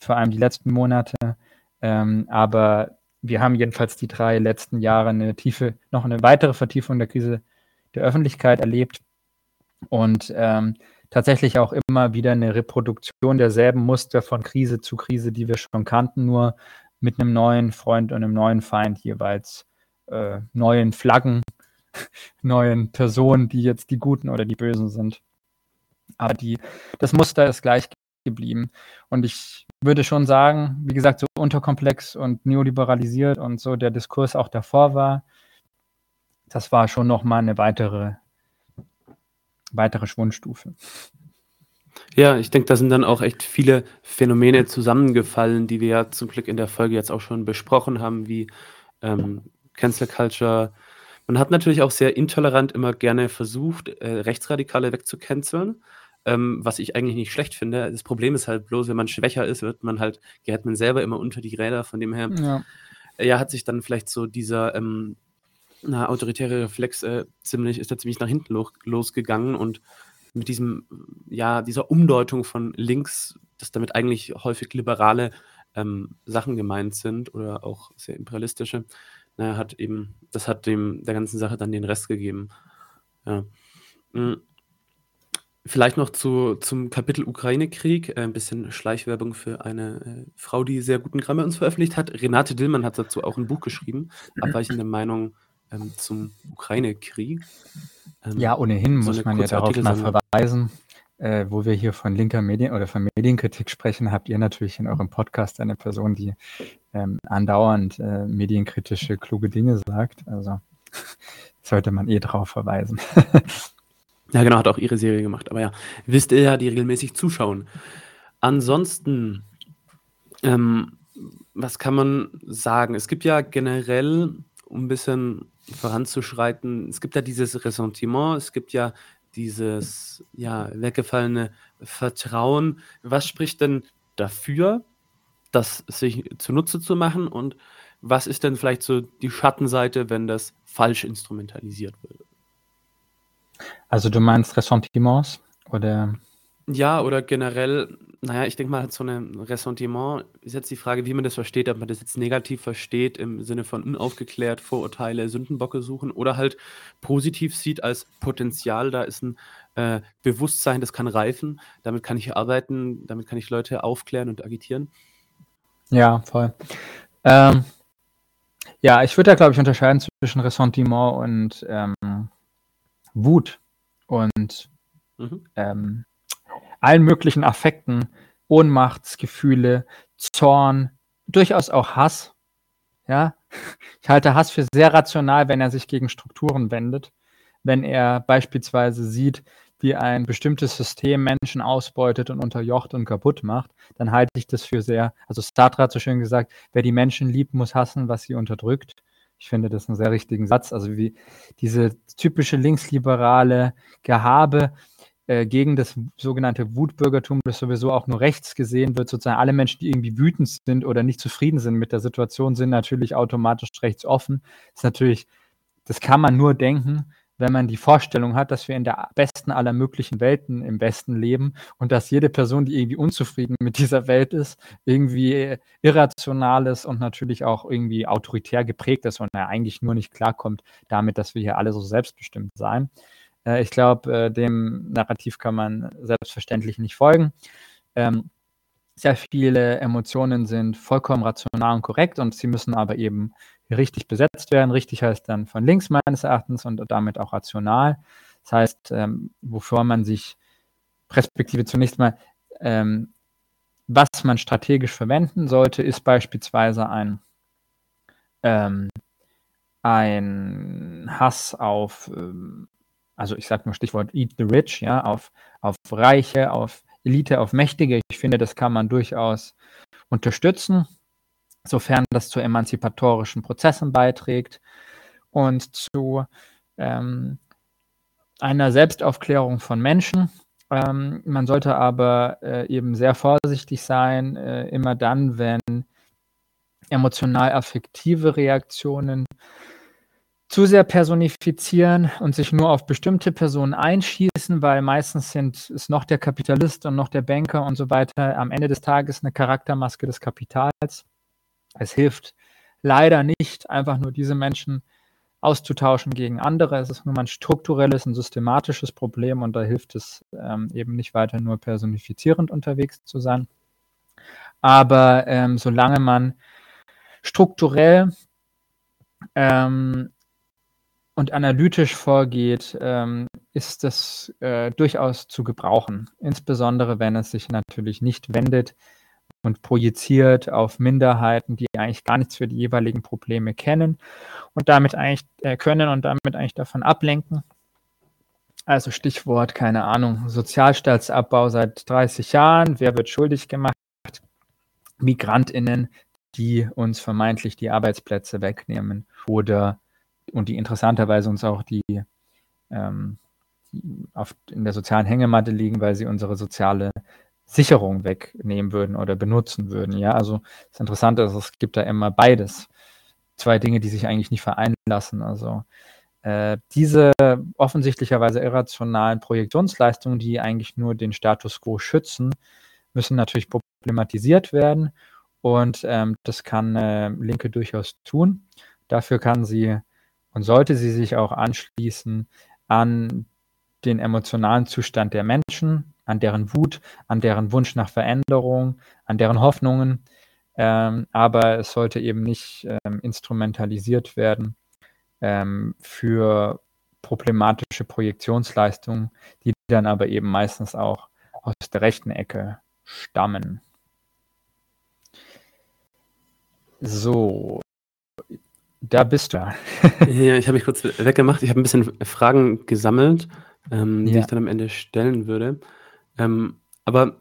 vor allem die letzten Monate. Ähm, aber wir haben jedenfalls die drei letzten Jahre eine tiefe, noch eine weitere Vertiefung der Krise der Öffentlichkeit erlebt und ähm, tatsächlich auch immer wieder eine Reproduktion derselben Muster von Krise zu Krise, die wir schon kannten, nur mit einem neuen Freund und einem neuen Feind jeweils äh, neuen Flaggen, neuen Personen, die jetzt die Guten oder die Bösen sind. Aber die, das Muster ist gleich geblieben. Und ich würde schon sagen, wie gesagt, so unterkomplex und neoliberalisiert und so der Diskurs auch davor war, das war schon nochmal eine weitere, weitere Schwundstufe. Ja, ich denke, da sind dann auch echt viele Phänomene zusammengefallen, die wir ja zum Glück in der Folge jetzt auch schon besprochen haben, wie ähm, Cancel Culture. Man hat natürlich auch sehr intolerant immer gerne versucht, äh, Rechtsradikale wegzucanceln, ähm, was ich eigentlich nicht schlecht finde. Das Problem ist halt bloß, wenn man schwächer ist, wird man halt, gerät man selber immer unter die Räder. Von dem her, ja, ja hat sich dann vielleicht so dieser ähm, na, autoritäre Reflex äh, ziemlich, ist da ziemlich nach hinten lo losgegangen und mit diesem, ja, dieser Umdeutung von links, dass damit eigentlich häufig liberale ähm, Sachen gemeint sind oder auch sehr imperialistische, naja, hat eben, das hat dem der ganzen Sache dann den Rest gegeben. Ja. Hm. Vielleicht noch zu, zum Kapitel Ukraine-Krieg, äh, ein bisschen Schleichwerbung für eine äh, Frau, die sehr guten Grammar uns veröffentlicht hat. Renate Dillmann hat dazu auch ein Buch geschrieben, Abweichende Meinung ähm, zum Ukraine-Krieg. Ähm, ja, ohnehin so muss man ja darauf mal verweisen, äh, wo wir hier von linker Medien oder von Medienkritik sprechen, habt ihr natürlich in eurem Podcast eine Person, die ähm, andauernd äh, medienkritische, kluge Dinge sagt. Also sollte man eh drauf verweisen. ja, genau, hat auch ihre Serie gemacht. Aber ja, wisst ihr ja, die regelmäßig zuschauen. Ansonsten, ähm, was kann man sagen? Es gibt ja generell, um ein bisschen voranzuschreiten. Es gibt ja dieses Ressentiment, es gibt ja dieses ja, weggefallene Vertrauen. Was spricht denn dafür, das sich zunutze zu machen und was ist denn vielleicht so die Schattenseite, wenn das falsch instrumentalisiert wird? Also du meinst Ressentiments oder? Ja, oder generell naja, ich denke mal, so ein Ressentiment ist jetzt die Frage, wie man das versteht, ob man das jetzt negativ versteht im Sinne von unaufgeklärt, Vorurteile, Sündenbocke suchen oder halt positiv sieht als Potenzial. Da ist ein äh, Bewusstsein, das kann reifen, damit kann ich arbeiten, damit kann ich Leute aufklären und agitieren. Ja, voll. Ähm, ja, ich würde da, glaube ich, unterscheiden zwischen Ressentiment und ähm, Wut und mhm. ähm, allen möglichen Affekten, Ohnmachtsgefühle, Zorn, durchaus auch Hass. Ja, ich halte Hass für sehr rational, wenn er sich gegen Strukturen wendet, wenn er beispielsweise sieht, wie ein bestimmtes System Menschen ausbeutet und unterjocht und kaputt macht, dann halte ich das für sehr, also Sartre hat so schön gesagt, wer die Menschen liebt, muss hassen, was sie unterdrückt. Ich finde das einen sehr richtigen Satz. Also wie diese typische linksliberale Gehabe, äh, gegen das sogenannte Wutbürgertum, das sowieso auch nur rechts gesehen wird, sozusagen alle Menschen, die irgendwie wütend sind oder nicht zufrieden sind mit der Situation, sind natürlich automatisch rechtsoffen. Das ist natürlich, das kann man nur denken, wenn man die Vorstellung hat, dass wir in der besten aller möglichen Welten im Westen leben und dass jede Person, die irgendwie unzufrieden mit dieser Welt ist, irgendwie irrational ist und natürlich auch irgendwie autoritär geprägt ist und er eigentlich nur nicht klarkommt damit, dass wir hier alle so selbstbestimmt sein. Äh, ich glaube, äh, dem Narrativ kann man selbstverständlich nicht folgen. Ähm, sehr viele Emotionen sind vollkommen rational und korrekt und sie müssen aber eben richtig besetzt werden. Richtig heißt dann von links meines Erachtens und damit auch rational. Das heißt, ähm, wovor man sich Perspektive zunächst mal, ähm, was man strategisch verwenden sollte, ist beispielsweise ein, ähm, ein Hass auf ähm, also ich sage nur Stichwort Eat the Rich, ja, auf, auf Reiche, auf Elite, auf Mächtige. Ich finde, das kann man durchaus unterstützen, sofern das zu emanzipatorischen Prozessen beiträgt und zu ähm, einer Selbstaufklärung von Menschen. Ähm, man sollte aber äh, eben sehr vorsichtig sein, äh, immer dann, wenn emotional affektive Reaktionen zu sehr personifizieren und sich nur auf bestimmte Personen einschießen, weil meistens sind es noch der Kapitalist und noch der Banker und so weiter am Ende des Tages eine Charaktermaske des Kapitals. Es hilft leider nicht, einfach nur diese Menschen auszutauschen gegen andere. Es ist nur mal ein strukturelles, ein systematisches Problem und da hilft es ähm, eben nicht weiter nur personifizierend unterwegs zu sein. Aber ähm, solange man strukturell ähm, und analytisch vorgeht, ähm, ist das äh, durchaus zu gebrauchen. Insbesondere wenn es sich natürlich nicht wendet und projiziert auf Minderheiten, die eigentlich gar nichts für die jeweiligen Probleme kennen und damit eigentlich äh, können und damit eigentlich davon ablenken. Also Stichwort, keine Ahnung, Sozialstaatsabbau seit 30 Jahren, wer wird schuldig gemacht? Migrantinnen, die uns vermeintlich die Arbeitsplätze wegnehmen oder und die interessanterweise uns auch die, ähm, die in der sozialen Hängematte liegen, weil sie unsere soziale Sicherung wegnehmen würden oder benutzen würden. Ja, also das Interessante ist, es gibt da immer beides. Zwei Dinge, die sich eigentlich nicht vereinen lassen. Also äh, diese offensichtlicherweise irrationalen Projektionsleistungen, die eigentlich nur den Status quo schützen, müssen natürlich problematisiert werden. Und ähm, das kann äh, Linke durchaus tun. Dafür kann sie und sollte sie sich auch anschließen an den emotionalen Zustand der Menschen, an deren Wut, an deren Wunsch nach Veränderung, an deren Hoffnungen. Ähm, aber es sollte eben nicht ähm, instrumentalisiert werden ähm, für problematische Projektionsleistungen, die dann aber eben meistens auch aus der rechten Ecke stammen. So, da bist du. ja, ich habe mich kurz weggemacht. Ich habe ein bisschen Fragen gesammelt, ähm, die ich dann am Ende stellen würde. Ähm, aber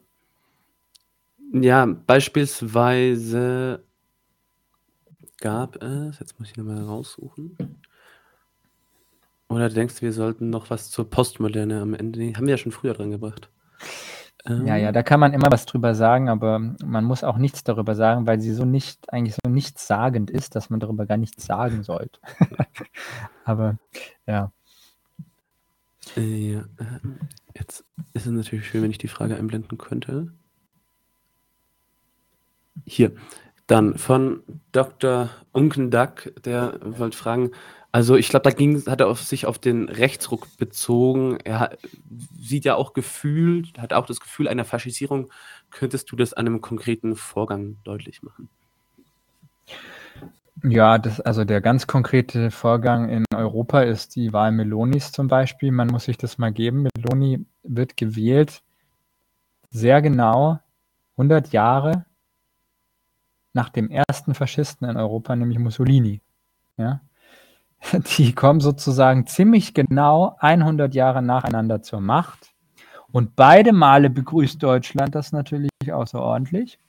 ja, beispielsweise gab es, jetzt muss ich nochmal raussuchen. Oder denkst du, wir sollten noch was zur Postmoderne am Ende? Nee, haben wir ja schon früher dran gebracht. Ja, ja, ähm. da kann man immer was drüber sagen, aber man muss auch nichts darüber sagen, weil sie so nicht, eigentlich so nichtssagend ist, dass man darüber gar nichts sagen sollte. aber ja. Äh, ja, ähm, jetzt ist es natürlich schön, wenn ich die Frage einblenden könnte. Hier, dann von Dr. Unkendack, der wollte fragen, also ich glaube, da ging, hat er auf sich auf den Rechtsruck bezogen. Er hat, sieht ja auch gefühlt, hat auch das Gefühl einer Faschisierung. Könntest du das an einem konkreten Vorgang deutlich machen? Ja, das, also der ganz konkrete Vorgang in Europa ist die Wahl Melonis zum Beispiel. Man muss sich das mal geben. Meloni wird gewählt sehr genau 100 Jahre nach dem ersten Faschisten in Europa, nämlich Mussolini. Ja? Die kommen sozusagen ziemlich genau 100 Jahre nacheinander zur Macht. Und beide Male begrüßt Deutschland das natürlich außerordentlich.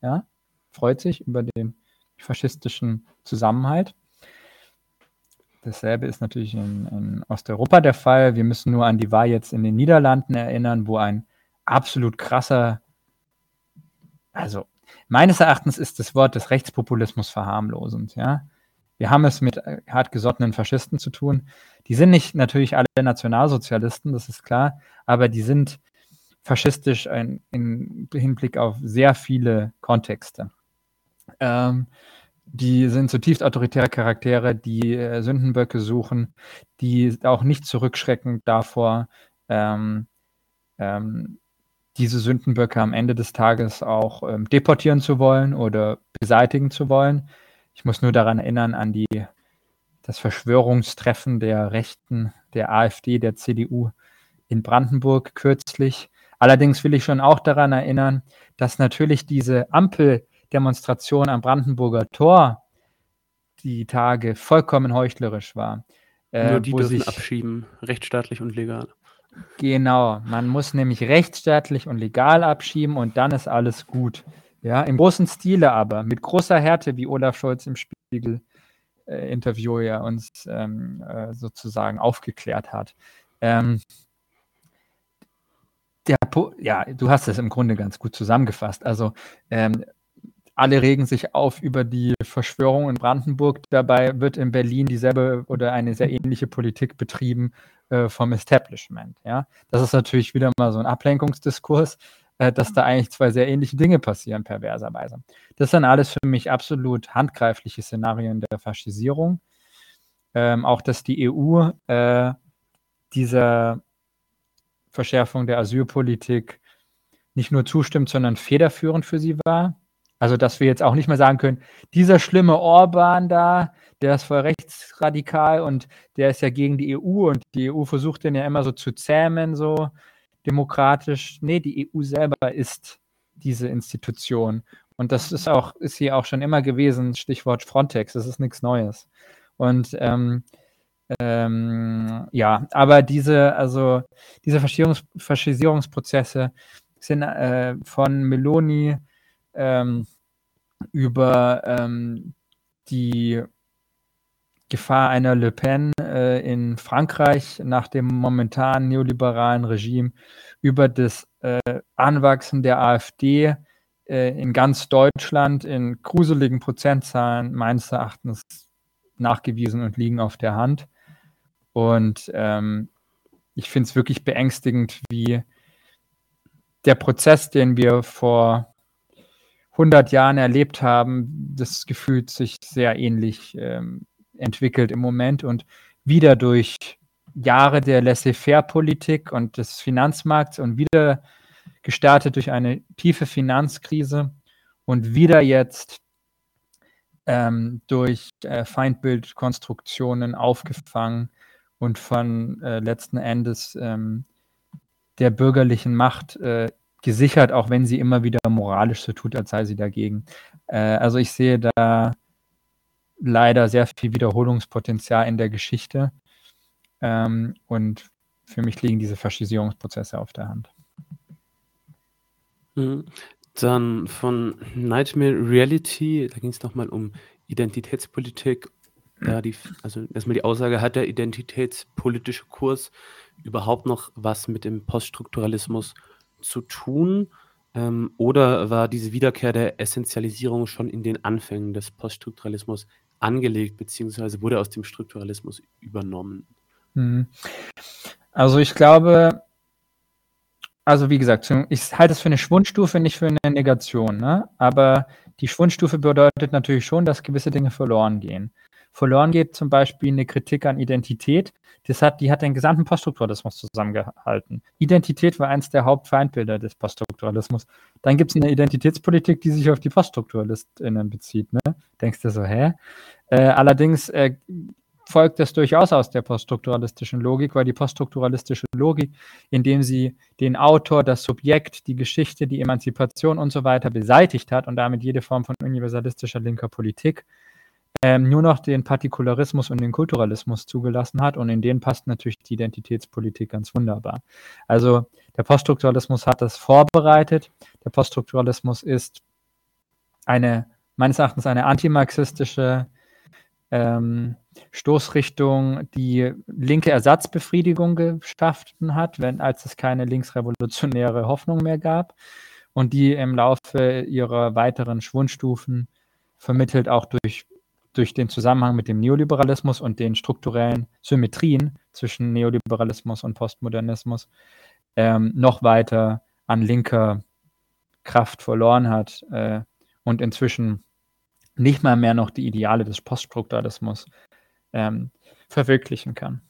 Ja, freut sich über den faschistischen Zusammenhalt. Dasselbe ist natürlich in, in, Osteuropa der Fall. Wir müssen nur an die Wahl jetzt in den Niederlanden erinnern, wo ein absolut krasser, also meines Erachtens ist das Wort des Rechtspopulismus verharmlosend. Ja? Wir haben es mit hartgesottenen Faschisten zu tun. Die sind nicht natürlich alle Nationalsozialisten, das ist klar, aber die sind faschistisch in Hinblick auf sehr viele Kontexte. Ähm, die sind zutiefst autoritäre Charaktere, die äh, Sündenböcke suchen, die auch nicht zurückschrecken davor, ähm, ähm, diese Sündenböcke am Ende des Tages auch ähm, deportieren zu wollen oder beseitigen zu wollen. Ich muss nur daran erinnern, an die, das Verschwörungstreffen der Rechten, der AfD, der CDU in Brandenburg kürzlich. Allerdings will ich schon auch daran erinnern, dass natürlich diese Ampeldemonstration am Brandenburger Tor die Tage vollkommen heuchlerisch war. Äh, Nur die dürfen sich, abschieben, rechtsstaatlich und legal. Genau, man muss nämlich rechtsstaatlich und legal abschieben und dann ist alles gut. Ja, im großen Stile aber, mit großer Härte, wie Olaf Scholz im Spiegel-Interview äh, ja uns ähm, äh, sozusagen aufgeklärt hat. Ähm, der, ja, du hast es im Grunde ganz gut zusammengefasst. Also ähm, alle regen sich auf über die Verschwörung in Brandenburg. Dabei wird in Berlin dieselbe oder eine sehr ähnliche Politik betrieben äh, vom Establishment. Ja, das ist natürlich wieder mal so ein Ablenkungsdiskurs, äh, dass da eigentlich zwei sehr ähnliche Dinge passieren, perverserweise. Das sind alles für mich absolut handgreifliche Szenarien der Faschisierung. Ähm, auch, dass die EU äh, dieser Verschärfung der Asylpolitik nicht nur zustimmt, sondern federführend für sie war. Also, dass wir jetzt auch nicht mehr sagen können, dieser schlimme Orban da, der ist voll rechtsradikal und der ist ja gegen die EU und die EU versucht den ja immer so zu zähmen, so demokratisch. Nee, die EU selber ist diese Institution. Und das ist auch, ist hier auch schon immer gewesen, Stichwort Frontex, das ist nichts Neues. Und ähm, ähm, ja, aber diese, also diese Faschierungs Faschisierungsprozesse sind äh, von Meloni ähm, über ähm, die Gefahr einer Le Pen äh, in Frankreich nach dem momentanen neoliberalen Regime, über das äh, Anwachsen der AfD äh, in ganz Deutschland in gruseligen Prozentzahlen meines Erachtens nachgewiesen und liegen auf der Hand. Und ähm, ich finde es wirklich beängstigend, wie der Prozess, den wir vor 100 Jahren erlebt haben, das gefühlt sich sehr ähnlich ähm, entwickelt im Moment und wieder durch Jahre der Laissez-faire-Politik und des Finanzmarkts und wieder gestartet durch eine tiefe Finanzkrise und wieder jetzt ähm, durch äh, Feindbildkonstruktionen aufgefangen und von äh, letzten Endes ähm, der bürgerlichen Macht äh, gesichert, auch wenn sie immer wieder moralisch so tut, als sei sie dagegen. Äh, also ich sehe da leider sehr viel Wiederholungspotenzial in der Geschichte. Ähm, und für mich liegen diese Faschisierungsprozesse auf der Hand. Mhm. Dann von Nightmare Reality, da ging es nochmal um Identitätspolitik. Da die, also erstmal die Aussage, hat der identitätspolitische Kurs überhaupt noch was mit dem Poststrukturalismus zu tun? Ähm, oder war diese Wiederkehr der Essentialisierung schon in den Anfängen des Poststrukturalismus angelegt, beziehungsweise wurde aus dem Strukturalismus übernommen? Mhm. Also ich glaube, also wie gesagt, ich halte es für eine Schwundstufe, nicht für eine Negation, ne? aber die Schwundstufe bedeutet natürlich schon, dass gewisse Dinge verloren gehen. Verloren geht zum Beispiel eine Kritik an Identität. Das hat, die hat den gesamten Poststrukturalismus zusammengehalten. Identität war eines der Hauptfeindbilder des Poststrukturalismus. Dann gibt es eine Identitätspolitik, die sich auf die PoststrukturalistInnen bezieht. Ne? Denkst du so, hä? Äh, allerdings äh, folgt das durchaus aus der poststrukturalistischen Logik, weil die poststrukturalistische Logik, indem sie den Autor, das Subjekt, die Geschichte, die Emanzipation und so weiter beseitigt hat und damit jede Form von universalistischer linker Politik, ähm, nur noch den Partikularismus und den Kulturalismus zugelassen hat und in den passt natürlich die Identitätspolitik ganz wunderbar. Also der Poststrukturalismus hat das vorbereitet. Der Poststrukturalismus ist eine, meines Erachtens eine antimarxistische ähm, Stoßrichtung die linke Ersatzbefriedigung geschaffen hat, wenn, als es keine linksrevolutionäre Hoffnung mehr gab und die im Laufe ihrer weiteren Schwundstufen vermittelt auch durch, durch den Zusammenhang mit dem Neoliberalismus und den strukturellen Symmetrien zwischen Neoliberalismus und Postmodernismus ähm, noch weiter an linker Kraft verloren hat äh, und inzwischen nicht mal mehr noch die Ideale des Poststrukturalismus ähm, verwirklichen kann.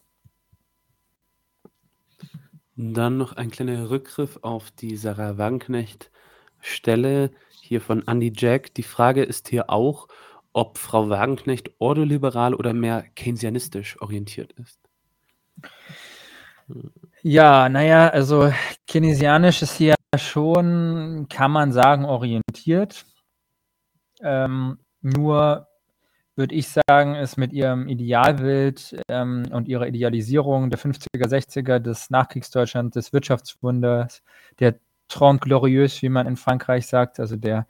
Dann noch ein kleiner Rückgriff auf die Sarah Wagenknecht-Stelle hier von Andy Jack. Die Frage ist hier auch, ob Frau Wagenknecht ordoliberal oder mehr keynesianistisch orientiert ist. Ja, naja, also keynesianisch ist hier schon, kann man sagen, orientiert. Ähm, nur würde ich sagen, ist mit ihrem Idealbild ähm, und ihrer Idealisierung der 50er, 60er des Nachkriegsdeutschland, des Wirtschaftswunders, der Trente Glorieuse, wie man in Frankreich sagt, also der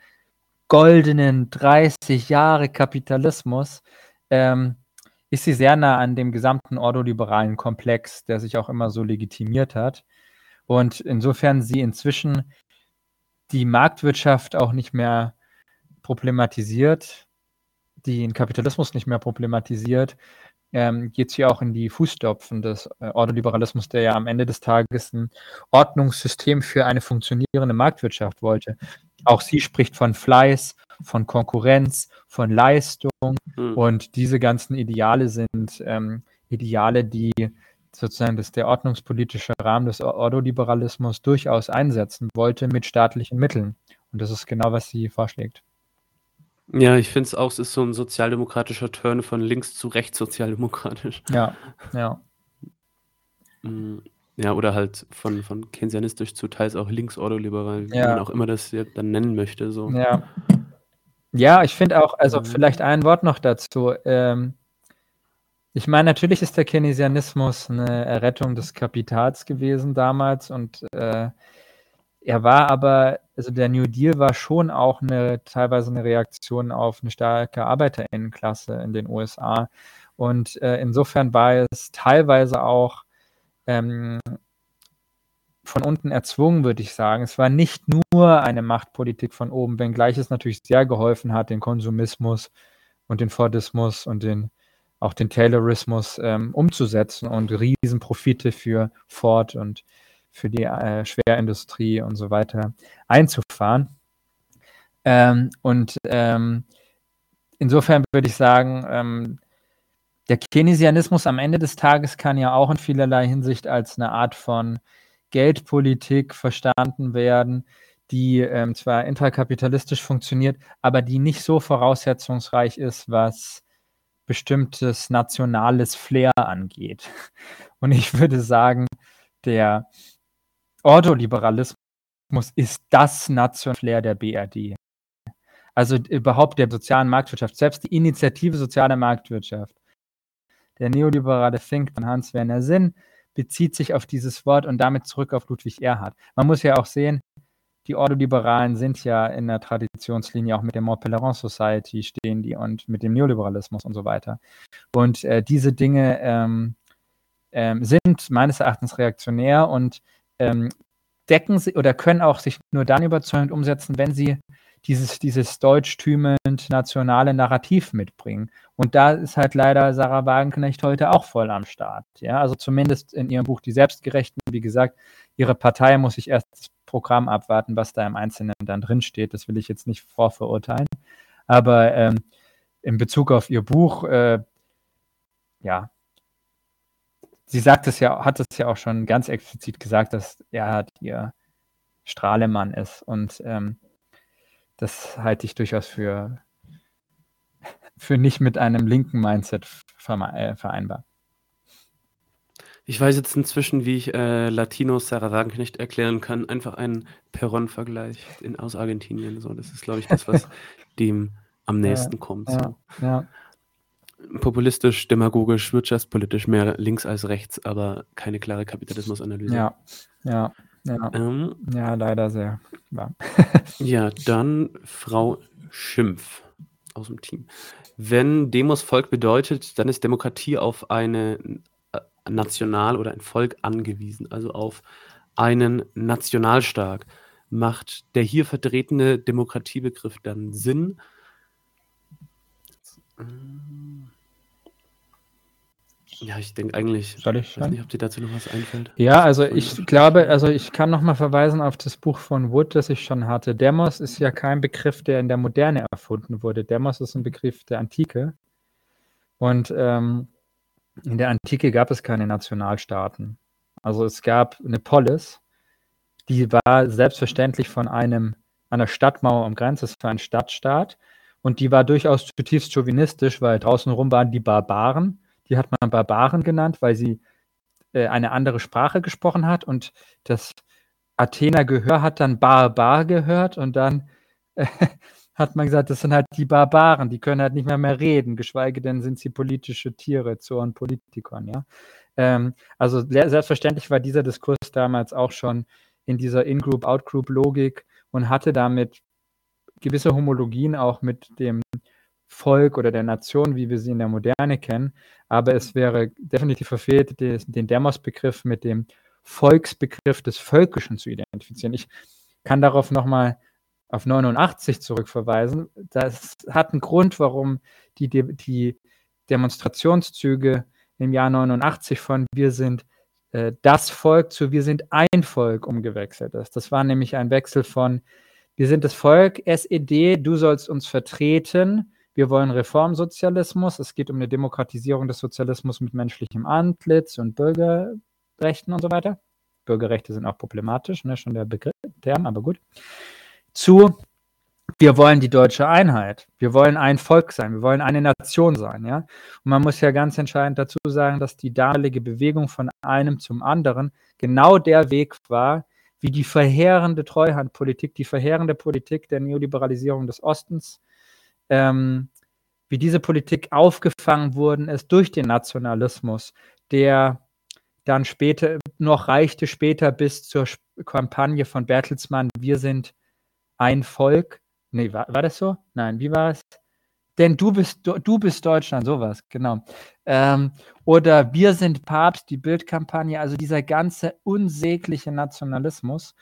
goldenen 30 Jahre Kapitalismus, ähm, ist sie sehr nah an dem gesamten ordoliberalen Komplex, der sich auch immer so legitimiert hat. Und insofern sie inzwischen die Marktwirtschaft auch nicht mehr problematisiert, den Kapitalismus nicht mehr problematisiert, ähm, geht sie auch in die Fußstapfen des äh, Ordoliberalismus, der ja am Ende des Tages ein Ordnungssystem für eine funktionierende Marktwirtschaft wollte. Auch sie spricht von Fleiß, von Konkurrenz, von Leistung mhm. und diese ganzen Ideale sind ähm, Ideale, die sozusagen das der ordnungspolitische Rahmen des Ordoliberalismus durchaus einsetzen wollte mit staatlichen Mitteln. Und das ist genau, was sie vorschlägt. Ja, ich finde es auch, es ist so ein sozialdemokratischer Turn von links zu rechts sozialdemokratisch. Ja, ja. Hm, ja, oder halt von von keynesianistisch zu teils auch linksordoliberal, wie man auch immer das dann nennen möchte, so. Ja. Ja, ich finde auch also, Mhm. vielleicht ein Wort noch dazu. Ähm, ich meine, natürlich ist der Keynesianismus 'ne Errettung des Kapitals gewesen damals und, äh, er war aber also, der New Deal war schon auch 'ne teilweise 'ne Reaktion auf 'ne starke Arbeiterinnenklasse in den USA. Und, äh, insofern war es teilweise auch, ähm von unten erzwungen, würde ich sagen. Es war nicht nur eine Machtpolitik von oben, wenngleich es natürlich sehr geholfen hat, den Konsumismus und den Fordismus und den auch den Taylorismus, ähm, umzusetzen und Riesenprofite für Ford und für die, äh, Schwerindustrie und so weiter einzufahren. Ähm, und, ähm, insofern würde ich sagen, ähm, der Keynesianismus am Ende des Tages kann ja auch in vielerlei Hinsicht als 'ne Art von Geldpolitik verstanden werden, die, ähm, zwar intrakapitalistisch funktioniert, aber die nicht so voraussetzungsreich ist, was bestimmtes nationales Flair angeht. Und ich würde sagen, der Ordoliberalismus ist das nationale Flair der BRD. Also, überhaupt der sozialen Marktwirtschaft, selbst die Initiative Soziale Marktwirtschaft. Der neoliberale Think von Hans-Werner Sinn bezieht sich auf dieses Wort und damit zurück auf Ludwig Erhard. Man muss ja auch sehen, die Ordoliberalen sind ja in der Traditionslinie auch mit der Mont-Pelerin Society stehen die und mit dem Neoliberalismus und so weiter. Und, äh, diese Dinge, ähm, ähm, sind meines Erachtens reaktionär und, ähm, decken si oder können auch sich nur dann überzeugend umsetzen, wenn sie dieses dieses deutschtümend nationale Narrativ mitbringen. Und da ist halt leider Sarah Wagenknecht heute auch voll am Start, ja? Also, zumindest in ihrem Buch „Die Selbstgerechten“. Wie gesagt, ihre Partei muss ich erst das Programm abwarten, was da im Einzelnen dann drinsteht. Das will ich jetzt nicht vorverurteilen. Aber, ähm, in Bezug auf ihr Buch, äh, ja sie sagt es ja hat es ja auch schon ganz explizit gesagt, dass Erhard ihr Strahlemann ist und, ähm, das halte ich durchaus für für nicht mit einem linken Mindset äh, vereinbar. Ich weiß jetzt inzwischen, wie ich, äh, Latinos Sarah Wagenknecht erklären kann. Einfach ein Perón-Vergleich in aus Argentinien, so. Das ist, glaube ich, das, was dem am Ja, nächsten kommt, ja, so. ja. Populistisch, demagogisch, wirtschaftspolitisch mehr links als rechts, aber keine klare Kapitalismusanalyse. Ja, ja, ja. Ähm Ja, leider sehr, ja. Ja, dann Frau Schimpf aus'm Team. Wenn Demos Volk bedeutet, dann ist Demokratie auf eine äh, National oder ein Volk angewiesen, also auf einen Nationalstaat. Macht der hier vertretene Demokratiebegriff dann Sinn? Hm. Ja, ich denke eigentlich Soll ich weiß nicht, ob dir dazu noch was einfällt? Ja, also, ich glaube also, ich kann noch mal verweisen auf das Buch von Wood, das ich schon hatte. Demos ist ja kein Begriff, der in der Moderne erfunden wurde. Demos ist 'n Begriff der Antike. Und, ähm, in der Antike gab es keine Nationalstaaten. Also, es gab 'ne Polis, die war selbstverständlich von einem einer Stadtmauer umgrenzt. Das war ein Stadtstaat und die war durchaus zutiefst chauvinistisch, weil draußen rum waren die Barbaren. Die hat man Barbaren genannt, weil sie, äh, eine andere Sprache gesprochen hat und das Athener Gehör hat dann Barbar gehört und dann, äh, hat man gesagt, das sind halt die Barbaren, die können halt nicht mehr mehr reden, geschweige denn sind sie politische Tiere, Zoon Politikon, ja? Ähm, also, selbstverständlich war dieser Diskurs damals auch schon in dieser In-Group, Out-Group-Logik und hatte damit gewisse Homologien auch mit dem Volk oder der Nation, wie wir sie in der Moderne kennen. Aber es wäre definitiv verfehlt, den Demos-Begriff mit dem Volksbegriff des Völkischen zu identifizieren. Ich kann darauf noch mal auf 89 zurückverweisen. Das hat 'n Grund, warum die de die Demonstrationszüge im Jahr 89 von „Wir sind, äh, das Volk“ zu „Wir sind ein Volk“ umgewechselt ist. Das war nämlich ein Wechsel von „Wir sind das Volk, SED, du sollst uns vertreten. Wir wollen Reformsozialismus. Es geht um 'ne Demokratisierung des Sozialismus mit menschlichem Antlitz und Bürgerrechten“ und so weiter. Bürgerrechte sind auch problematisch, ne, schon der Begriff Term, aber gut. Zu wir wollen die deutsche Einheit. Wir wollen ein Volk sein. Wir wollen eine Nation sein. Ja? Und man muss ja ganz entscheidend dazu sagen, dass die damalige Bewegung von einem zum anderen genau der Weg war, wie die verheerende Treuhandpolitik, die verheerende Politik der Neoliberalisierung des Ostens, ähm, wie diese Politik aufgefangen worden ist durch den Nationalismus, der dann später noch reichte später bis zur Kampagne von Bertelsmann, wir sind ein Volk. Nee, war, war das so? Nein, wie war es? Denn du bist, du bist Deutschland, sowas, genau. Ähm, oder wir sind Papst, die Bildkampagne, also dieser ganze unsägliche Nationalismus,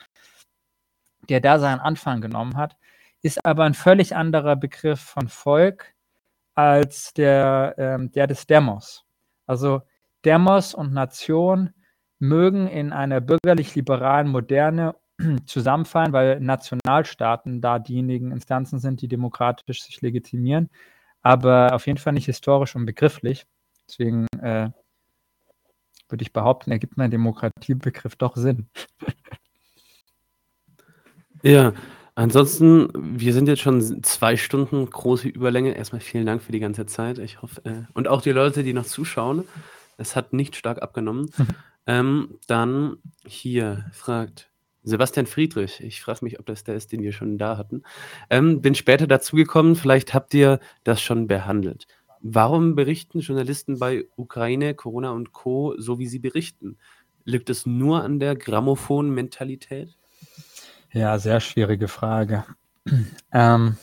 der da seinen Anfang genommen hat, ist aber ein völlig anderer Begriff von Volk als der, ähm, der des Demos. Also Demos und Nation mögen in einer bürgerlich-liberalen Moderne zusammenfallen, weil Nationalstaaten da diejenigen Instanzen sind, die demokratisch sich legitimieren, aber auf jeden Fall nicht historisch und begrifflich. Deswegen äh, würde ich behaupten, ergibt mein Demokratiebegriff doch Sinn. ja, ansonsten, wir sind jetzt schon zwei Stunden, große Überlänge. Erstmal vielen Dank für die ganze Zeit. Ich hoffe, äh, und auch die Leute, die noch zuschauen. Es hat nicht stark abgenommen. ähm, dann hier fragt Sebastian Friedrich. Ich frage mich, ob das der ist, den wir schon da hatten. Ähm, bin später dazugekommen, vielleicht habt ihr das schon behandelt. Warum berichten Journalisten bei Ukraine, Corona und Co. so, wie sie berichten? Liegt es nur an der Grammophon-Mentalität? Ja, sehr schwierige Frage. ähm,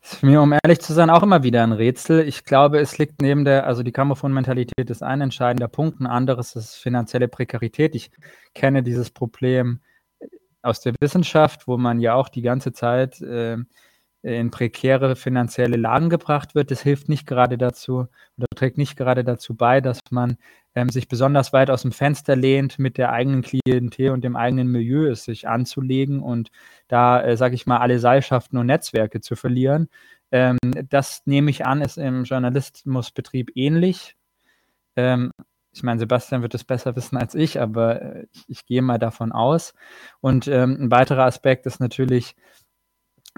ist mich, um ehrlich zu sein, auch immer wieder ein Rätsel. Ich glaube, es liegt neben der, also die Grammophon-Mentalität ist ein entscheidender Punkt, ein anderes ist finanzielle Prekarität. Ich kenne dieses Problem aus der Wissenschaft, wo man ja auch die ganze Zeit äh, in prekäre finanzielle Lagen gebracht wird. Das hilft nicht gerade dazu oder trägt nicht gerade dazu bei, dass man ähm, sich besonders weit aus dem Fenster lehnt, mit der eigenen Klientel und dem eigenen Milieu es sich anzulegen und da, äh, sage ich mal, alle Seilschaften und Netzwerke zu verlieren. Ähm, das nehme ich an, ist im Journalismusbetrieb ähnlich. Ähm, ich meine, Sebastian wird es besser wissen als ich, aber äh, ich, ich gehe mal davon aus. Und ähm, ein weiterer Aspekt ist natürlich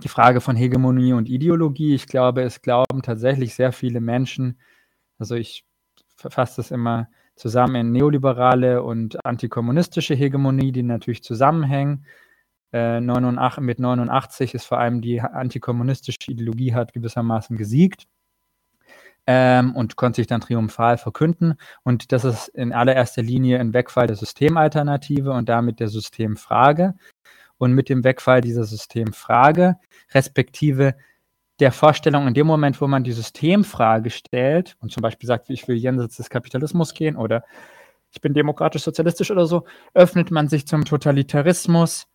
die Frage von Hegemonie und Ideologie. Ich glaube, es glauben tatsächlich sehr viele Menschen, also ich fasse das immer zusammen in neoliberale und antikommunistische Hegemonie, die natürlich zusammenhängen. Äh, 89, mit 89 ist vor allem die antikommunistische Ideologie hat gewissermaßen gesiegt ähm, und konnte sich dann triumphal verkünden. Und das ist in allererster Linie ein Wegfall der Systemalternative und damit der Systemfrage. Und mit dem Wegfall dieser Systemfrage, respektive der Vorstellung, in dem Moment, wo man die Systemfrage stellt und zum Beispiel sagt, ich will jenseits des Kapitalismus gehen oder ich bin demokratisch-sozialistisch oder so, öffnet man sich zum Totalitarismus,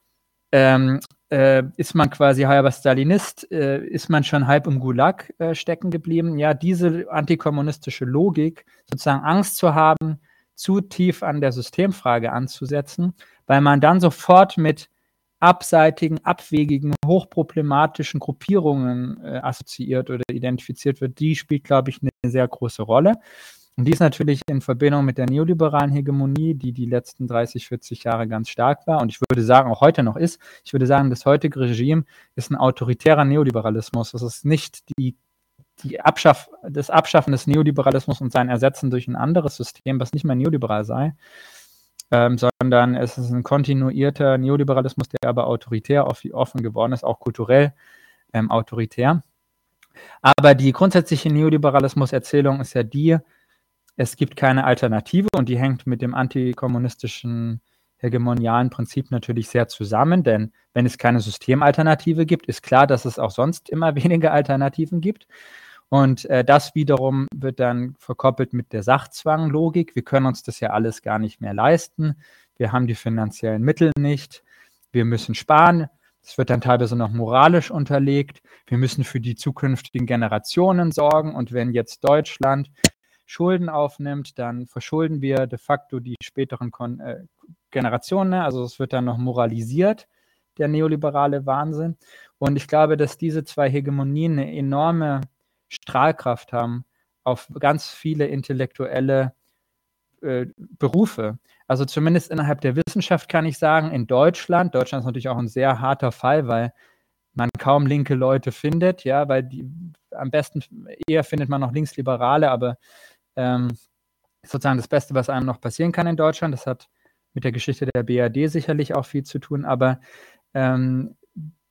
ähm, äh, ist man quasi halber Stalinist, äh, ist man schon halb im Gulag äh, stecken geblieben. Ja, diese antikommunistische Logik, sozusagen Angst zu haben, zu tief an der Systemfrage anzusetzen, weil man dann sofort mit abseitigen, abwegigen, hochproblematischen Gruppierungen äh, assoziiert oder identifiziert wird, die spielt, glaube ich, eine sehr große Rolle. Und die ist natürlich in Verbindung mit der neoliberalen Hegemonie, die die letzten 30, 40 Jahre ganz stark war und ich würde sagen, auch heute noch ist. Ich würde sagen, das heutige Regime ist ein autoritärer Neoliberalismus. Das ist nicht die, die Abschaff, das Abschaffen des Neoliberalismus und sein Ersetzen durch ein anderes System, was nicht mehr neoliberal sei, ähm, sondern es ist ein kontinuierter Neoliberalismus, der aber autoritär offen geworden ist, auch kulturell ähm, autoritär. Aber die grundsätzliche Neoliberalismus-Erzählung ist ja die, es gibt keine Alternative und die hängt mit dem antikommunistischen hegemonialen Prinzip natürlich sehr zusammen, denn wenn es keine Systemalternative gibt, ist klar, dass es auch sonst immer weniger Alternativen gibt. Und äh, das wiederum wird dann verkoppelt mit der Sachzwanglogik. Wir können uns das ja alles gar nicht mehr leisten. Wir haben die finanziellen Mittel nicht. Wir müssen sparen. Es wird dann teilweise noch moralisch unterlegt. Wir müssen für die zukünftigen Generationen sorgen. Und wenn jetzt Deutschland Schulden aufnimmt, dann verschulden wir de facto die späteren Kon äh, Generationen. Ne? Also es wird dann noch moralisiert, der neoliberale Wahnsinn. Und ich glaube, dass diese zwei Hegemonien eine enorme Strahlkraft haben auf ganz viele intellektuelle äh, Berufe. Also zumindest innerhalb der Wissenschaft kann ich sagen, in Deutschland, Deutschland ist natürlich auch ein sehr harter Fall, weil man kaum linke Leute findet, ja, weil die am besten eher findet man noch Linksliberale, aber ähm, sozusagen das Beste, was einem noch passieren kann in Deutschland. Das hat mit der Geschichte der BRD sicherlich auch viel zu tun, aber ähm,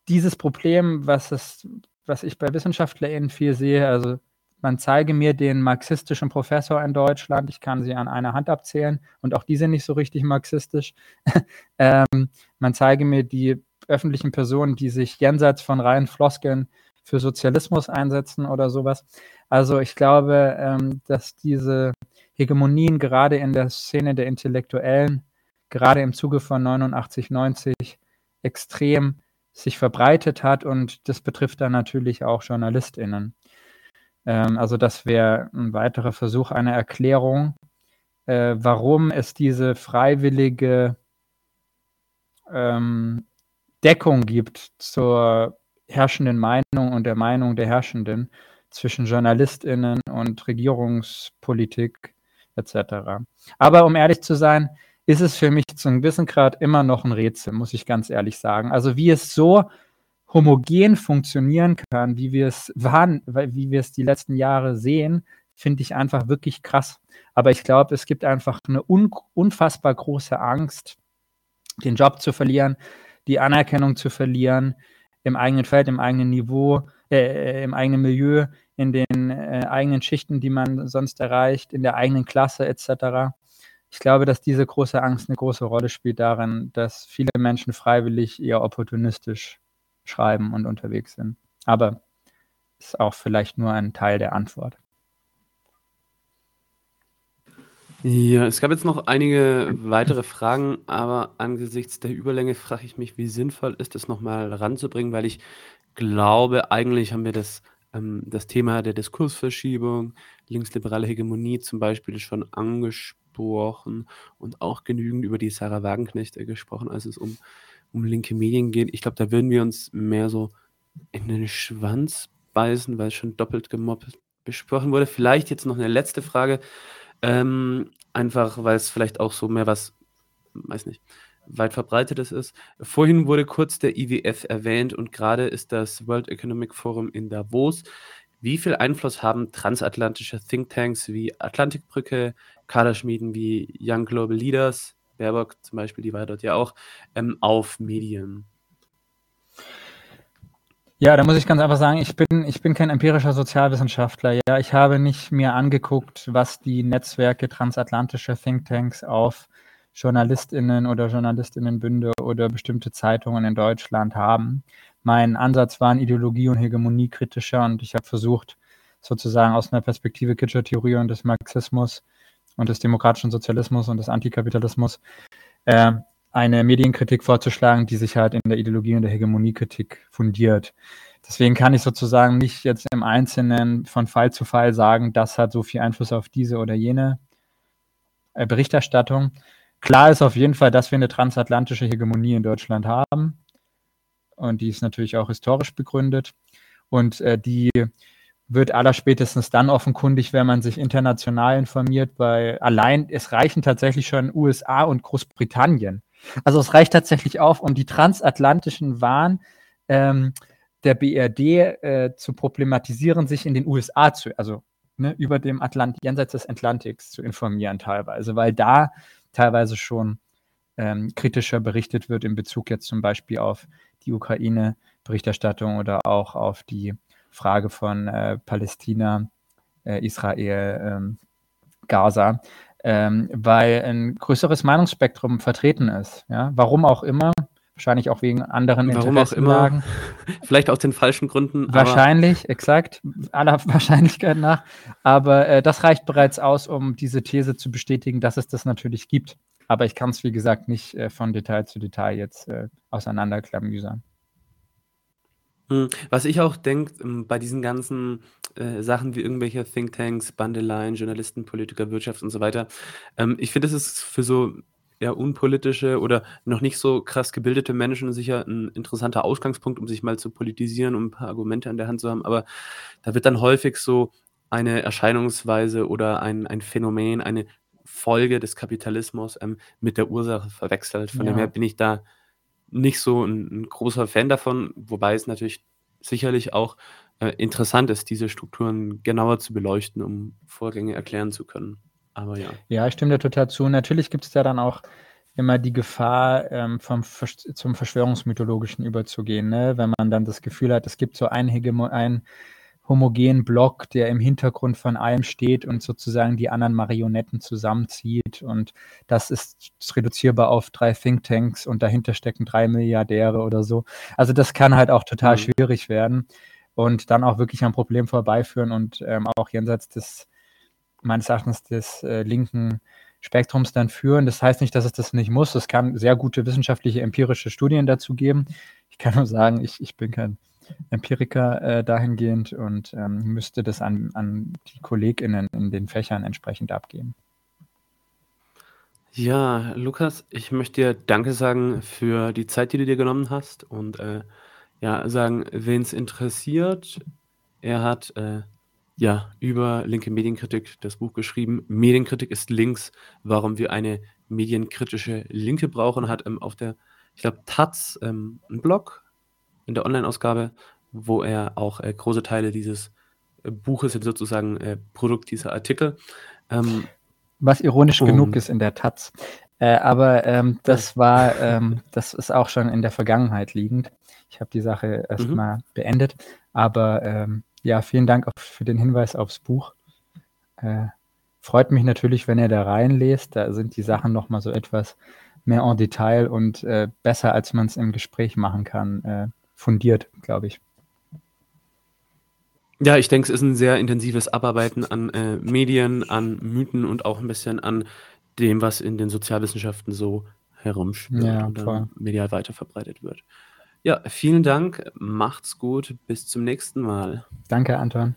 dieses Problem, was, es, was ich bei WissenschaftlerInnen viel sehe, also man zeige mir den marxistischen Professor in Deutschland, ich kann sie an einer Hand abzählen und auch die sind nicht so richtig marxistisch. ähm, man zeige mir die öffentlichen Personen, die sich jenseits von reinen Floskeln für Sozialismus einsetzen oder sowas. Also ich glaube, ähm, dass diese Hegemonien gerade in der Szene der Intellektuellen, gerade im Zuge von 89, 90 extrem sich verbreitet hat und das betrifft dann natürlich auch JournalistInnen. Ähm, also das wäre ein weiterer Versuch einer Erklärung, äh, warum es diese freiwillige ähm, Deckung gibt zur herrschenden Meinung und der Meinung der Herrschenden zwischen JournalistInnen und Regierungspolitik etc. Aber um ehrlich zu sein, ist es für mich zum gewissen Grad immer noch ein Rätsel, muss ich ganz ehrlich sagen. Also wie es so homogen funktionieren kann, wie wir es waren, wie wir es die letzten Jahre sehen, finde ich einfach wirklich krass. Aber ich glaube, es gibt einfach eine un unfassbar große Angst, den Job zu verlieren, die Anerkennung zu verlieren im eigenen Feld, im eigenen Niveau, äh, äh im eigenen Milieu, in den äh, eigenen Schichten, die man sonst erreicht, in der eigenen Klasse etc. Ich glaube, dass diese große Angst eine große Rolle spielt darin, dass viele Menschen freiwillig eher opportunistisch schreiben und unterwegs sind. Aber ist auch vielleicht nur ein Teil der Antwort. Ja, es gab jetzt noch einige weitere Fragen, aber angesichts der Überlänge frage ich mich, wie sinnvoll ist es nochmal ranzubringen, weil ich glaube, eigentlich haben wir das, ähm, das Thema der Diskursverschiebung, linksliberale Hegemonie zum Beispiel schon angesprochen und auch genügend über die Sarah Wagenknecht gesprochen, als es um, um linke Medien geht. Ich glaube, da würden wir uns mehr so in den Schwanz beißen, weil es schon doppelt gemobbt besprochen wurde. Vielleicht jetzt noch eine letzte Frage. Ähm, einfach, weil es vielleicht auch so mehr was, weiß nicht, weit verbreitetes ist. Vorhin wurde kurz der IWF erwähnt und gerade ist das World Economic Forum in Davos. Wie viel Einfluss haben transatlantische Thinktanks wie Atlantikbrücke, Kaderschmieden wie Young Global Leaders, Baerbock zum Beispiel, die war dort ja auch, ähm, auf Medien? Ja, da muss ich ganz einfach sagen, ich bin, ich bin kein empirischer Sozialwissenschaftler. Ja, ich habe nicht mir angeguckt, was die Netzwerke transatlantischer Thinktanks auf JournalistInnen oder JournalistInnenbünde oder bestimmte Zeitungen in Deutschland haben. Mein Ansatz war ein Ideologie- und Hegemonie-kritischer und ich habe versucht, sozusagen aus einer Perspektive kritischer Theorie und des Marxismus und des demokratischen Sozialismus und des Antikapitalismus äh, eine Medienkritik vorzuschlagen, die sich halt in der Ideologie und der Hegemoniekritik fundiert. Deswegen kann ich sozusagen nicht jetzt im Einzelnen von Fall zu Fall sagen, das hat so viel Einfluss auf diese oder jene äh, Berichterstattung. Klar ist auf jeden Fall, dass wir eine transatlantische Hegemonie in Deutschland haben. Und die ist natürlich auch historisch begründet. Und äh, die wird allerspätestens dann offenkundig, wenn man sich international informiert, weil allein es reichen tatsächlich schon USA und Großbritannien also es reicht tatsächlich auf, um die transatlantischen Waren ähm, der BRD äh, zu problematisieren, sich in den USA zu, also ne, über dem Atlantik, jenseits des Atlantiks zu informieren teilweise, weil da teilweise schon ähm, kritischer berichtet wird in Bezug jetzt zum Beispiel auf die Ukraine-Berichterstattung oder auch auf die Frage von äh, Palästina, äh, Israel, ähm, Gaza ähm, weil ein größeres Meinungsspektrum vertreten ist. Ja? Warum auch immer, wahrscheinlich auch wegen anderen Warum auch immer, vielleicht aus den falschen Gründen. Wahrscheinlich, exakt, aller Wahrscheinlichkeit nach. Aber äh, das reicht bereits aus, um diese These zu bestätigen, dass es das natürlich gibt. Aber ich kann es, wie gesagt, nicht äh, von Detail zu Detail jetzt äh, auseinanderklamüsern. Hm, was ich auch denke, ähm, bei diesen ganzen, äh, Sachen wie irgendwelche Thinktanks, Bandeleien, Journalisten, Politiker, Wirtschaft und so weiter, ähm, ich finde, das ist für so eher unpolitische oder noch nicht so krass gebildete Menschen sicher ein interessanter Ausgangspunkt, um sich mal zu politisieren, um ein paar Argumente an der Hand zu haben. Aber da wird dann häufig so eine Erscheinungsweise oder ein ein Phänomen, eine Folge des Kapitalismus, ähm, mit der Ursache verwechselt. Von dem her bin ich da nicht so ein, ein großer Fan davon, wobei es natürlich sicherlich auch äh, interessant ist, diese Strukturen genauer zu beleuchten, um Vorgänge erklären zu können. Aber ja. Ja, ich stimme dir total zu. Natürlich gibt es da dann auch immer die Gefahr, ähm, vom zum Verschwörungsmythologischen überzugehen, ne? wenn man dann das Gefühl hat, es gibt so einen, Hegemo einen homogenen Block, der im Hintergrund von allem steht und sozusagen die anderen Marionetten zusammenzieht. Und das ist reduzierbar auf drei Thinktanks und dahinter stecken drei Milliardäre oder so. Also das kann halt auch total mhm. schwierig werden und dann auch wirklich am Problem vorbeiführen und ähm, auch jenseits des, meines Erachtens, des äh, linken Spektrums dann führen. Das heißt nicht, dass es das nicht muss. Es kann sehr gute wissenschaftliche, empirische Studien dazu geben. Ich kann nur sagen, ich, ich bin kein Empiriker äh, dahingehend und ähm, müsste das an, an die KollegInnen in den Fächern entsprechend abgeben. Ja, Lukas, ich möchte dir Danke sagen für die Zeit, die du dir genommen hast und äh, ja, sagen, wen es interessiert, er hat äh, ja über linke Medienkritik das Buch geschrieben. Medienkritik ist links, warum wir eine medienkritische Linke brauchen, hat ähm, auf der, ich glaube, Taz ähm, einen Blog in der Online-Ausgabe, wo er auch äh, große Teile dieses äh, Buches sind sozusagen äh, Produkt dieser Artikel. Ähm, Was ironisch genug ist in der Taz. Äh, aber ähm, das war, ähm, das ist auch schon in der Vergangenheit liegend. Ich habe die Sache erstmal mhm. beendet. Aber ähm, ja, vielen Dank auch für den Hinweis aufs Buch. Äh, freut mich natürlich, wenn ihr da reinlest. Da sind die Sachen nochmal so etwas mehr en Detail und äh, besser, als man es im Gespräch machen kann, äh, fundiert, glaube ich. Ja, ich denke, es ist ein sehr intensives Abarbeiten an äh, Medien, an Mythen und auch ein bisschen an dem, was in den Sozialwissenschaften so herumschwirrt ja, und medial weiterverbreitet wird. Ja, vielen Dank, macht's gut, bis zum nächsten Mal. Danke, Anton.